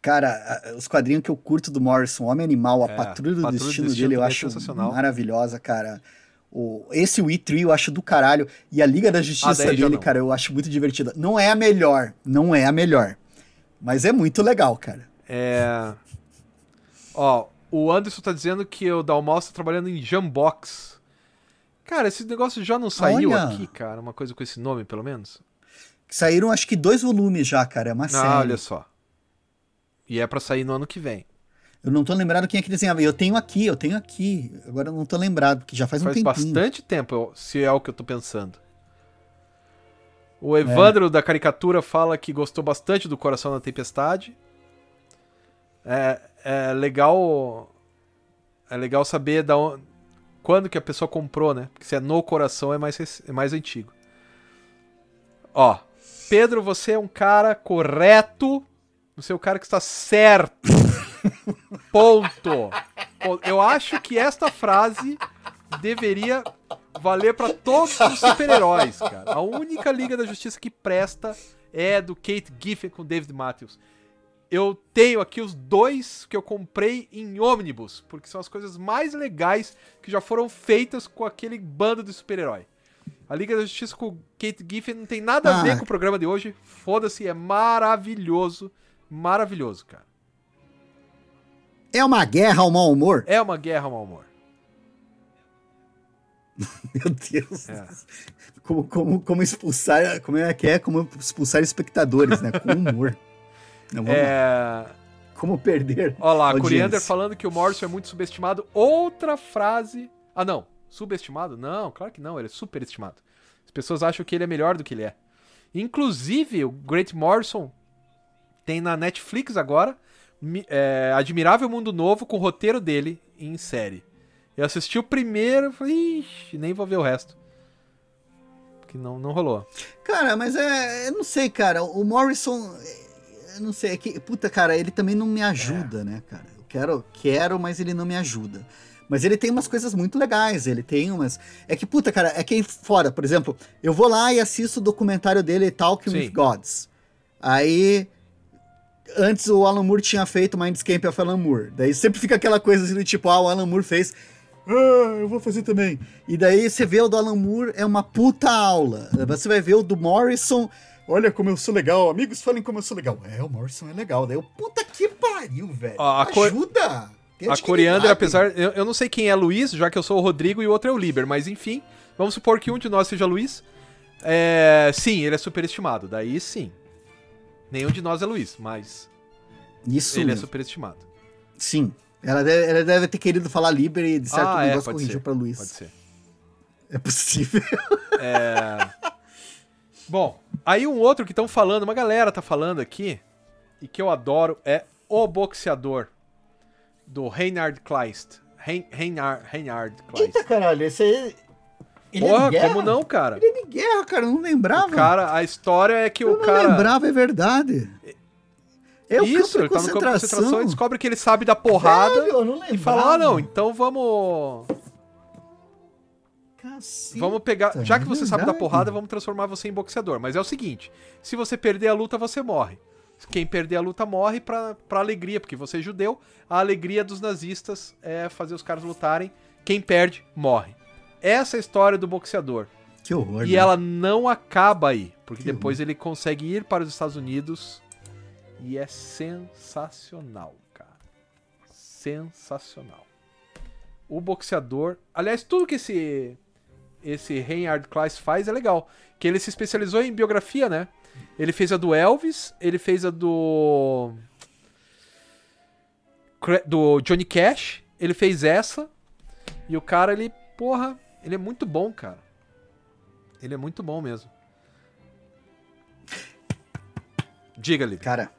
Cara, os quadrinhos que eu curto do Morrison, Homem Animal, a É, Patrulha do Patrulha do Destino, Destino dele, eu é acho sensacional. maravilhosa, cara. O, esse We Tree eu acho do caralho. E a Liga da Justiça Ah, daí já dele, cara, eu acho muito divertida. Não é a melhor, não é a melhor. Mas é muito legal, cara. É. Ó, o Anderson tá dizendo que o Dalmaus tá trabalhando em Jambox. Cara, esse negócio já não saiu Olha. aqui, cara? Uma coisa com esse nome, pelo menos? Saíram acho que dois volumes já, cara. É uma Ah, série. olha só. E é pra sair no ano que vem. Eu não tô lembrado quem é que desenhava. Eu tenho aqui, eu tenho aqui. Agora eu não tô lembrado, porque já faz, um Faz tempinho. bastante tempo, se é o que eu tô pensando. O Evandro da caricatura fala que gostou bastante do Coração da Tempestade. É, é legal. É legal saber da on- quando que a pessoa comprou, né? Porque se é no coração é mais, é mais antigo. Ó, Pedro, você é um cara correto. Você é o cara que está certo. Ponto. Eu acho que esta frase deveria valer pra todos os super-heróis, cara. A única Liga da Justiça que presta é a do Kate Giffen com David Matthews. Eu tenho aqui os dois que eu comprei em ônibus, porque são as coisas mais legais que já foram feitas com aquele bando de super-herói. A Liga da Justiça com Kate Giffen não tem nada a Ah. ver com o programa de hoje. Foda-se, é maravilhoso. Maravilhoso, cara. É uma guerra ao mau humor? É uma guerra ao mau humor. Meu Deus. É. Como, como, como expulsar. Como é que é? Como expulsar espectadores, né? Com humor. Não. É. Como perder. Olha lá, audiência. Coriander falando que o Morrison é muito subestimado. Outra frase. Ah, não. Subestimado? Não, claro que não. Ele é superestimado. As pessoas acham que ele é melhor do que ele é. Inclusive, o Great Morrison tem na Netflix agora é, Admirável Mundo Novo com o roteiro dele em série. Eu assisti o primeiro e falei, ixi, nem vou ver o resto. Que não, não rolou. Cara, mas é. Eu não sei, cara. O Morrison. é, Eu não sei. É que, puta, cara, ele também não me ajuda, né, cara? Eu quero, quero, mas ele não me ajuda. Mas ele tem umas coisas muito legais. Ele tem umas. É que, puta, cara, é que aí fora, por exemplo, eu vou lá e assisto o documentário dele, Talking Sim. with Gods. Aí. Antes o Alan Moore tinha feito Mindscape of Alan Moore. Daí sempre fica aquela coisa assim do tipo, ah, o Alan Moore fez. Ah, eu vou fazer também. E daí você vê o do Alan Moore, é uma puta aula. Você vai ver o do Morrison. Olha como eu sou legal. Amigos, falem como eu sou legal. É, o Morrison é legal. Daí eu, puta que pariu, velho. Ó, a cor- Ajuda! A dignidade. Coriander, apesar. Eu, eu não sei quem é Luiz, já que eu sou o Rodrigo e o outro é o Liber, mas enfim, vamos supor que um de nós seja Luiz. É, sim, ele é superestimado. Daí sim. Nenhum de nós é Luiz, mas Isso ele é mesmo. superestimado. Sim. Ela deve, ela deve ter querido falar Liber e de certo Ah, é, negócio pode corrigiu pra Luiz. Pode ser. É possível. É... Bom, aí um outro que estão falando, uma galera tá falando aqui, e que eu adoro, é O Boxeador, do Reinhard Kleist. Rein, Reinhard, Reinhard Kleist. Eita, caralho, esse aí. Ele é Porra, de guerra? como não, cara? Ele é de guerra, cara. Eu não lembrava. O cara, a história é que eu o não cara. lembrava, é verdade. É o Isso, ele tá no campo de concentração e descobre que ele sabe da porrada eu não lembrava. e fala: ah, não, então vamos. Caceta, Vamos pegar. Já que é você sabe da porrada, vamos transformar você em boxeador. Mas é o seguinte: se você perder a luta, você morre. Quem perder a luta morre pra, pra alegria, porque você é judeu. A alegria dos nazistas é fazer os caras lutarem quem perde, morre. Essa é a história do boxeador. Que horror. E né? ela não acaba aí, porque Que depois ele consegue ir para os Estados Unidos e é sensacional, cara. Sensacional. O boxeador, aliás, tudo que esse esse Reinhard Kleis faz é legal, que ele se especializou em biografia, né? Ele fez a do Elvis, ele fez a do do Johnny Cash, ele fez essa e o cara ele, porra, ele é muito bom, cara. Ele é muito bom mesmo. Diga-lhe. Cara,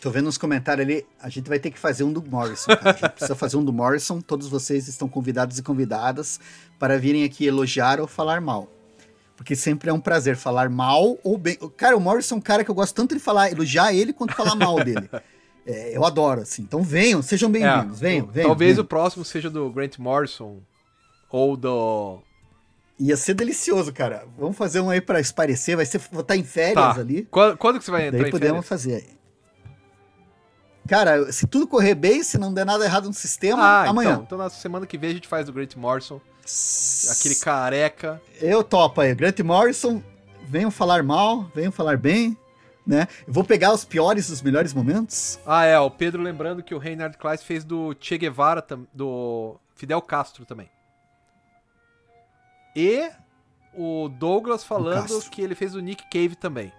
tô vendo nos comentários ali, a gente vai ter que fazer um do Morrison, cara. A gente precisa fazer um do Morrison. Todos vocês estão convidados e convidadas para virem aqui elogiar ou falar mal. Porque sempre é um prazer falar mal ou bem. Cara, o Morrison é um cara que eu gosto tanto de falar, elogiar ele quanto falar mal dele. É, eu adoro, assim. Então venham, sejam bem-vindos. venham, o- venham. É, Talvez venham. o próximo seja do Grant Morrison ou do. Ia ser delicioso, cara. Vamos fazer um aí pra esparecer. Vai ser. Vou estar em férias Tá. ali. Quando, quando que você vai entrar Daí em podemos férias? fazer. Cara, se tudo correr bem, se não der nada errado no sistema, Ah, amanhã. então. Então na semana que vem a gente faz do Grant Morrison. Aquele careca. Eu topo aí. Grant Morrison, venham falar mal, venham falar bem, né? Eu vou pegar os piores dos melhores momentos. Ah, é. O Pedro lembrando que o Reinhard Kleis fez do Che Guevara, do Fidel Castro também. E o Douglas falando Castro. que ele fez o Nick Cave também.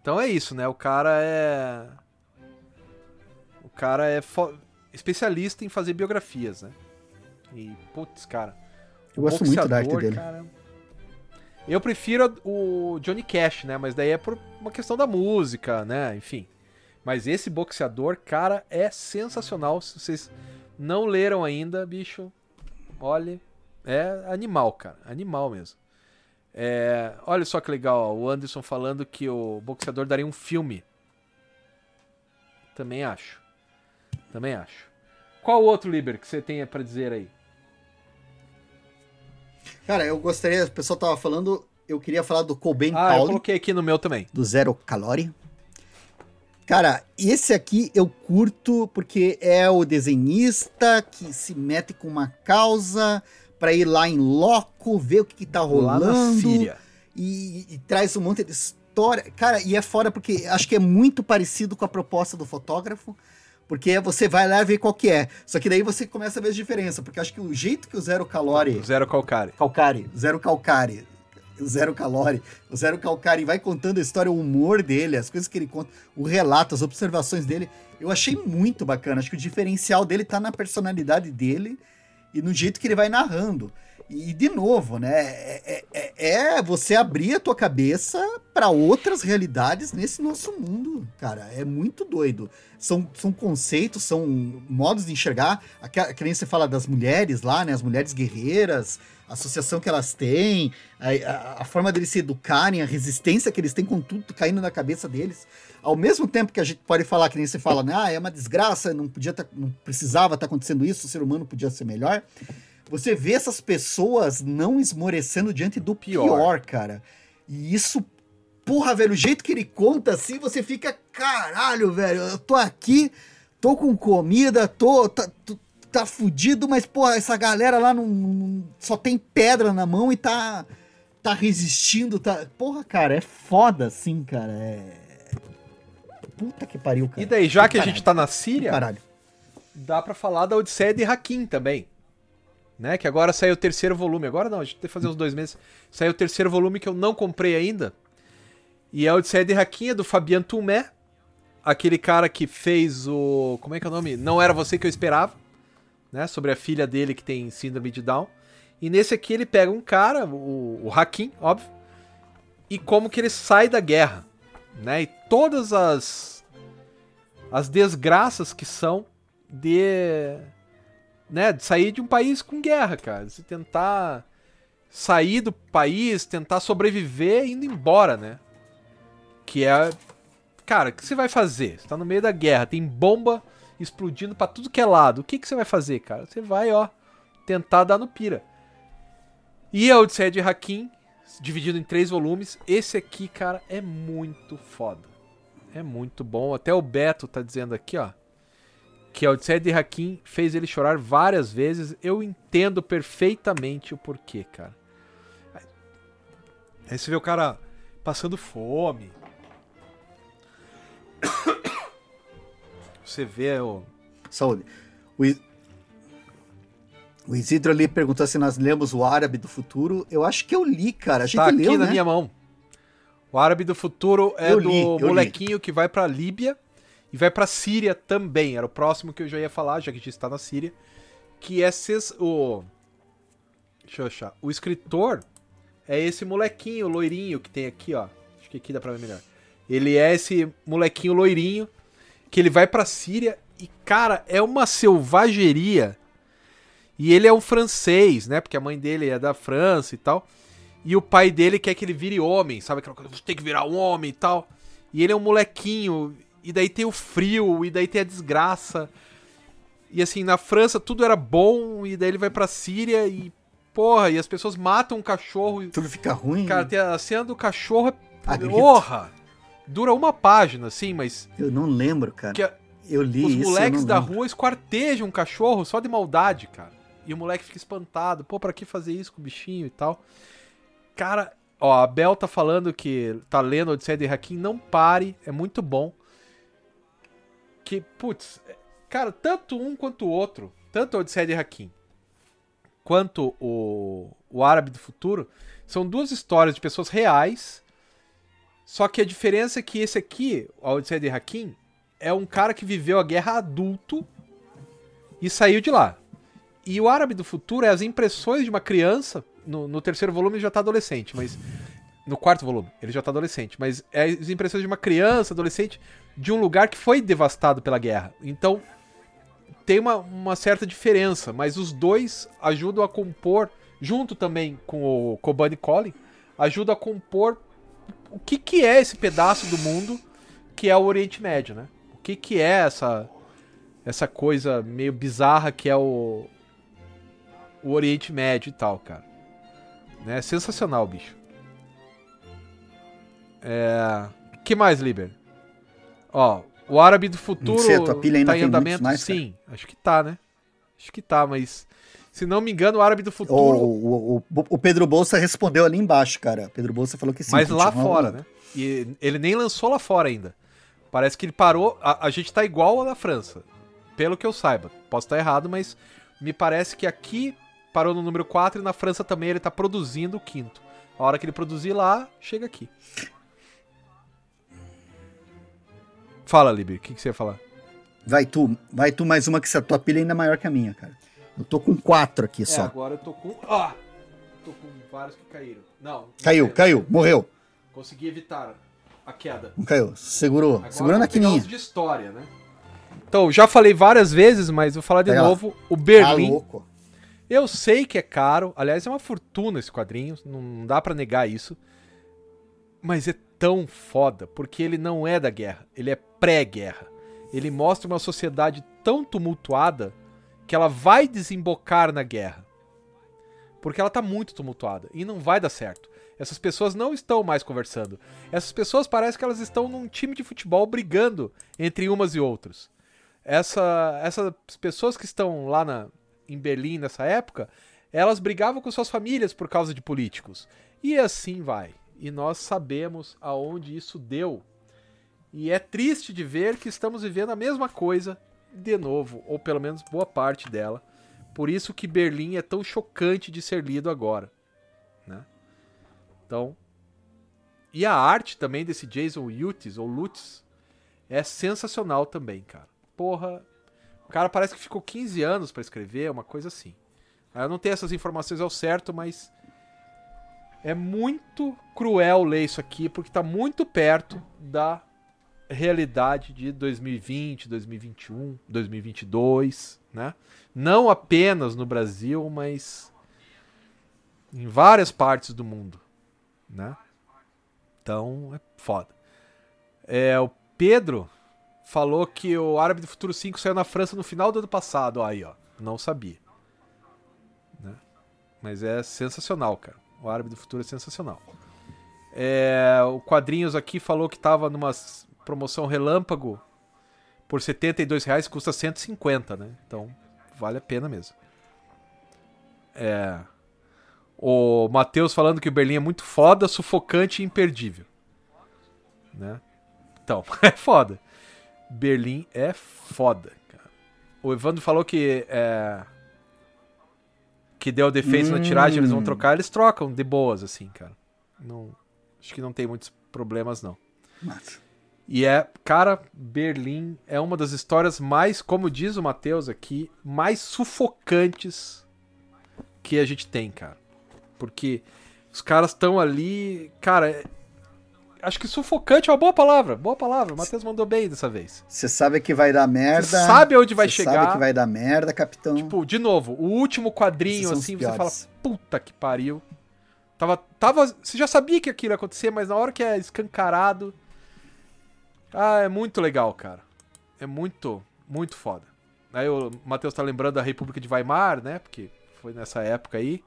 Então é isso, né? O cara é. O cara é fo- especialista em fazer biografias, né? E, putz, cara. Eu o gosto muito da arte boxeador, dele. cara, eu prefiro o Johnny Cash, né? Mas daí é por uma questão da música, né? Enfim. Mas esse boxeador, cara, é sensacional. Se vocês não leram ainda, bicho, olha, é animal, cara. Animal mesmo. É, olha só que legal, ó, o Anderson falando que o boxeador daria um filme. Também acho. Também acho. Qual outro Liber que você tem pra dizer aí? Cara, eu gostaria, o pessoal tava falando, eu queria falar do Cobain Ah, eu Pauli, coloquei aqui no meu também. do Zero Calori. Cara, esse aqui eu curto porque é o desenhista que se mete com uma causa pra ir lá em loco, ver o que, que tá rolando. Lá na Síria. e, e traz um monte de história. Cara, e é fora porque acho que é muito parecido com a proposta do fotógrafo. Porque você vai lá ver qual que é. Só que daí você começa a ver as diferenças. Porque acho que o jeito que o Zero Calori. Zero Calcare. Calcari, Zero Calcari. Zero Calori. O Zero Calcari vai contando a história, o humor dele, as coisas que ele conta, o relato, as observações dele. Eu achei muito bacana. Acho que o diferencial dele tá na personalidade dele e no jeito que ele vai narrando. E, de novo, né? É, é- é você abrir a tua cabeça para outras realidades nesse nosso mundo, cara. É muito doido. São, são conceitos, são modos de enxergar. Aquela, que nem você fala das mulheres lá, né? As mulheres guerreiras, a associação que elas têm, a, a- a forma deles se educarem, a resistência que eles têm com tudo caindo na cabeça deles. Ao mesmo tempo que a gente pode falar, que nem você fala, né? Ah, é uma desgraça, não podia tá- não precisava estar acontecendo isso, o ser humano podia ser melhor. Você vê essas pessoas não esmorecendo diante do Pior. pior, cara. E isso, porra, velho, o jeito que ele conta assim, você fica, caralho, velho, eu tô aqui, tô com comida, tô. Tá, tô- tá fudido, mas, porra, essa galera lá não, não- só tem pedra na mão e tá. tá resistindo, tá. Porra, cara, é foda assim, cara. É. Puta que pariu, cara. E daí, já que a Caralho. gente tá na Síria, Caralho. dá pra falar da Odisseia de Hakim também. Né? Que agora saiu o terceiro volume. Agora não, a gente tem que fazer uns dois meses. Saiu o terceiro volume que eu não comprei ainda. E a Odisseia de Hakim é do Fabian Tumé. Aquele cara que fez o. Como é que é o nome? Não era você que eu esperava. Né? Sobre a filha dele que tem síndrome de Down. E nesse aqui ele pega um cara, o, o Hakim, óbvio. E como que ele sai da guerra. Né? E todas as. As desgraças que são de né, de sair de um país com guerra, cara. Você tentar sair do país, tentar sobreviver indo embora, né? Que é. Cara, o que você vai fazer? Você tá no meio da guerra, tem bomba explodindo pra tudo que é lado. O que, que você vai fazer, cara? Você vai, ó, tentar dar no pira. E a Odisseia de Hakim, dividido em três volumes. Esse aqui, cara, é muito foda. É muito bom. Até o Beto tá dizendo aqui, ó. que a Odisseia de Hakim fez ele chorar várias vezes. Eu entendo perfeitamente o porquê, cara. Aí você vê o cara passando fome. Você vê o. Saúde. O, o Isidro ali perguntou se nós lemos o Árabe do Futuro. Eu acho que eu li, cara. A gente Tá aqui leu, na né? minha mão. O Árabe do Futuro é Eu do li, eu li. molequinho que vai pra Líbia e vai pra Síria também. Era o próximo que eu já ia falar, já que a gente está na Síria. Que é ses- o. Deixa eu achar. O escritor é esse molequinho loirinho que tem aqui, ó. Acho que aqui dá pra ver melhor. Ele é esse molequinho loirinho que ele vai pra Síria e, cara, é uma selvageria. E ele é um francês, né? Porque a mãe dele é da França e tal. E o pai dele quer que ele vire homem, sabe? Aquela coisa, você tem que virar um homem e tal. E ele é um molequinho. E daí tem o frio, e daí tem a desgraça. E assim, na França tudo era bom, e daí ele vai pra Síria e. Porra, e as pessoas matam um cachorro. e- Tudo fica ruim. Cara, tem a cena do cachorro é. Agrito. Porra! Dura uma página, assim, mas. Eu não lembro, cara. Que a- Eu li os isso. eu moleques da rua esquartejam um cachorro só de maldade, cara. E o moleque fica espantado. Pô, pra que fazer isso com o bichinho e tal? Cara, ó, a Bel tá falando que tá lendo Odisseia de Hakim. Não pare, é muito bom. Que, putz, é- cara, tanto um quanto o outro, tanto a Odisseia de Hakim quanto o, o Árabe do Futuro, são duas histórias de pessoas reais. Só que a diferença é que esse aqui, a Odisseia de Hakim, é um cara que viveu a guerra adulto e saiu de lá. E o Árabe do Futuro é as impressões de uma criança. No, no terceiro volume ele já tá adolescente, mas. No quarto volume, ele já tá adolescente. Mas é as impressões de uma criança, adolescente, de um lugar que foi devastado pela guerra. Então, tem uma, uma certa diferença, mas os dois ajudam a compor, junto também com o Kobani Collin, ajudam a compor o que, que é esse pedaço do mundo que é o Oriente Médio, né? O que, que é essa, essa coisa meio bizarra que é o, o Oriente Médio e tal, cara. Né? Sensacional, bicho. É... que mais, Liber? Ó, o Árabe do Futuro sei, a pilha ainda tá em andamento? mais, cara? Sim, acho que tá, né? Acho que tá, mas se não me engano, o Árabe do O, Futuro o, o, o Pedro Bolsa respondeu ali embaixo, cara. Pedro Bolsa falou que sim. mas lá fora, rolando. né? E ele nem lançou lá fora ainda. Parece que ele parou. A, a gente tá igual a na França. Pelo que eu saiba. Posso estar errado, mas me parece que aqui parou no número 4 e na França também ele tá produzindo o quinto. A hora que ele produzir lá, chega aqui. Fala, Liber, o que, que você ia falar? Vai tu, vai tu mais uma que essa tua pilha ainda é maior que a minha, cara. Eu tô com quatro aqui É, só. agora eu tô com. Ah! Tô com vários que caíram. Não. Caiu, caiu, morreu. Consegui evitar a queda. Não caiu. Segurou. Agora Segurando a vou pegar quininha. os de história, né? Então, já falei várias vezes, mas vou falar de Pega lá. novo. O Tá Berlim. louco. Eu sei que é caro. Aliás, é uma fortuna esse quadrinho. Não dá pra negar isso. Mas é tão foda, porque ele não é da guerra. Ele é pré-guerra. Ele mostra uma sociedade tão tumultuada que ela vai desembocar na guerra. Porque ela tá muito tumultuada e não vai dar certo. Essas pessoas não estão mais conversando. Essas pessoas parecem que elas estão num time de futebol brigando entre umas e outras. Essa, essas pessoas que estão lá na, em Berlim nessa época, elas brigavam com suas famílias por causa de políticos. E assim vai. E nós sabemos aonde isso deu. E é triste de ver que estamos vivendo a mesma coisa de novo, ou pelo menos boa parte dela. Por isso que Berlim é tão chocante de ser lido agora, né? Então, e a arte também desse Jason Lutz ou Lutz é sensacional também, cara. Porra, o cara parece que ficou 15 anos pra escrever, uma coisa assim. Eu não tenho essas informações ao certo, mas é muito cruel ler isso aqui porque tá muito perto da realidade de 2020, 2021, 2022, né? Não apenas no Brasil, mas em várias partes do mundo, né? Então é foda. É, o Pedro falou que o Árabe do Futuro 5 saiu na França no final do ano passado. Aí, ó. Não sabia. Né? Mas é sensacional, cara. O Árabe do Futuro é sensacional. É, o Quadrinhos aqui falou que tava numa promoção relâmpago por 72 reais custa 150, né? Então, vale a pena mesmo. É. O Matheus falando que o Berlim é muito foda, sufocante e imperdível. Né? Então, é foda. Berlim é foda, cara. O Evandro falou que é, que deu defeito hum. na tiragem, eles vão hum. trocar, eles trocam de boas, assim, cara. Não, acho que não tem muitos problemas, não. Mas... E é, cara, Berlim é uma das histórias mais, como diz o Matheus aqui, mais sufocantes que a gente tem, cara. Porque os caras estão ali, cara, acho que sufocante é uma boa palavra, boa palavra. O Matheus mandou bem dessa vez. Você sabe que vai dar merda. Você sabe onde vai chegar. sabe que vai dar merda, capitão. Tipo, de novo, o último quadrinho, assim, você fala, puta que pariu. Tava, tava, você já sabia que aquilo ia acontecer, mas na hora que é escancarado, ah, é muito legal, cara. É muito, muito foda. Aí o Matheus tá lembrando da República de Weimar, né? Porque foi nessa época aí.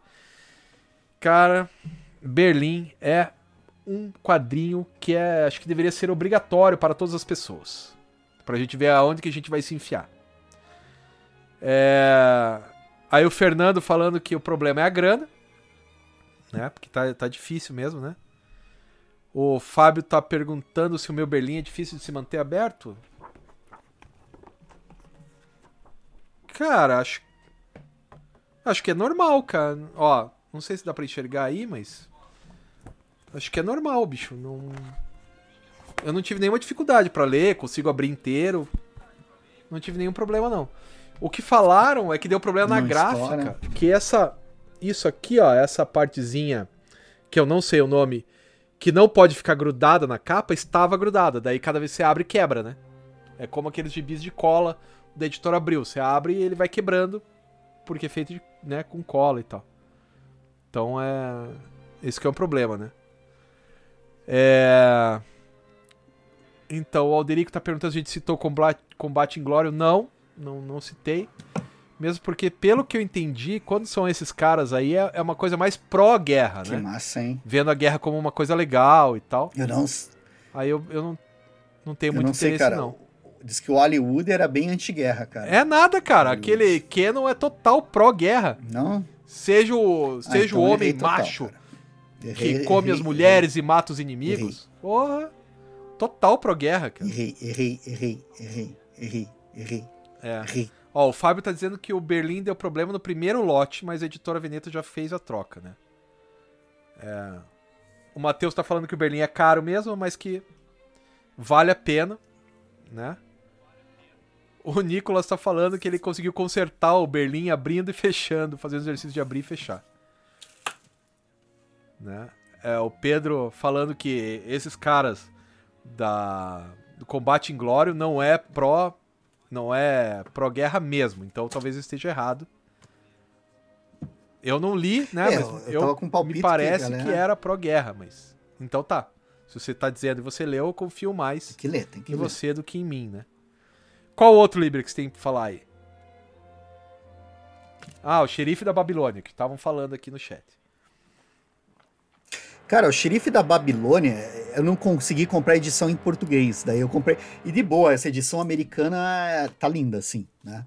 Cara, Berlim é um quadrinho que é, acho que deveria ser obrigatório para todas as pessoas. Pra gente ver aonde que a gente vai se enfiar. É... Aí o Fernando falando que o problema é a grana, né? Porque tá, tá difícil mesmo, né? O Fábio tá perguntando se o meu Berlim é difícil de se manter aberto. Cara, acho. Acho que é normal, cara. Ó, não sei se dá pra enxergar aí, mas. Acho que é normal, bicho. Não. Eu não tive nenhuma dificuldade para ler, consigo abrir inteiro. Não tive nenhum problema, não. O que falaram é que deu problema na gráfica. Que essa. Isso aqui, ó, essa partezinha que eu não sei o nome que não pode ficar grudada na capa, estava grudada. Daí cada vez que você abre, quebra, né? É como aqueles gibis de cola da editora Abril. Você abre e ele vai quebrando, porque é feito de, né, com cola e tal. Então é. Esse que é um problema, né? É. Então, o Alderico tá perguntando se a gente citou Combate, Combate Glória. Não, não, não citei. Mesmo porque, pelo que eu entendi, quando são esses caras aí, é, é uma coisa mais pró-guerra, né? Que massa, hein? Vendo a guerra como uma coisa legal e tal. Eu não... Aí eu, eu não, não tenho eu muito não sei, interesse, cara, não. Diz que o Hollywood era bem anti-guerra, cara. É nada, cara. Aquele Canon é total pró-guerra. Não? Seja o, ah, seja ah, então o homem macho errei, que come as mulheres e mata os inimigos. Porra. Total pró-guerra, cara. Errei, errei, errei, errei, errei, errei. É. Ó, o Fábio tá dizendo que o Berlim deu problema no primeiro lote, mas a editora Veneta já fez a troca, né? É... O Matheus tá falando que o Berlim é caro mesmo, mas que vale a pena, né? O Nicolas tá falando que ele conseguiu consertar o Berlim abrindo e fechando, fazendo exercício de abrir e fechar. Né? É, o Pedro falando que esses caras da, do Combate Inglório não é pró não é pró-guerra mesmo, então talvez eu esteja errado. Eu não li, né? É, mas eu, eu um me parece que, que era pró-guerra, mas. Então tá. Se você tá dizendo e você leu, eu confio mais tem que ler, tem que em ler. você do que em mim, né? Qual outro livro que você tem pra falar aí? Ah, o Xerife da Babilônia, que estavam falando aqui no chat. Cara, o Xerife da Babilônia, eu não consegui comprar a edição em português. Daí eu comprei. E de boa, essa edição americana tá linda, assim, né?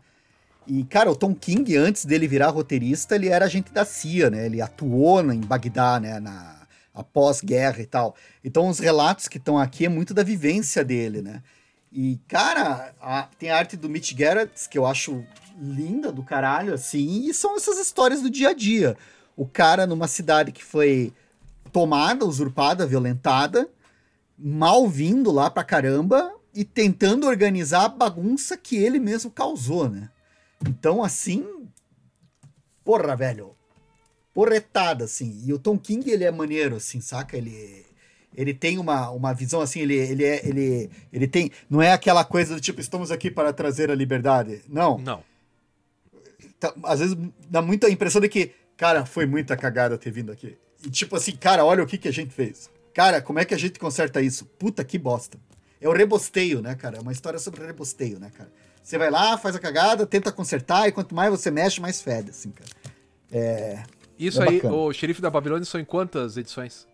E, cara, o Tom King, antes dele virar roteirista, ele era agente da CIA, né? Ele atuou em Bagdá, né? Na, após guerra e tal. Então, os relatos que estão aqui é muito da vivência dele, né? E, cara, a, tem a arte do Mitch Gerrits, que eu acho linda do caralho, assim, e são essas histórias do dia a dia. O cara numa cidade que foi tomada, usurpada, violentada, mal vindo lá pra caramba e tentando organizar a bagunça que ele mesmo causou, né? Então, assim, porra, velho, porretada, assim. E o Tom King, ele é maneiro, assim, saca? Ele, ele tem uma, uma visão, assim, ele, ele, é, ele, ele tem... Não é aquela coisa do tipo, estamos aqui para trazer a liberdade. Não. Não. Tá, às vezes dá muita impressão de que, cara, foi muita cagada ter vindo aqui. E tipo assim, cara, olha o que, que a gente fez. Cara, como é que a gente conserta isso? Puta que bosta. É o rebosteio, né, cara? É uma história sobre rebosteio, né, cara? Você vai lá, faz a cagada, tenta consertar, e quanto mais você mexe, mais fede, assim, cara. É. Isso é aí, bacana. o Xerife da Babilônia são em quantas edições?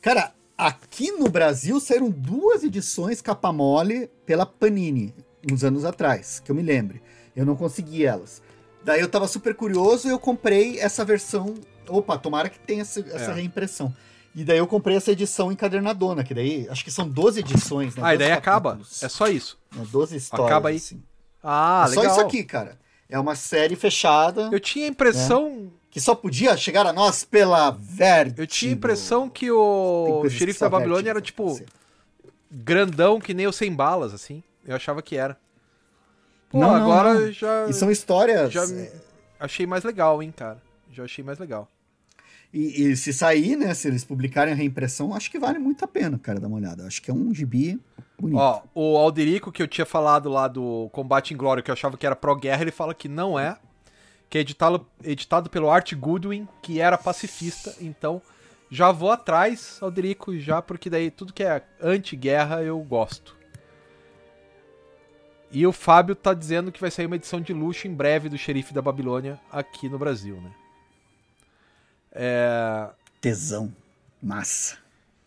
Cara, aqui no Brasil saíram duas edições capa mole pela Panini, uns anos atrás, que eu me lembre. Eu não consegui elas. Daí eu tava super curioso e eu comprei essa versão. Opa, tomara que tenha essa, essa É. reimpressão. E daí eu comprei essa edição encadernadona, que daí acho que são 12 edições, né? Ah, e 12 daí acaba. É só isso. né? 12 histórias. Acaba aí. assim. Ah, é só legal. isso aqui, cara. É uma série fechada Eu tinha a impressão. que só podia chegar a nós pela Verde. Eu tinha a impressão que o xerife só da Babilônia Vertigo era tipo fazer. grandão que nem o sem balas, assim. Eu achava que era. Pô, Não, não, agora não. já E são histórias. já é, achei mais legal, hein, cara. Já achei mais legal. E, e se sair, né? Se eles publicarem a reimpressão, acho que vale muito a pena, cara, dar uma olhada. Acho que é um gibi bonito. Ó, o Alderico, que eu tinha falado lá do Combate em Glória, que eu achava que era pró-guerra, ele fala que não é. Que é editado, editado pelo Art Goodwin, que era pacifista. Então, já vou atrás, Alderico, já, porque daí tudo que é anti-guerra eu gosto. E o Fábio tá dizendo que vai sair uma edição de luxo em breve do Xerife da Babilônia aqui no Brasil, né? É... Tesão. Massa.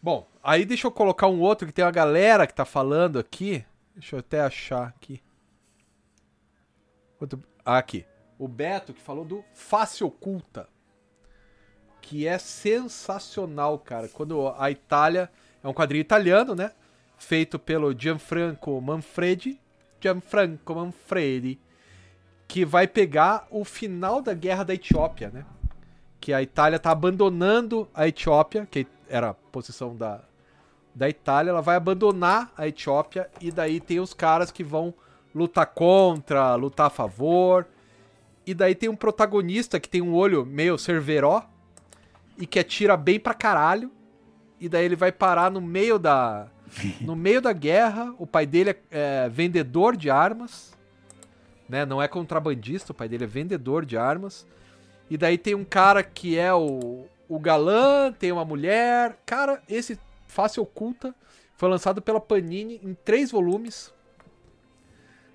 Bom, aí deixa eu colocar um outro que tem uma galera que tá falando aqui. Deixa eu até achar aqui. Outro- Ah, aqui. O Beto que falou do Face Oculta. Que é sensacional, cara. Quando a Itália. É um quadrinho italiano, né? Feito pelo Gianfranco Manfredi. Gianfranco Manfredi. Que vai pegar o final da guerra da Etiópia, né? Que a Itália está abandonando a Etiópia, que era a posição da, da Itália, ela vai abandonar a Etiópia e daí tem os caras que vão lutar contra, lutar a favor. E daí tem um protagonista que tem um olho meio cerveró e que atira bem pra caralho. E daí ele vai parar no meio da no meio da guerra. O pai dele é, é vendedor de armas, né? Não é contrabandista, o pai dele é vendedor de armas. E daí tem um cara que é o, o galã, tem uma mulher. Cara, esse Face Oculta foi lançado pela Panini em três volumes.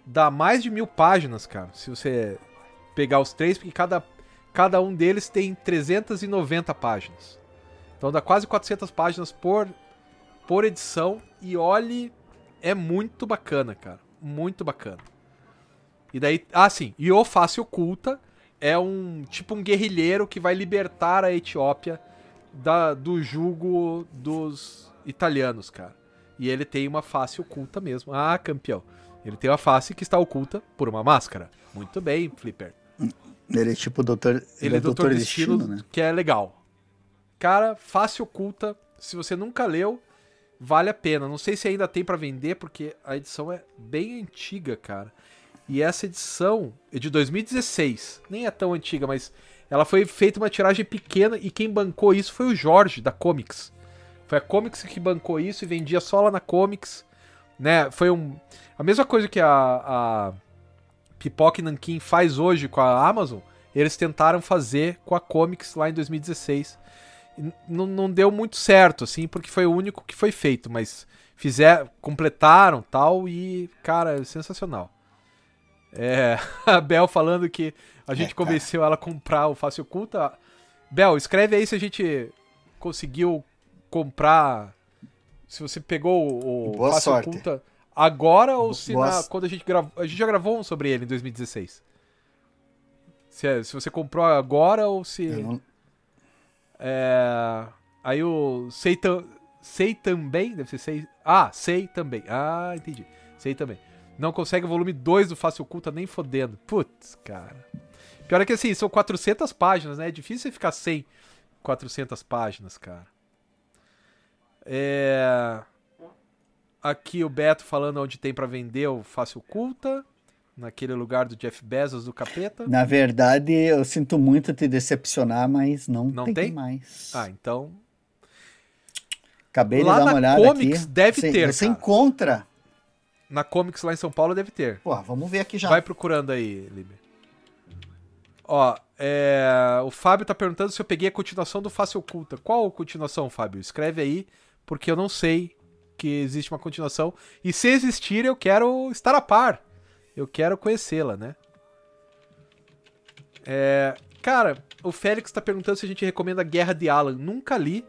Dá mais de mil páginas, cara. Se você pegar os três, porque cada, cada um deles tem 390 páginas. Então dá quase 400 páginas por, por edição. E olhe, é muito bacana, cara. Muito bacana. E daí, ah, sim. E o Face Oculta é um tipo um guerrilheiro que vai libertar a Etiópia da, do jugo dos italianos, cara. E ele tem uma face oculta mesmo. Ah, campeão. Ele tem uma face que está oculta por uma máscara. Muito bem, Flipper. Ele é tipo doutor. Ele, é Doutor Destino, né? que é legal. Cara, face oculta. Se você nunca leu, vale a pena. Não sei se ainda tem pra vender, porque a edição é bem antiga, cara. E essa edição é de 2016. Nem é tão antiga, mas ela foi feita uma tiragem pequena e quem bancou isso foi o Jorge, da Comics. Foi a Comics que bancou isso e vendia só lá na Comics. Né? Foi um. A mesma coisa que a, a Pipoca e Nankin faz hoje com a Amazon, eles tentaram fazer com a Comics lá em 2016. E n- não, não deu muito certo, assim, porque foi o único que foi feito, mas fizeram, completaram tal e, cara, é sensacional. É, a Bel falando que a gente É, convenceu ela a comprar o Face Oculta. Bel, escreve aí se a gente conseguiu comprar. Se você pegou o, Boa Face sorte. Oculta agora ou se na- quando a gente gravou. A gente já gravou um sobre ele em 2016. Se, é- se você comprou agora ou se. Não- É, aí o sei, tam, sei também, deve ser sei. Ah, sei também. Ah, entendi. Sei também. Não consegue o volume 2 do Face Oculta nem fodendo. Putz, cara. Pior é que assim, são 400 páginas, né? É difícil você ficar sem 400 páginas, cara. É... Aqui o Beto falando onde tem pra vender o Face Oculta. Naquele lugar do Jeff Bezos do capeta. Na verdade, eu sinto muito te decepcionar, mas não, Não tem, tem? mais. Ah, então. Acabei Lá de dar uma olhada Comics aqui. deve Você- ter, Você cara. encontra. Na Comics lá em São Paulo deve ter. Pô, vamos ver aqui já. Vai procurando aí, Liber. Ó, é, o Fábio tá perguntando se eu peguei a continuação do Face Oculta. Qual a continuação, Fábio? Escreve aí, porque eu não sei que existe uma continuação. E se existir, eu quero estar a par. Eu quero conhecê-la, né? É, cara, o Félix tá perguntando se a gente recomenda Guerra de Alan. Nunca li,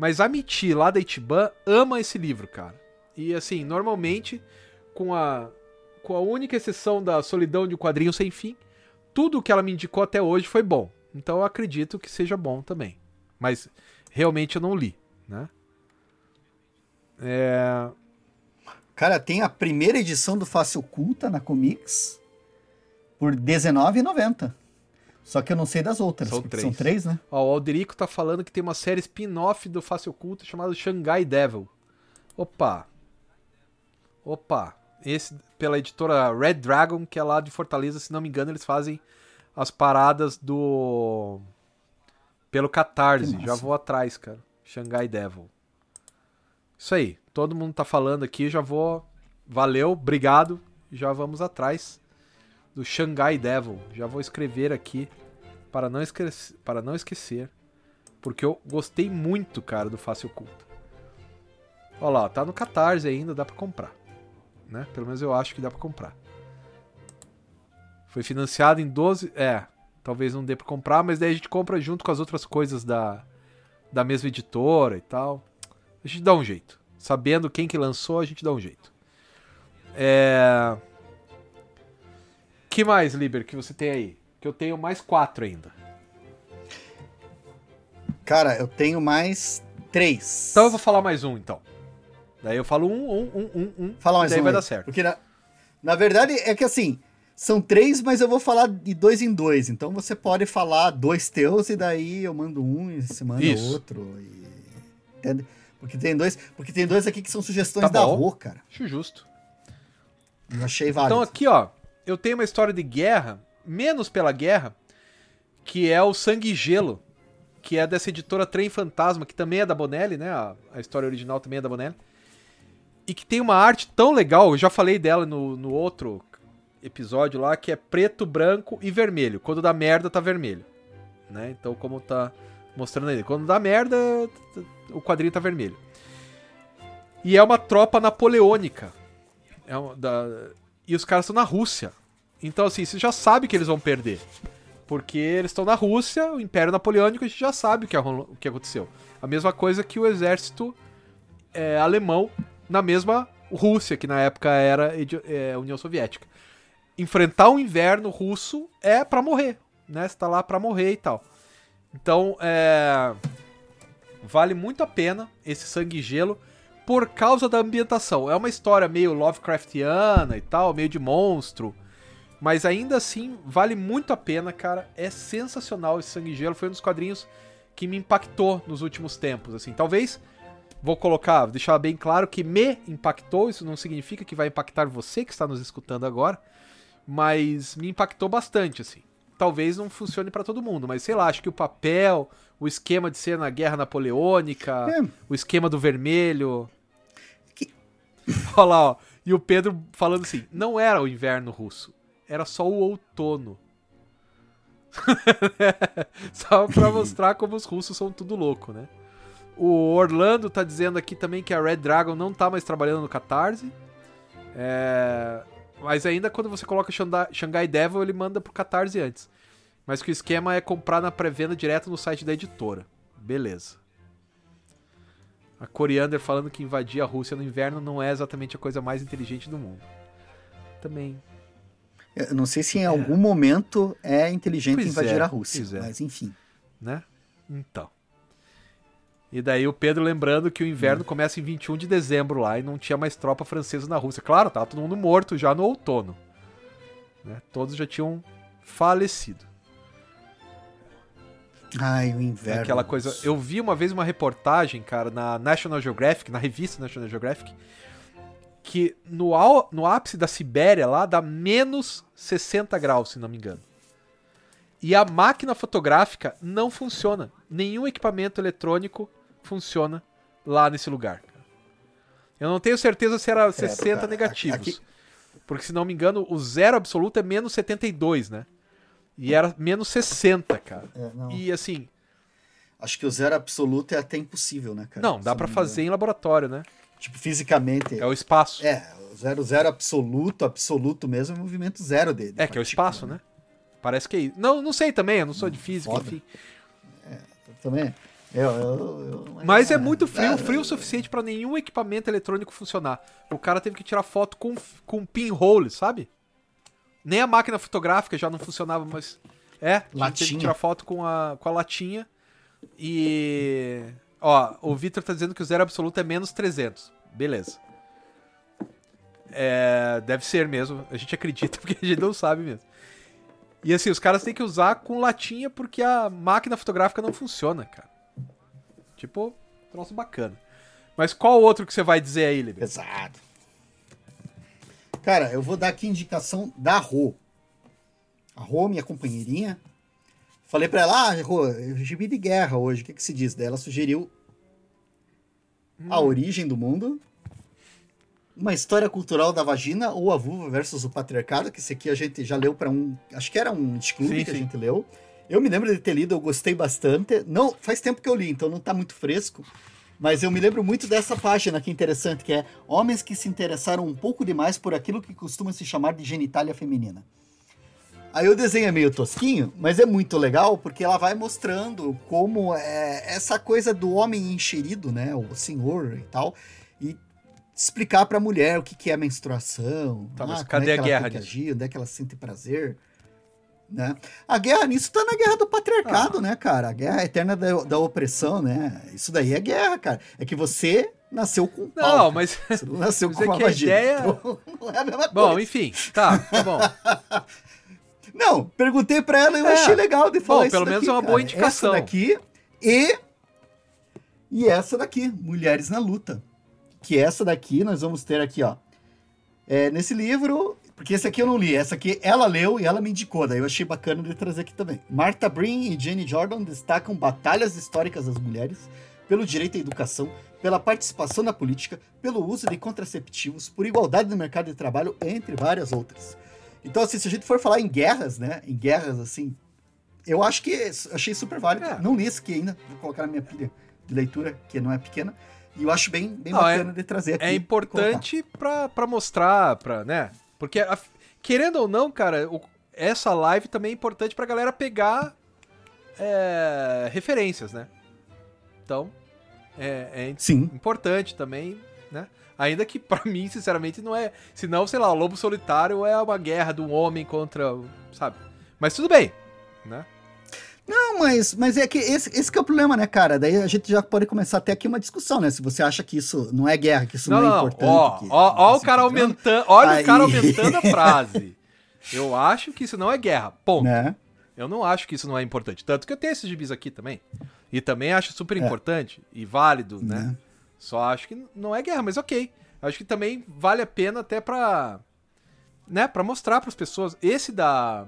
Mas a Miti, lá da Itiban, ama esse livro, cara. E assim, normalmente, com a, com a única exceção da Solidão de um Quadrinho Sem Fim, tudo que ela me indicou até hoje foi bom. Então eu acredito que seja bom também. Mas realmente eu não li, né? É... Cara, tem a primeira edição do Face Oculta na Comics por R$19,90. Só que eu não sei das outras. São três. São três, né? Ó, o Alderico tá falando que tem uma série spin-off do Face Oculta chamada Shanghai Devil. Opa. Opa. Esse pela editora Red Dragon, que é lá de Fortaleza, se não me engano, eles fazem as paradas do pelo Catarse. Já vou atrás, cara. Shanghai Devil. Isso aí. Todo mundo tá falando aqui, já vou. Valeu, obrigado. Já vamos atrás do Shanghai Devil. Já vou escrever aqui para não, esquecer, para não esquecer. Porque eu gostei muito, cara, do Face Oculta. Olha lá, tá no Catarse ainda, dá para comprar. Né? Pelo menos eu acho que dá para comprar. Foi financiado em 12. É, talvez não dê pra comprar, mas daí a gente compra junto com as outras coisas da, da mesma editora e tal. A gente dá um jeito. Sabendo quem que lançou, a gente dá um jeito. É. que mais, Liber, que você tem aí? Que eu tenho mais quatro ainda. Cara, eu tenho mais três. Então eu vou falar mais um, então. Daí eu falo um, um, um, um, um. Fala mais daí um. vai aí. dar certo. Porque na, na verdade é que assim, são três, mas eu vou falar de dois em dois. Então você pode falar dois teus e daí eu mando um e você manda Isso. outro. E... Entende? Porque tem dois, porque tem dois aqui que são sugestões Tá da. Rô, cara. Acho justo. Eu achei válido. Então aqui, ó, eu tenho uma história de guerra, menos pela guerra, que é o Sangue e Gelo, que é dessa editora Trem Fantasma, que também é da Bonelli, né? A, a história original também é da Bonelli. E que tem uma arte tão legal, eu já falei dela no, no outro episódio lá, que é preto, branco e vermelho. Quando dá merda, tá vermelho. Né? Então, como tá mostrando aí. Quando dá merda, o quadrinho tá vermelho. E é uma tropa napoleônica. É uma- da- e os caras estão na Rússia. Então, assim, você já sabe que eles vão perder. Porque eles estão na Rússia, o Império Napoleônico, a gente já sabe o que, o que aconteceu. A mesma coisa que o exército é, alemão na mesma Rússia, que na época era é, União Soviética. Enfrentar o inverno russo é pra morrer, né? Você tá lá pra morrer e tal. Então, é, vale muito a pena esse Sangue e Gelo por causa da ambientação. É uma história meio Lovecraftiana e tal, meio de monstro. Mas ainda assim, vale muito a pena, cara. É sensacional esse Sangue e Gelo. Foi um dos quadrinhos que me impactou nos últimos tempos. Assim, talvez vou colocar, deixar bem claro que me impactou. Isso não significa que vai impactar você que está nos escutando agora, mas me impactou bastante, assim. Talvez não funcione pra todo mundo, mas sei lá, acho que o papel, o esquema de ser na Guerra Napoleônica, É. o esquema do vermelho. Que- Olha lá, ó. E o Pedro falando assim: não era o inverno russo, era só o outono. só pra mostrar como os russos são tudo louco, né? O Orlando tá dizendo aqui também que a Red Dragon não tá mais trabalhando no Catarse. É, Mas ainda quando você coloca Shanghai Devil, ele manda pro Catarse antes. Mas que o esquema é comprar na pré-venda direto no site da editora. Beleza. A Coriander falando que invadir a Rússia no inverno não é exatamente a coisa mais inteligente do mundo. Também. Eu não sei se em algum momento é inteligente Pois invadir é, a Rússia, é. mas enfim. né? Então. E daí o Pedro lembrando que o inverno começa em 21 de dezembro lá e não tinha mais tropa francesa na Rússia. Claro, tava todo mundo morto já no outono. Né? Todos já tinham falecido. Ai, o inverno. Aquela coisa. Eu vi uma vez uma reportagem, cara, na National Geographic, na revista National Geographic, que no, au- no ápice da Sibéria lá dá menos 60 graus, se não me engano. E a máquina fotográfica não funciona. Nenhum equipamento eletrônico funciona lá nesse lugar. Eu não tenho certeza se era 60 cara. negativos. Aqui- Porque, se não me engano, o zero absoluto é menos 72, né? E era menos 60, cara. É. E assim, Acho que o zero absoluto é até impossível, né, cara? não, dá me fazer em laboratório, né? Tipo, fisicamente. É o espaço. É, É, o zero, zero absoluto, absoluto mesmo, é o movimento zero dele. que é o espaço, né? Parece que é isso. Não, não sei também, eu não sou de física, Foda. enfim. Também. Eu, eu, eu, Mas é muito frio, frio o suficiente pra nenhum equipamento eletrônico funcionar. O cara teve que tirar foto com, com pinhole, sabe? Nem a máquina fotográfica já não funcionava, mas. É, a gente teve que Latinha. tirar foto com a, com a latinha. E. Ó, o Victor tá dizendo que o zero absoluto é menos 300. Beleza. É, deve ser mesmo. A gente acredita porque a gente não sabe mesmo. E assim, os caras têm que usar com latinha porque a máquina fotográfica não funciona, cara. Tipo, troço bacana. Mas qual outro que você vai dizer aí, Liber? Pesado. Cara, eu vou dar aqui indicação da Rô. A Rô, minha companheirinha. Falei pra ela, ah, Rô, eu gibi de guerra hoje, o que, que se diz? Daí ela sugeriu A Origem do Mundo, uma história cultural da vagina ou a vulva versus o patriarcado, que esse aqui a gente já leu pra um, acho que era um clube Sim, que a sim. gente leu. Eu me lembro de ter lido, eu gostei bastante. Não, faz tempo que eu li, então não tá muito fresco. Mas eu me lembro muito dessa página que é interessante, que é Homens que se interessaram um pouco demais por aquilo que costuma se chamar de genitália feminina. Aí o desenho é meio tosquinho, mas é muito legal porque ela vai mostrando como é essa coisa do homem enxerido, né, o senhor e tal, e explicar pra mulher o que, que é menstruação, Tá, mas cadê é a que guerra ela tem que agir, onde é que ela sente prazer, né? A guerra nisso tá na guerra do patriarcado, Ah. né, cara? A guerra eterna da, da opressão, né? Isso daí é guerra, cara. É que você nasceu com pau, Não, cara. mas. Você não nasceu com é uma que a vagina. ideia- Então, não é a mesma Bom, coisa. enfim, tá, tá bom. Não, perguntei pra ela e eu É. achei legal de falar Bom, isso pelo menos daqui, é uma boa cara. indicação. Essa daqui e... E essa daqui, Mulheres na Luta. Que essa daqui nós vamos ter aqui, ó. É, nesse livro, porque esse aqui eu não li, essa aqui ela leu e ela me indicou, daí eu achei bacana de trazer aqui também. Martha Breen e Jenny Jordan destacam batalhas históricas das mulheres pelo direito à educação, pela participação na política, pelo uso de contraceptivos, por igualdade no mercado de trabalho, entre várias outras. Então, assim, se a gente for falar em guerras, né? Em guerras, assim, eu acho que achei super válido. É. Não li esse aqui ainda, vou colocar na minha pilha de leitura, que não é pequena. E eu acho bem, bem Não, é- bacana de trazer aqui. É importante pra mostrar, pra, né? Porque, a- querendo ou não, cara, o- essa live também é importante pra galera pegar é, referências, né? Então, é, é Sim. importante também, né? Ainda que pra mim, sinceramente, não é. Senão, sei lá, o Lobo Solitário é uma guerra de um homem contra. Sabe? Mas tudo bem, né? Não, mas, mas é que esse, esse que é o problema, né, cara? Daí a gente já pode começar até aqui uma discussão, né? Se você acha que isso não é guerra, que isso não, Não, é importante. ó, que ó, tá ó o cara encontrando, aumentando. Olha Aí- o cara aumentando a frase. Eu acho que isso não é guerra. Ponto. Né? Eu não acho que isso não é importante. Tanto que eu tenho esses gibis aqui também. E também acho super É. importante e válido, né? Né? Só acho que não é guerra, mas ok. Acho que também vale a pena até pra. Né, pra mostrar pras pessoas. Esse da.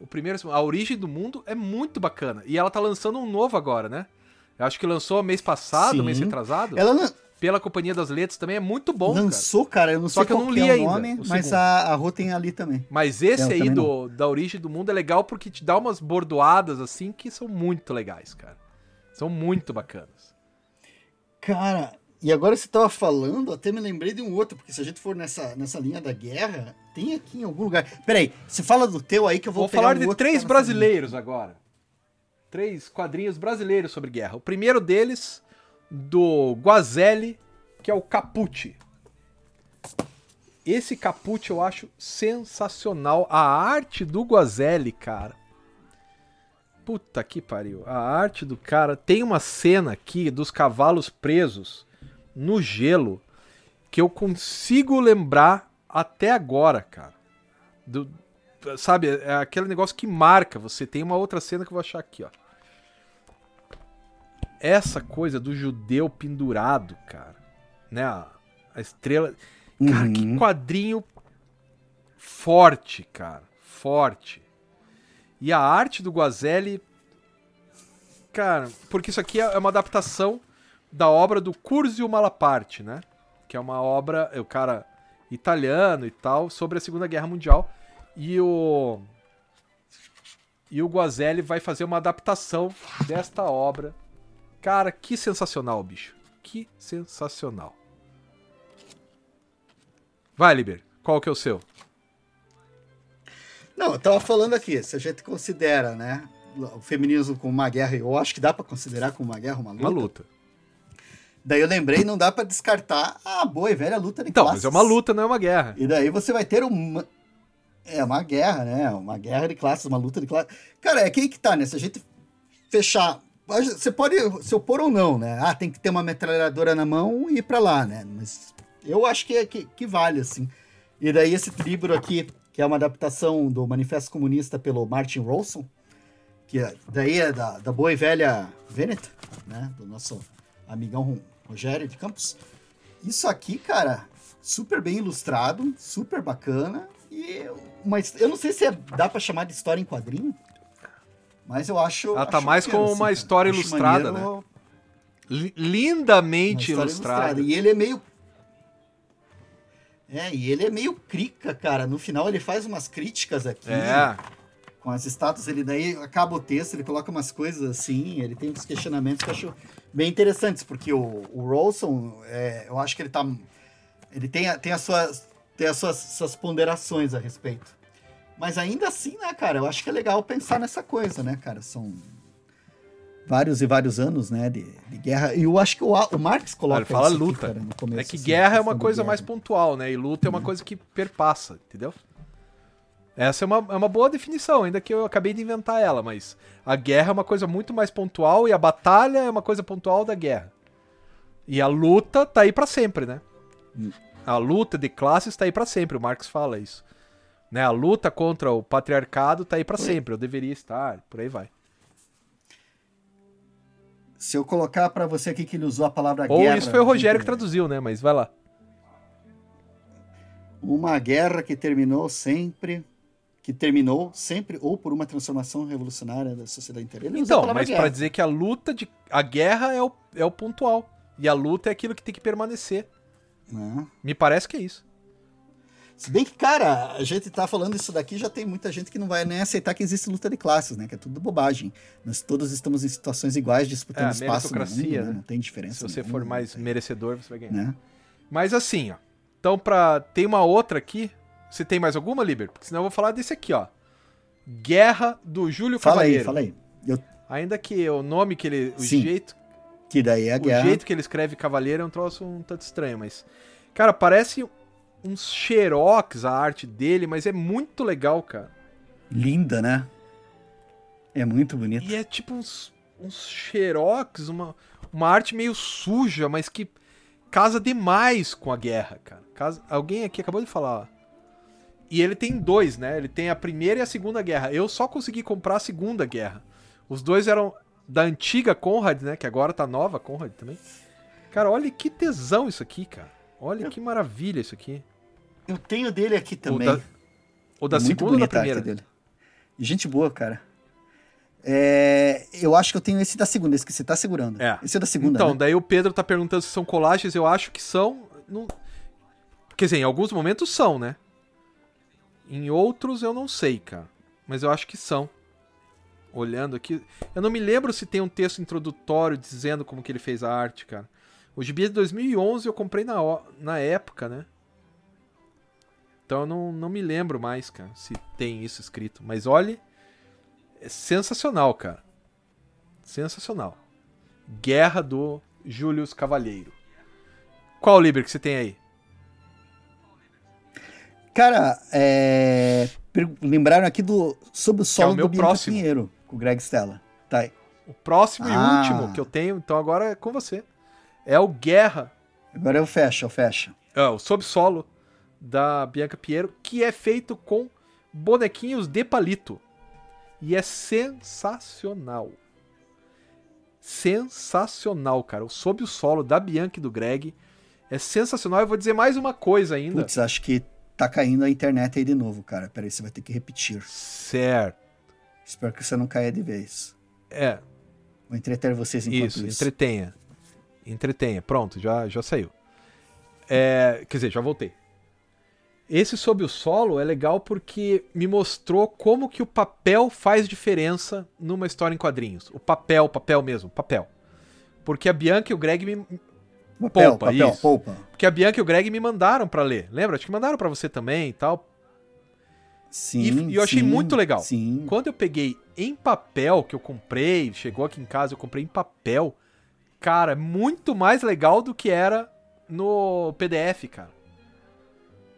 O primeiro, A Origem do Mundo é muito bacana. E ela tá lançando um novo agora, né? Eu acho que lançou mês passado, Sim. mês retrasado. Ela lan- Pela Companhia das Letras também é muito bom, cara. lançou, cara. eu não Só sei que eu não que li é o ainda, nome, mas a, a Rô tem ali também. Mas esse aí do, da Origem do Mundo é legal porque te dá umas bordoadas assim que são muito legais, cara. São muito bacanas. Cara, e agora você tava falando, até me lembrei de um outro, porque se a gente for nessa, nessa linha da guerra, tem aqui em algum lugar. Peraí, você fala do teu aí que eu vou Vou falar um de três tá nessa brasileiros agora. Três quadrinhos brasileiros sobre guerra. O primeiro deles, do Guazelli, que é o Capucci. Esse Capucci eu acho sensacional. A arte do Guazelli, cara. Puta que pariu. A arte do cara. Tem uma cena aqui dos cavalos presos no gelo que eu consigo lembrar até agora, cara. Do, sabe, é aquele negócio que marca você. Tem uma outra cena que eu vou achar aqui, ó. Essa coisa do judeu pendurado, cara. Né? A, a estrela. Cara, Uhum. que quadrinho forte, cara. Forte. E a arte do Guazelli. Cara, porque isso aqui é uma adaptação da obra do Curzio Malaparte, né? Que é uma obra, é o cara italiano e tal, sobre a Segunda Guerra Mundial. E o. E o Guazelli vai fazer uma adaptação desta obra. Cara, que sensacional, bicho. Que sensacional. Vai, Liber. Qual que é o seu? Não, eu tava falando aqui, se a gente considera, né? o feminismo como uma guerra, eu acho que dá pra considerar como uma guerra, uma luta. Uma luta. Daí eu lembrei, não dá pra descartar a boa e velha luta de Então, classes. mas é uma luta, não é uma guerra. E daí você vai ter uma. É uma guerra, né? Uma guerra de classes, uma luta de classes. Cara, é que aí que tá, né? Se a gente fechar. Você pode se opor ou não, né? Ah, tem que ter uma metralhadora na mão e ir pra lá, né? Mas eu acho que, é, que, que vale, assim. E daí esse livro aqui, que é uma adaptação do Manifesto Comunista pelo Martin Rolson, que é- daí é da, da boa e velha Veneta, né? Do nosso amigão Rogério de Campos. Isso aqui, cara, super bem ilustrado, super bacana. E mas eu não sei se é- dá pra chamar de história em quadrinho, mas eu acho. Ela tá acho mais como uma cara. história ilustrada, maneiro, né? uma Li- Lindamente história ilustrada. E ele é meio. É, e ele é meio crica, cara. No final ele faz umas críticas aqui. É. Com as estátuas, ele daí acaba o texto, ele coloca umas coisas assim, ele tem uns questionamentos que eu acho bem interessantes, porque o, o Rolson, é, eu acho que ele tá. Ele tem, tem, as, suas, tem as suas, suas ponderações a respeito. Mas ainda assim, né, cara, eu acho que é legal pensar nessa coisa, né, cara? São vários e vários anos, né, de, de guerra. E eu acho que o, o Marx coloca Ele fala isso aqui, luta. cara, no começo, É que assim, guerra é uma coisa mais pontual, né? E luta é uma coisa que perpassa, entendeu? Essa é uma, é uma boa definição, ainda que eu acabei de inventar ela, mas a guerra é uma coisa muito mais pontual e a batalha é uma coisa pontual da guerra. E a luta tá aí pra sempre, né? A luta de classes tá aí pra sempre, o Marx fala isso. Né? A luta contra o patriarcado tá aí pra sempre, eu deveria estar, por aí vai. Se eu colocar pra você aqui que ele usou a palavra Ou guerra... isso foi o Rogério que traduziu, né? Mas vai lá. Uma guerra que terminou sempre, que terminou sempre ou por uma transformação revolucionária da sociedade inteira. Ele Então, mas pra dizer que a luta de. A guerra é o, é o pontual. E a luta é aquilo que tem que permanecer. Né? Me parece que é isso. Se bem que, cara, a gente tá falando isso daqui, já tem muita gente que não vai nem aceitar que existe luta de classes, né? Que é tudo bobagem. Nós todos estamos em situações iguais, disputando É, espaço no mundo, né? né? Não tem diferença. Se você nenhuma, for mais né? merecedor, você vai ganhar. Né? Mas assim, ó. Então, pra. Tem uma outra aqui. Você tem mais alguma, Liber? Porque senão eu vou falar desse aqui, ó. Guerra do Júlio Fala Cavaleiro. aí, fala aí. Eu, Ainda que o nome que ele. O Sim, jeito. que daí é a O guerra. jeito que ele escreve Cavaleiro é um troço um tanto estranho, mas. Cara, parece uns xerox a arte dele, mas é muito legal, cara. Linda, né? É muito bonito. E é tipo uns, uns xerox, uma, uma arte meio suja, mas que casa demais com a guerra, cara. Casa, alguém aqui acabou de falar. ó. E ele tem dois, né? Ele tem a primeira e a segunda guerra. Eu só consegui comprar a segunda guerra. Os dois eram da antiga Conrad, né? Que agora tá nova Conrad também. Cara, olha que tesão isso aqui, cara. Olha que maravilha isso aqui. Eu tenho dele aqui também. O da, o da segunda ou da primeira? dele. Gente boa, cara. É, eu acho que eu tenho esse da segunda, esse que você tá segurando. É. Esse é da segunda, Então, né? daí o Pedro tá perguntando se são colagens, eu acho que são. Não... Quer dizer, em alguns momentos são, né? Em outros eu não sei, cara. Mas eu acho que são. Olhando aqui. Eu não me lembro se tem um texto introdutório dizendo como que ele fez a arte, cara. O gibi é de 2011 eu comprei na, na época, né? Então eu não, não me lembro mais, cara, se tem isso escrito. Mas olhe, é sensacional, cara. Sensacional. Guerra do Július Cavalheiro. Qual Liber que você tem aí? Cara, é, lembraram aqui do Sob o Solo é meu do Bianca próximo. Pinheiro, com o Greg Stella. Tá aí. O próximo Ah. e último que eu tenho, então agora é com você. É o Guerra, Agora eu fecho, eu fecho. é, o Subsolo da Bianca Piero, que é feito com bonequinhos de palito. E é sensacional. Sensacional, cara. O Sob o Solo da Bianca e do Greg é sensacional. Eu vou dizer mais uma coisa ainda. Putz, acho que tá caindo a internet aí de novo, cara. Peraí, você vai ter que repetir. Certo. Espero que você não caia de vez. É, Vou entreter vocês enquanto Isso, isso. entretenha. Entretenha. Pronto, já, já saiu. É, quer dizer, já voltei. Esse Sob o Solo é legal porque me mostrou como que o papel faz diferença numa história em quadrinhos. O papel, papel mesmo, papel. Porque a Bianca e o Greg me, Papel, Poupa, papel, isso. poupa. porque a Bianca e o Greg me mandaram pra ler. Lembra? Acho que mandaram pra você também e tal. Sim, E- e eu achei sim, muito legal. Sim. Quando eu peguei em papel que eu comprei, chegou aqui em casa, eu comprei em papel. Cara, muito mais legal do que era no PDF, cara.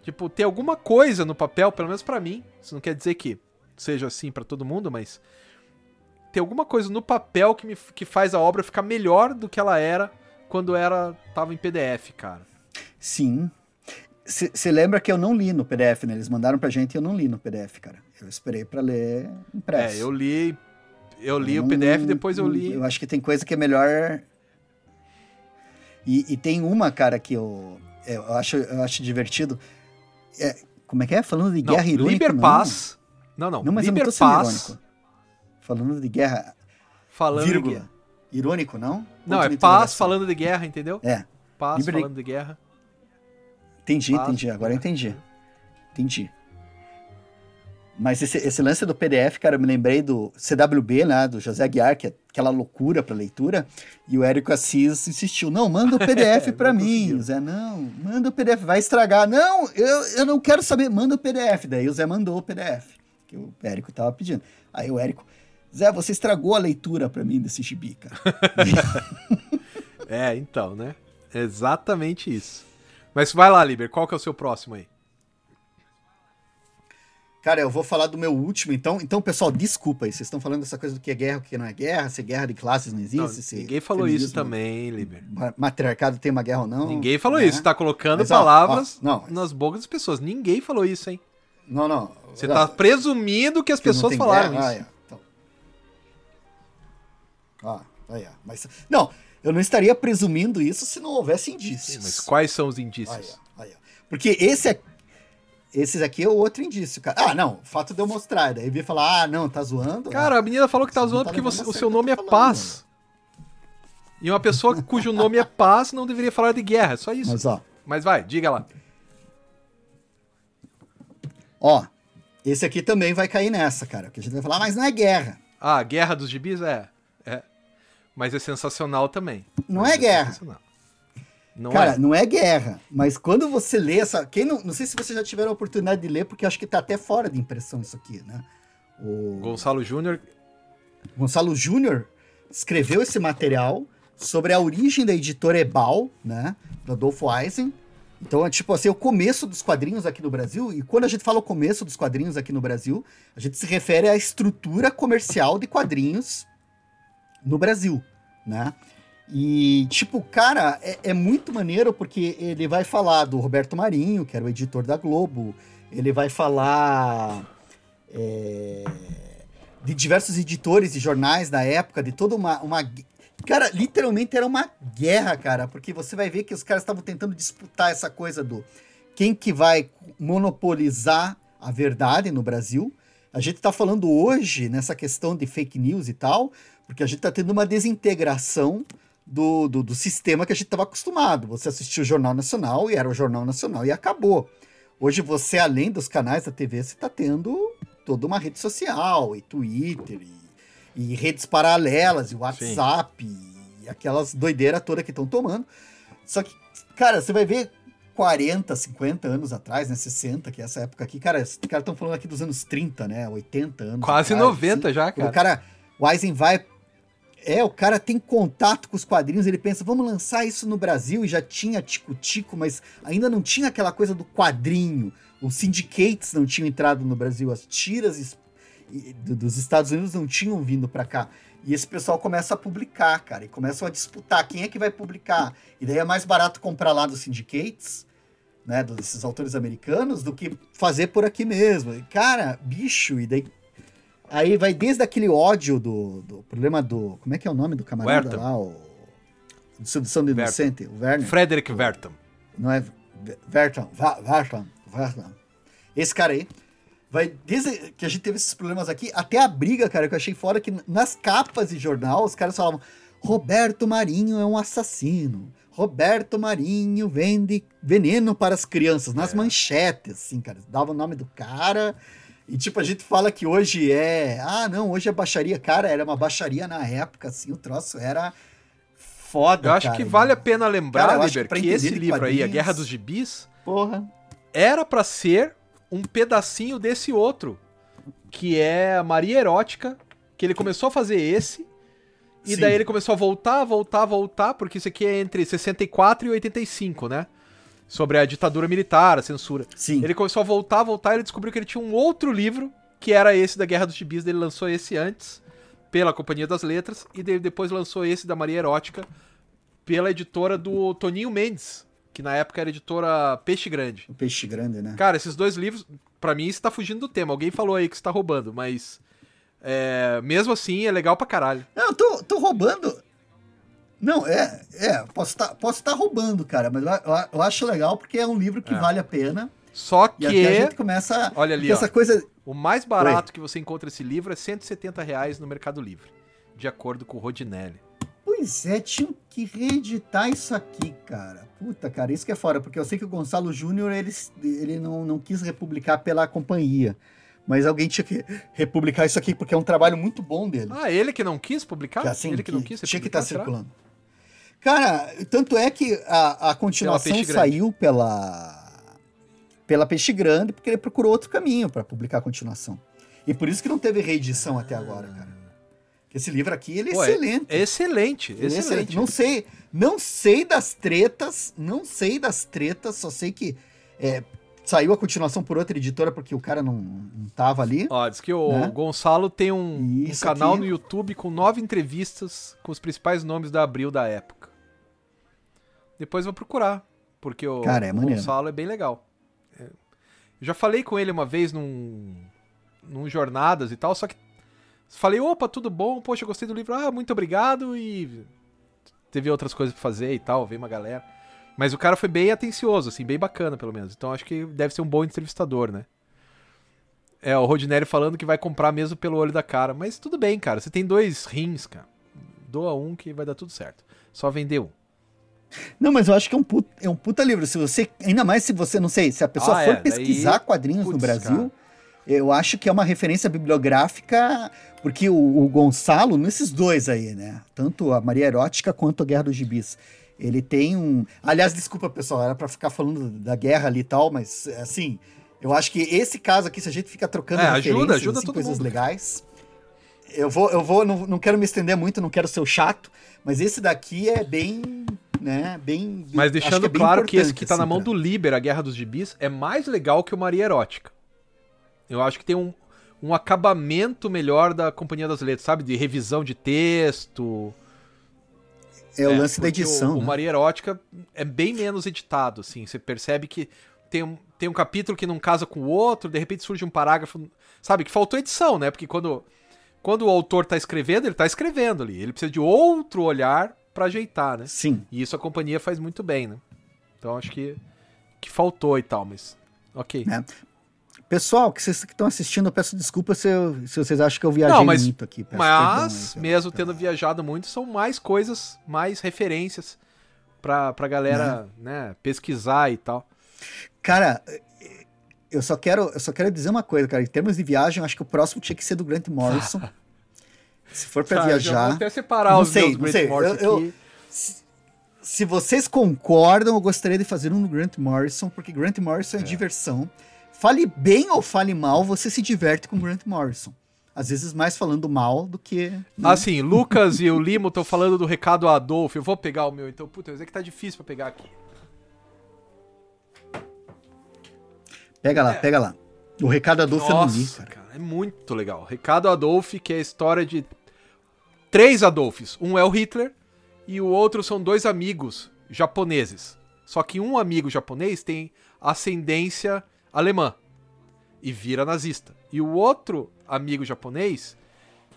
Tipo, ter alguma coisa no papel, pelo menos para mim. Isso não quer dizer que seja assim para todo mundo, mas ter alguma coisa no papel que, me, que faz a obra ficar melhor do que ela era quando era tava em PDF, cara. Sim. Você lembra que eu não li no PDF, né? Eles mandaram pra gente e eu não li no PDF, cara. Eu esperei para ler impresso. É, eu li. Eu li eu o PDF, depois eu li. Eu acho que tem coisa que é melhor. E, e tem uma, cara, que eu, eu, acho, eu acho divertido. É, como é que é? Falando de guerra irônica. Liber Paz. Não, não. Não, mas Liber eu não tô Paz. Irônico. Falando de guerra. Falando vírgula. de guerra. Irônico, não? Não, é paz falando de guerra, entendeu? É. Paz Liber... falando de guerra. Entendi, paz, entendi. Agora eu entendi. Entendi. Mas esse, esse, lance do PDF, cara, eu me lembrei do CWB, né, do José Aguiar, que é aquela loucura para leitura, e o Érico Assis insistiu, não, manda o PDF é, para mim. O Zé, não, manda o PDF, vai estragar. Não, eu, eu não quero saber, manda o PDF. Daí o Zé mandou o PDF, que o Érico tava pedindo. Aí o Érico, Zé, você estragou a leitura para mim desse gibi, cara. é, então, né? Exatamente isso. Mas vai lá, Liber, qual que é o seu próximo aí? Cara, eu vou falar do meu último, então. Então, pessoal, desculpa aí. Vocês estão falando dessa coisa do que é guerra, o que não é guerra, se guerra de classes não existe. Não, se ninguém falou isso também, Liber. Matriarcado tem uma guerra ou não. Ninguém falou né? isso. Tá colocando Mas, palavras ó, ó, não, nas bocas das pessoas. Ninguém falou isso, hein? Não, não. Você tá presumindo que as que pessoas falaram guerra? isso. Ah, é. Ah, aí. Mas, não, eu não estaria presumindo isso se não houvesse indícios. Sim, mas quais são os indícios? Aí, Porque esse é esses aqui é o outro indício, cara. Ah, não, o fato de eu mostrar. Daí vir falar, ah, não, tá zoando. Cara, a menina falou que tá zoando tá porque você, o seu nome é falando, Paz. E uma pessoa cujo nome é Paz não deveria falar de guerra, só isso. Mas, ó. Mas vai, diga lá. Ó, esse aqui também vai cair nessa, cara. Que a gente vai falar, mas não é guerra. Ah, guerra dos gibis é. É. Mas é sensacional também. Não é, é guerra. Não Cara, é. não é guerra, mas quando você lê essa. Quem não, não sei se vocês já tiveram a oportunidade de ler, porque acho que tá até fora de impressão isso aqui, né? O Gonçalo Júnior. Gonçalo Júnior escreveu esse material sobre a origem da editora Ebal, né? Do Adolfo Eisen. Então, é tipo assim, o começo dos quadrinhos aqui no Brasil. E quando a gente fala o começo dos quadrinhos aqui no Brasil, a gente se refere à estrutura comercial de quadrinhos no Brasil, né? E, tipo, cara, é, é, muito maneiro porque ele vai falar do Roberto Marinho, que era o editor da Globo, ele vai falar é, de diversos editores de jornais da época, de toda uma, uma. Cara, literalmente era uma guerra, cara, porque você vai ver que os caras estavam tentando disputar essa coisa do quem que vai monopolizar a verdade no Brasil. A gente tá falando hoje nessa questão de fake news e tal, porque a gente tá tendo uma desintegração do, do, do sistema que a gente estava acostumado. Você assistia o Jornal Nacional e era o Jornal Nacional e acabou. Hoje você, além dos canais da TV, você está tendo toda uma rede social, e Twitter, e, e redes paralelas, e WhatsApp, e aquelas doideiras todas que estão tomando. Só que, cara, você vai ver 40, 50 anos atrás, né? 60, que é essa época aqui, cara, os caras estão falando aqui dos anos 30, né? 80 anos. Quase atrás, 90 assim, já, cara. O cara, o Eisen vai é, o cara tem contato com os quadrinhos, ele pensa, vamos lançar isso no Brasil, e já tinha tico-tico, mas ainda não tinha aquela coisa do quadrinho. Os syndicates não tinham entrado no Brasil, as tiras dos Estados Unidos não tinham vindo para cá. E esse pessoal começa a publicar, cara, e começam a disputar quem é que vai publicar. E daí é mais barato comprar lá dos syndicates, né, desses autores americanos, do que fazer por aqui mesmo. E, cara, bicho, e daí Aí vai desde aquele ódio do, do problema do. Como é que é o nome do camarada Wertham. lá? O, de sedução do inocente, o Werner. Frederick Wertham. Não é. Wertham, Wertham, Wertham. Esse cara aí. Vai desde que a gente teve esses problemas aqui, até a briga, cara, que eu achei fora que nas capas de jornal os caras falavam: Roberto Marinho é um assassino. Roberto Marinho vende veneno para as crianças. Nas é. manchetes, assim, cara. Dava o nome do cara e tipo, a gente fala que hoje é. Ah, não, hoje é baixaria. Cara, era uma baixaria na época, assim, o troço era foda. Eu acho cara. que vale a pena lembrar, cara, Liber, que, que esse livro aí, A Guerra dos Gibis, Porra. era para ser um pedacinho desse outro, que é Maria Erótica, que ele começou a fazer esse, e Sim. daí ele começou a voltar, voltar, voltar, porque isso aqui é entre 64 e 85, né? Sobre a ditadura militar, a censura. Sim. Ele começou a voltar, voltar, e ele descobriu que ele tinha um outro livro, que era esse da Guerra dos Gibis, ele lançou esse antes, pela Companhia das Letras, e depois lançou esse da Maria Erótica, pela editora do Toninho Mendes, que na época era editora Peixe Grande. O peixe grande, né? Cara, esses dois livros, pra mim, isso tá fugindo do tema. Alguém falou aí que você tá roubando, mas. é, mesmo assim, é legal pra caralho. Não, eu tô, tô roubando. Não, é, é, posso estar posso tá roubando, cara, mas eu, eu- eu acho legal porque é um livro que É. vale a pena. Só E aqui a que gente começa. Olha ali, porque ó. essa coisa. o mais barato que você encontra esse livro é 170 reais no Mercado Livre. De acordo com o Rodinelli. Pois é, tinham que reeditar isso aqui, cara. Puta, cara, isso que é fora, porque eu sei que o Gonçalo Júnior, ele, ele não, não quis republicar pela companhia. Mas alguém tinha que republicar isso aqui, porque é um trabalho muito bom dele. Ah, ele que não quis publicar? Que assim, ele que não quis tinha que estar será? circulando. Cara, tanto é que a, a continuação Grande. saiu pela pela Peixe Grande, porque ele procurou outro caminho para publicar a continuação. E por isso que não teve reedição até agora, cara. Porque Esse livro aqui, ele é Pô, é- excelente. É excelente, Ele é excelente. Não sei, não sei das tretas, não sei das tretas, só sei que é, saiu a continuação por outra editora porque o cara não, não tava ali. Ó, diz que o Né? Gonçalo tem um, um canal aqui. no YouTube com nove entrevistas com os principais nomes da Abril da época. Depois vou procurar, porque o Cara, é maneiro. Gonçalo é bem legal. É. Eu já falei com ele uma vez num, num Jornadas e tal, só que falei, opa, tudo bom, poxa, gostei do livro, ah, muito obrigado, e teve outras coisas pra fazer e tal, veio uma galera. Mas o cara foi bem atencioso, assim, bem bacana, pelo menos. Então acho que deve ser um bom entrevistador, né? É, o Rodinelli falando que vai comprar mesmo pelo olho da cara. Mas tudo bem, cara. Você tem dois rins, cara. Doa um que vai dar tudo certo. Só vender um. Não, mas eu acho que é um puta, é um puta livro. Se você, ainda mais se você, não sei, se a pessoa Ah, for é, pesquisar daí- quadrinhos no Brasil, cara. eu acho que é uma referência bibliográfica, porque o, o Gonçalo, nesses dois aí, né? Tanto a Maria Erótica quanto a Guerra dos Gibis. Ele tem um. Aliás, desculpa, pessoal, era pra ficar falando da guerra ali e tal, mas assim, eu acho que esse caso aqui, se a gente fica trocando É, ajuda, referências, ajuda assim, todo coisas mundo. legais. Eu vou, eu vou, não, não quero me estender muito, não quero ser o chato, mas esse daqui é bem, né, bem... Mas deixando é bem claro que esse que tá na assim, mão do Liber, a Guerra dos Gibis, é mais legal que o Maria Erótica. Eu acho que tem um, um acabamento melhor da Companhia das Letras, sabe? De revisão de texto. É o lance da edição, O, o né? Maria Erótica é bem menos editado, assim. Você percebe que tem um, tem um capítulo que não casa com o outro, de repente surge um parágrafo. Sabe? Que faltou edição, né? Porque quando, quando o autor tá escrevendo, ele tá escrevendo ali. Ele precisa de outro olhar pra ajeitar, né? Sim. E isso a companhia faz muito bem, né? Então acho que, que faltou e tal, mas. Ok. É. Pessoal, que vocês que estão assistindo, eu peço desculpa se, eu- se vocês acham que eu viajei Não, mas- muito aqui. Peço Mas, aí, mesmo tendo viajado muito, são mais coisas, mais referências pra, pra galera, né, pesquisar e tal. Cara, eu só quero, eu só quero dizer uma coisa, cara. Em termos de viagem, acho que o próximo tinha que ser do Grant Morrison. Se for pra Cara, já viajar. vou até separar Não os sei, meus não Great sei, Morse eu- eu- aqui. Se vocês concordam, eu gostaria de fazer um Grant Morrison, porque Grant Morrison é, diversão. Fale bem ou fale mal, você se diverte com Grant Morrison. Às vezes mais falando mal do que. né? Assim, Lucas e o Limo estão falando do recado a Adolfo. Eu vou pegar o meu, então, puta, mas é que tá difícil pra pegar aqui. Pega lá, pega lá. O recado Adolfo eu não li, Nossa, cara. cara, é muito legal. Recado Adolfo, que é a história de três Adolfos. Um é o Hitler e o outro são dois amigos japoneses. Só que um amigo japonês tem ascendência alemã e vira nazista. E o outro amigo japonês,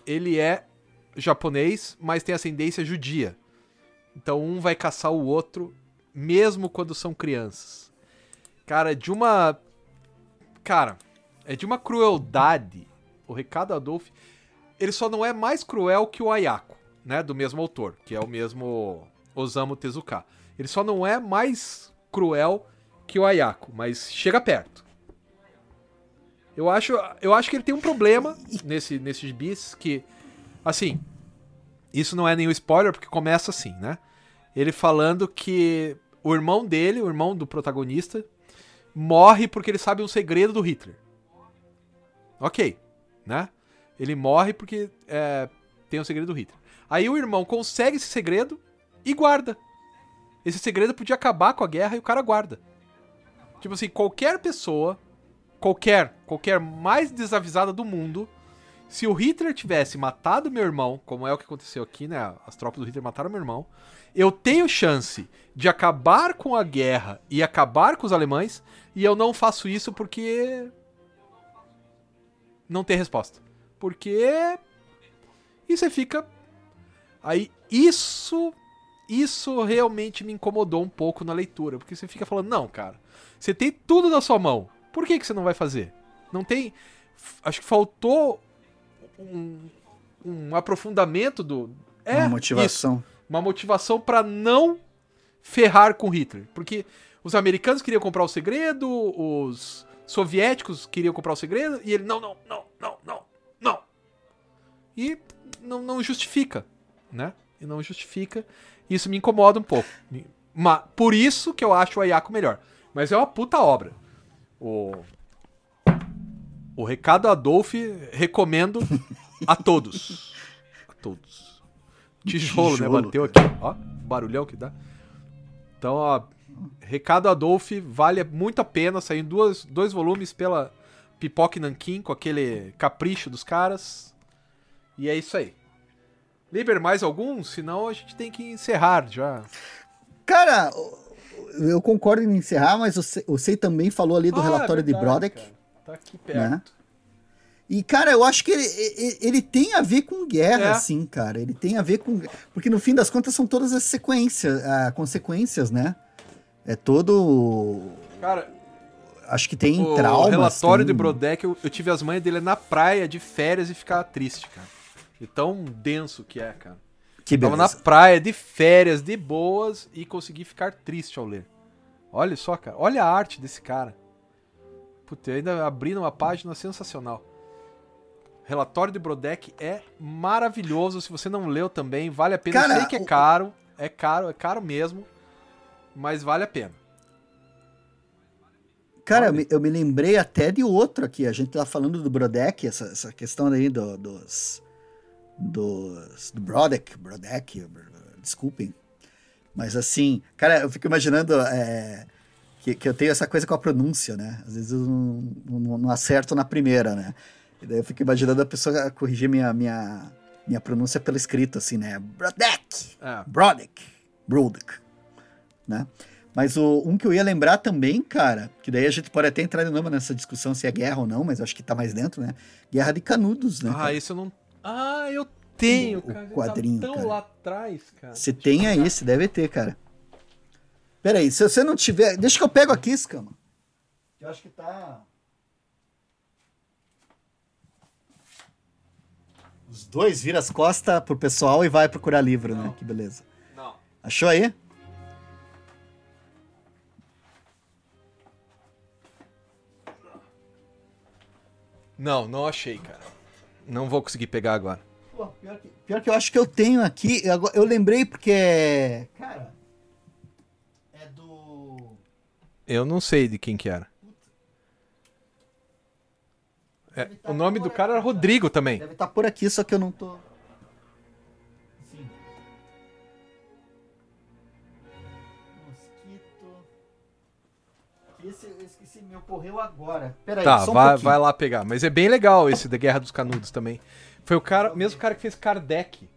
ele é japonês, mas tem ascendência judia. Então um vai caçar o outro, mesmo quando são crianças. Cara, é de uma. Cara, é de uma crueldade. O Recado Adolfo. Ele só não é mais cruel que o Ayako, né? Do mesmo autor, que é o mesmo Osamu Tezuka. Ele só não é mais cruel que o Ayako, mas chega perto. Eu acho, eu acho que ele tem um problema nesse, nesses bis que, assim, isso não é nenhum spoiler porque começa assim, né? Ele falando que o irmão dele, o irmão do protagonista, morre porque ele sabe um segredo do Hitler. Ok, né? Ele morre porque é, tem o segredo do Hitler. Aí o irmão consegue esse segredo e guarda. Esse segredo podia acabar com a guerra e o cara guarda. Tipo assim, qualquer pessoa, qualquer, qualquer mais desavisada do mundo, se o Hitler tivesse matado meu irmão, como é o que aconteceu aqui, né? As tropas do Hitler mataram meu irmão. Eu tenho chance de acabar com a guerra e acabar com os alemães, e eu não faço isso porque. Não tem resposta. Porque. E você fica. Aí, isso. Isso realmente me incomodou um pouco na leitura. Porque você fica falando, não, cara. Você tem tudo na sua mão. Por que, que você não vai fazer? Não tem. Acho que faltou um, um aprofundamento do. É, Uma motivação. Isso, uma motivação para não ferrar com Hitler. Porque os americanos queriam comprar o segredo, os soviéticos queriam comprar o segredo, e ele, não, não, não, não, não, não. E não, não justifica, né? E não justifica. Isso me incomoda um pouco. Mas, por isso que eu acho o Ayako melhor. Mas é uma puta obra. O, o Recado Adolf recomendo a todos. A todos. Tijolo, Tijolo né? Bateu aqui. Ó, barulhão que dá. Então, ó, Recado Adolf vale muito a pena. Saiu em duas, dois volumes pela Pipoque Nankin, com aquele capricho dos caras. E é isso aí. Liber, mais algum? Senão a gente tem que encerrar já. Cara, eu concordo em encerrar, mas o Sei também falou ali do ah, relatório é verdade, de Brodek. Cara. Tá aqui perto. Né? E, cara, eu acho que ele, ele, ele, tem a ver com guerra, é. assim, cara. Ele tem a ver com. Porque no fim das contas são todas as sequências, uh, consequências, né? É todo. Cara. Acho que tem o traumas. O relatório tem... de Brodeck, eu, eu, tive as manhas dele na praia de férias e ficava triste, cara. E tão denso que é, cara. Que beleza. Tava na praia de férias, de boas, e consegui ficar triste ao ler. Olha só, cara. Olha a arte desse cara. Puta, eu ainda abri uma página sensacional. Relatório de Brodeck é maravilhoso. Se você não leu também, vale a pena. Cara, eu sei que é caro, é caro, é caro mesmo, mas vale a pena. Cara, eu me, eu me, lembrei até de outro aqui. A gente tá falando do Brodeck, essa, essa questão aí do, dos, dos. do Brodeck, Brodeck, desculpem. Mas assim, cara, eu fico imaginando. É, que, que eu tenho essa coisa com a pronúncia, né? Às vezes eu não, não, não acerto na primeira, né? E daí eu fico imaginando a pessoa corrigir minha, minha, minha pronúncia pelo escrito, assim, né? Brodek! É. Brodek! Brodek! Né? Mas o, um que eu ia lembrar também, cara, que daí a gente pode até entrar de novo nessa discussão se é guerra ou não, mas acho que tá mais dentro, né? Guerra de Canudos, né? Ah, cara? isso eu não. Ah, eu tenho, o, cara. O quadrinho. Tá tão cara. lá atrás, cara. Você tem aí, você deve ter, cara. Pera aí, se você não tiver. Deixa que eu pego aqui, Scama. Eu acho que tá. Os dois vira as costas pro pessoal e vai procurar livro, né? não. né? Que beleza. Não. Achou aí? Não, não achei, cara. Não vou conseguir pegar agora. Pô, pior, que, pior que eu acho que eu tenho aqui. Eu, eu lembrei porque. É, cara. Eu não sei de quem que era. É, tá o nome do cara era Rodrigo também. Deve estar tá por aqui, só que eu não tô. Ocorreu agora. Pera aí, tá, vai, um vai lá pegar. Mas é bem legal esse da Guerra dos Canudos também. Foi o cara, mesmo cara que fez Kardec.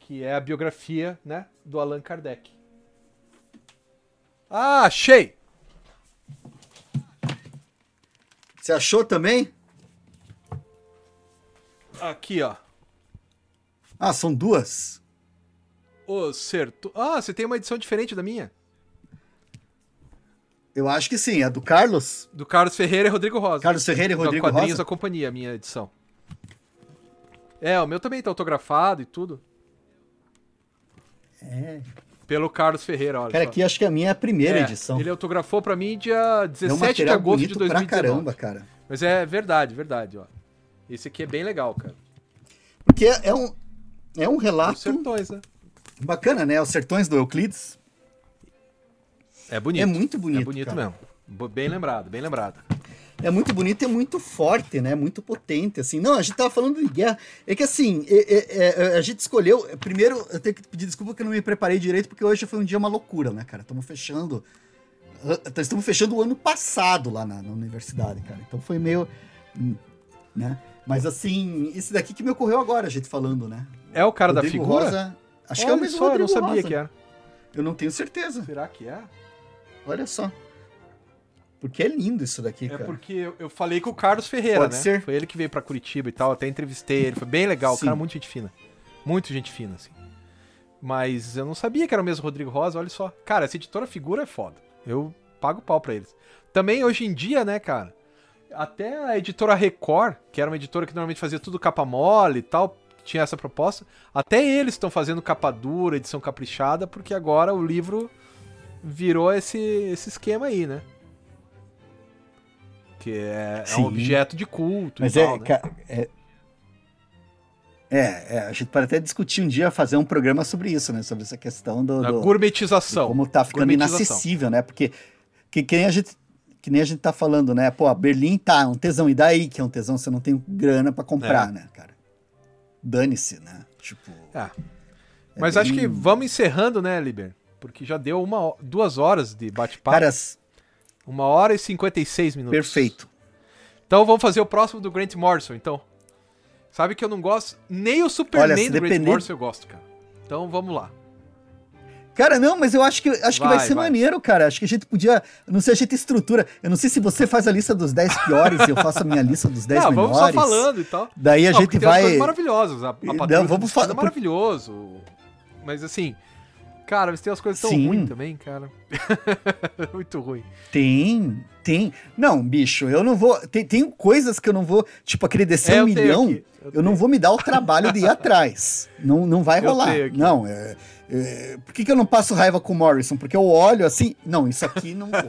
Que é a biografia, né, do Allan Kardec. Ah, achei! Você achou também? Aqui, ó. Ah, são duas? Ô, certo. Ah, você tem uma edição diferente da minha? Eu acho que sim, a do Carlos. Do Carlos Ferreira e Rodrigo Rosa. Carlos Ferreira e Rodrigo Rosa. Quadrinhos da Companhia, a minha edição. É, o meu também tá autografado e tudo. É. Pelo Carlos Ferreira, olha. Cara, só. aqui acho que a minha é a primeira é, edição. Ele autografou para mim dia 17 é um de agosto de 2019. Pra caramba, cara. Mas é verdade, verdade, ó. Esse aqui é bem legal, cara. Porque é um é um relato Os sertões, né? Bacana, né? Os sertões do Euclides. É bonito. É muito bonito. É bonito cara. mesmo. Bem lembrado, bem lembrado. é muito bonito e é muito forte, né? Muito potente, assim. Não, a gente tava falando de guerra. É que assim, é, é, é, a gente escolheu. Primeiro, eu tenho que pedir desculpa que eu não me preparei direito, porque hoje foi um dia uma loucura, né, cara? Estamos fechando. ah, Estamos fechando o ano passado lá na, na universidade, cara. Então foi meio. hum, né? Mas assim, esse daqui que me ocorreu agora, a gente falando, né? É o cara da Rodrigo figura? Rosa, acho que é o Olha mesmo só, eu não Rodrigo sabia Rosa. que era. Eu não tenho certeza. Será que é? Olha só. Porque é lindo isso daqui, É cara. porque eu, falei com o Carlos Ferreira, Pode né? ser. Foi ele que veio pra Curitiba e tal, até entrevistei ele, foi bem legal, o Sim. cara muito gente fina. Muito gente fina, assim. Mas eu não sabia que era o mesmo Rodrigo Rosa, olha só. Cara, essa editora figura é foda. Eu pago pau pra eles. Também hoje em dia, né, cara? Até a editora Record, que era uma editora que normalmente fazia tudo capa mole e tal, tinha essa proposta. Até eles estão fazendo capa dura, edição caprichada, porque agora o livro virou esse, esse esquema aí, né? Que é, é um objeto de culto Mas e é, tal, né? ca- é, é, é, a gente pode até discutir um dia, fazer um programa sobre isso, né? Sobre essa questão do, do- gourmetização. como tá ficando inacessível, né? Porque que, que nem a gente que nem a gente tá falando, né? Pô, a Berlim tá, é um tesão. E daí que é um tesão, você não tem grana pra comprar, É. né, cara? Dane-se, né? Tipo. Ah, é Mas bem- acho que vamos encerrando, né, Liber? Porque já deu uma, duas horas de bate-papo. Caras, Uma hora e 56 minutos. perfeito. Então vamos fazer o próximo do Grant Morrison, então. Sabe que eu não gosto. Nem o Superman Olha, do Grant depender- Morrison eu gosto, cara. Então vamos lá. Cara, não, mas eu acho que, acho que vai Vai, ser vai. maneiro, cara. Acho que a gente podia. Não sei, a gente estrutura. Eu não sei se você faz a lista dos 10 piores e eu faço a minha lista dos 10 não, melhores. vamos só falando e tal. Daí a Não, gente tem vai. coisas maravilhosas. A, a Não, vamos do fa- Destino é maravilhoso. Mas assim. Cara, mas tem umas coisas tão Sim. ruins também, cara. Muito ruim. Tem, tem. Não, bicho, eu não vou. Tem, tem coisas que eu não vou. Tipo, aquele descer É, um milhão, aqui, eu eu, não vou me dar o trabalho de ir atrás. Não, não vai Eu rolar. Não, é, é, por que, que eu não passo raiva com o Morrison? Porque eu olho assim. Não, isso aqui não vou.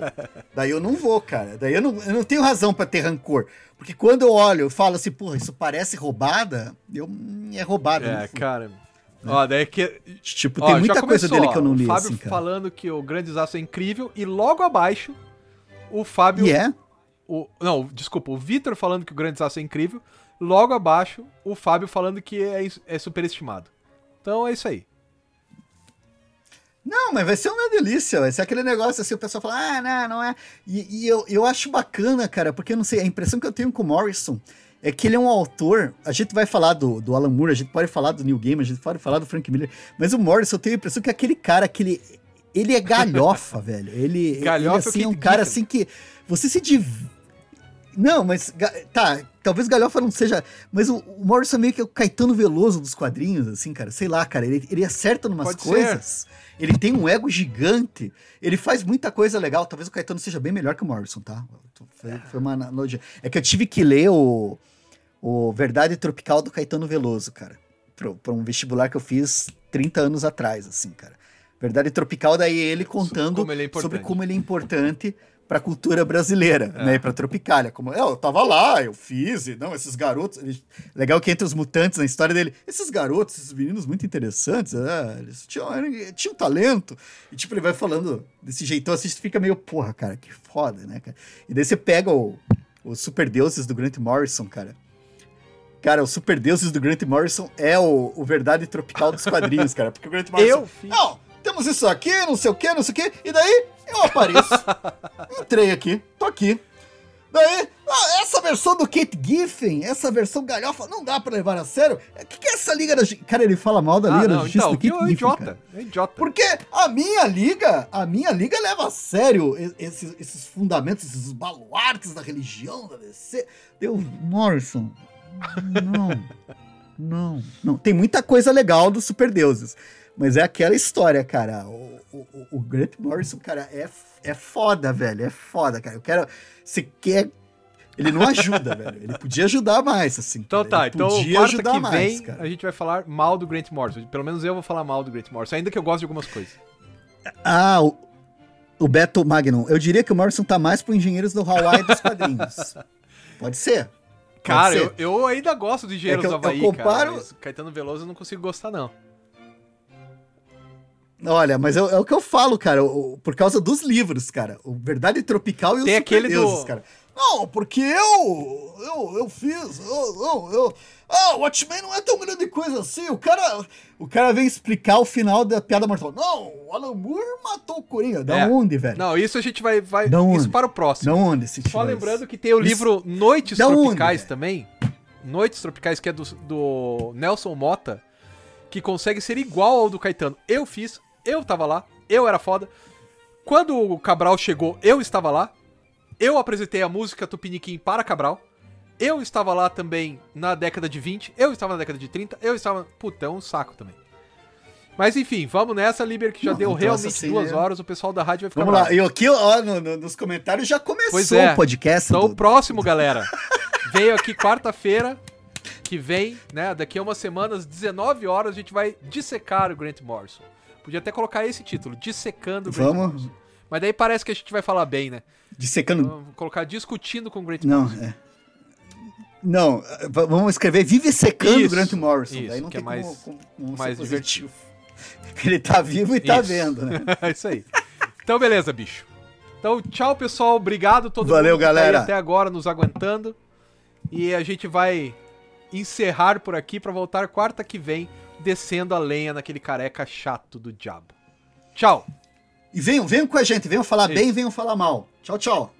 Daí eu não vou, cara. Daí eu não, eu não tenho razão pra ter rancor. Porque quando eu olho, eu falo assim, porra, isso parece roubada, eu. hum, É roubada. É, não Ó, daí que. Tipo, tem muita coisa começou, dele que eu não li, O Fábio assim, cara. falando que o Grande Desastre é incrível. E logo abaixo, o Fábio. E é? O, não, desculpa, o Vitor falando que o Grande Desastre é incrível. Logo abaixo, o Fábio falando que é, é superestimado. Então é isso aí. Não, mas vai ser uma delícia, vai ser aquele negócio assim, o pessoal fala, ah, não, não é. E, e eu, eu acho bacana, cara, porque eu não sei, a impressão que eu tenho com o Morrison é que ele é um autor. A gente vai falar do, do Alan Moore, a gente pode falar do Neil Gaiman, a gente pode falar do Frank Miller, mas o Morrison eu tenho a impressão que é aquele cara que ele, ele é galhofa, velho. Ele, Galhofa ele, assim, é é o um cara assim que você se div... Não, mas tá, talvez galhofa não seja, mas o, o Morrison é meio que é o Caetano Veloso dos quadrinhos, assim, cara. Sei lá, cara, ele, ele acerta numas Pode ser. coisas. Ele tem um ego gigante. Ele faz muita coisa legal. Talvez o Caetano seja bem melhor que o Morrison, tá? Foi, foi uma analogia. É que eu tive que ler o, o Verdade Tropical do Caetano Veloso, cara. Pra, um vestibular que eu fiz 30 anos atrás, assim, cara. Verdade Tropical, daí ele contando como ele é sobre como ele é importante pra cultura brasileira, É. né? E pra Tropicália. Como, "É, eu tava lá, eu fiz, e não, esses garotos. ele- legal que entre os mutantes, na história dele, esses garotos, esses meninos muito interessantes, é, eles tinham, tinham talento. E tipo, ele vai falando desse jeitão assim, você fica meio, porra, cara, que foda, né, cara? E daí você pega o, os Super Deuses do Grant Morrison, cara. Cara, os Super Deuses do Grant Morrison é o, o verdade tropical dos quadrinhos, cara. Porque o Grant Morrison. Eu fiz. Não, temos isso aqui, não sei o que, não sei o que. E daí eu apareço. Entrei aqui, tô aqui. Daí, ah, essa versão do Kate Giffen, essa versão galhofa, não dá pra levar a sério. O que, que é essa Liga da? Cara, ele fala mal da Ah, Liga da não, Justiça então, do Kate é Giffen. idiota. cara. É idiota. Porque a minha liga, a minha liga leva a sério esses, esses fundamentos, esses baluartes da religião da DC. Deu, Morrison, não, não, não. Tem muita coisa legal dos superdeuses, mas é aquela história, cara. O, o, o Grant Morrison, cara, é, é foda, velho, é foda, cara. Eu quero, você quer... Ele não ajuda, velho. Ele podia ajudar mais, assim. Então cara. tá, Ele então podia ajudar que mais, vem cara. a gente vai falar mal do Grant Morrison. Pelo menos eu vou falar mal do Grant Morrison, ainda que eu goste de algumas coisas. Ah, o, o Beto Magnum. Eu diria que o Morrison tá mais pro Engenheiros do Hawaii dos quadrinhos. Pode ser. Cara, eu, eu ainda gosto de Engenheiros É eu- do Havaí, eu comparo- cara. Caetano Veloso eu não consigo gostar, não. Olha, mas é, é o que eu falo, cara. o- o- por causa dos livros, cara. O Verdade Tropical e os Tem aquele Superdeuses, do- cara. Não, porque eu. Eu, eu fiz. Eu, eu, eu, ah, o Watchmen não é tão grande coisa assim. O cara. O cara vem explicar o final da piada mortal. Não, o Alan Moore matou o Coringa. Da É. onde, velho? Não, isso a gente vai. vai Da onde? isso para o próximo. Da onde esse Só lembrando que tem o Isso- livro Noites Da onde, Tropicais velho? também. Noites Tropicais, que é do, do Nelson Mota, que consegue ser igual ao do Caetano. Eu fiz, eu tava lá, eu era foda. Quando o Cabral chegou, eu estava lá. Eu apresentei a música Tupiniquim para Cabral. Eu estava lá também na década de 20, eu estava na década de 30, eu estava. Puta, é um saco também. Mas enfim, vamos nessa, Liber, que já Não, deu tô realmente duas horas, o pessoal da rádio vai ficar Vamos lá. bravo. E aqui, ó, no- no- nos comentários já começou é. o podcast. Então, do- o próximo, galera, veio aqui quarta-feira, que vem, né? Daqui a umas semanas, 19 horas, a gente vai dissecar o Grant Morrison. Podia até colocar esse título, Dissecando o Grant Vamos Morrison. Mas daí parece que a gente vai falar bem, né? Dissecando. Vamos colocar discutindo com o Grant Não, Morrison. é. Não, eh, v- vamos escrever Vive secando Isso, Grant Morrison. isso, Daí não que tem é mais- como, como, mais positivo. Ele tá vivo e tá Isso. vendo, né? É isso aí. Então, beleza, bicho. Então, tchau, pessoal. Obrigado a todo Valeu, mundo que tá galera. até agora nos aguentando. E a gente vai encerrar por aqui pra voltar quarta que vem, descendo a lenha naquele careca chato do diabo. Tchau. E venham, venham com a gente, venham falar Isso. bem, venham falar mal. Tchau, tchau.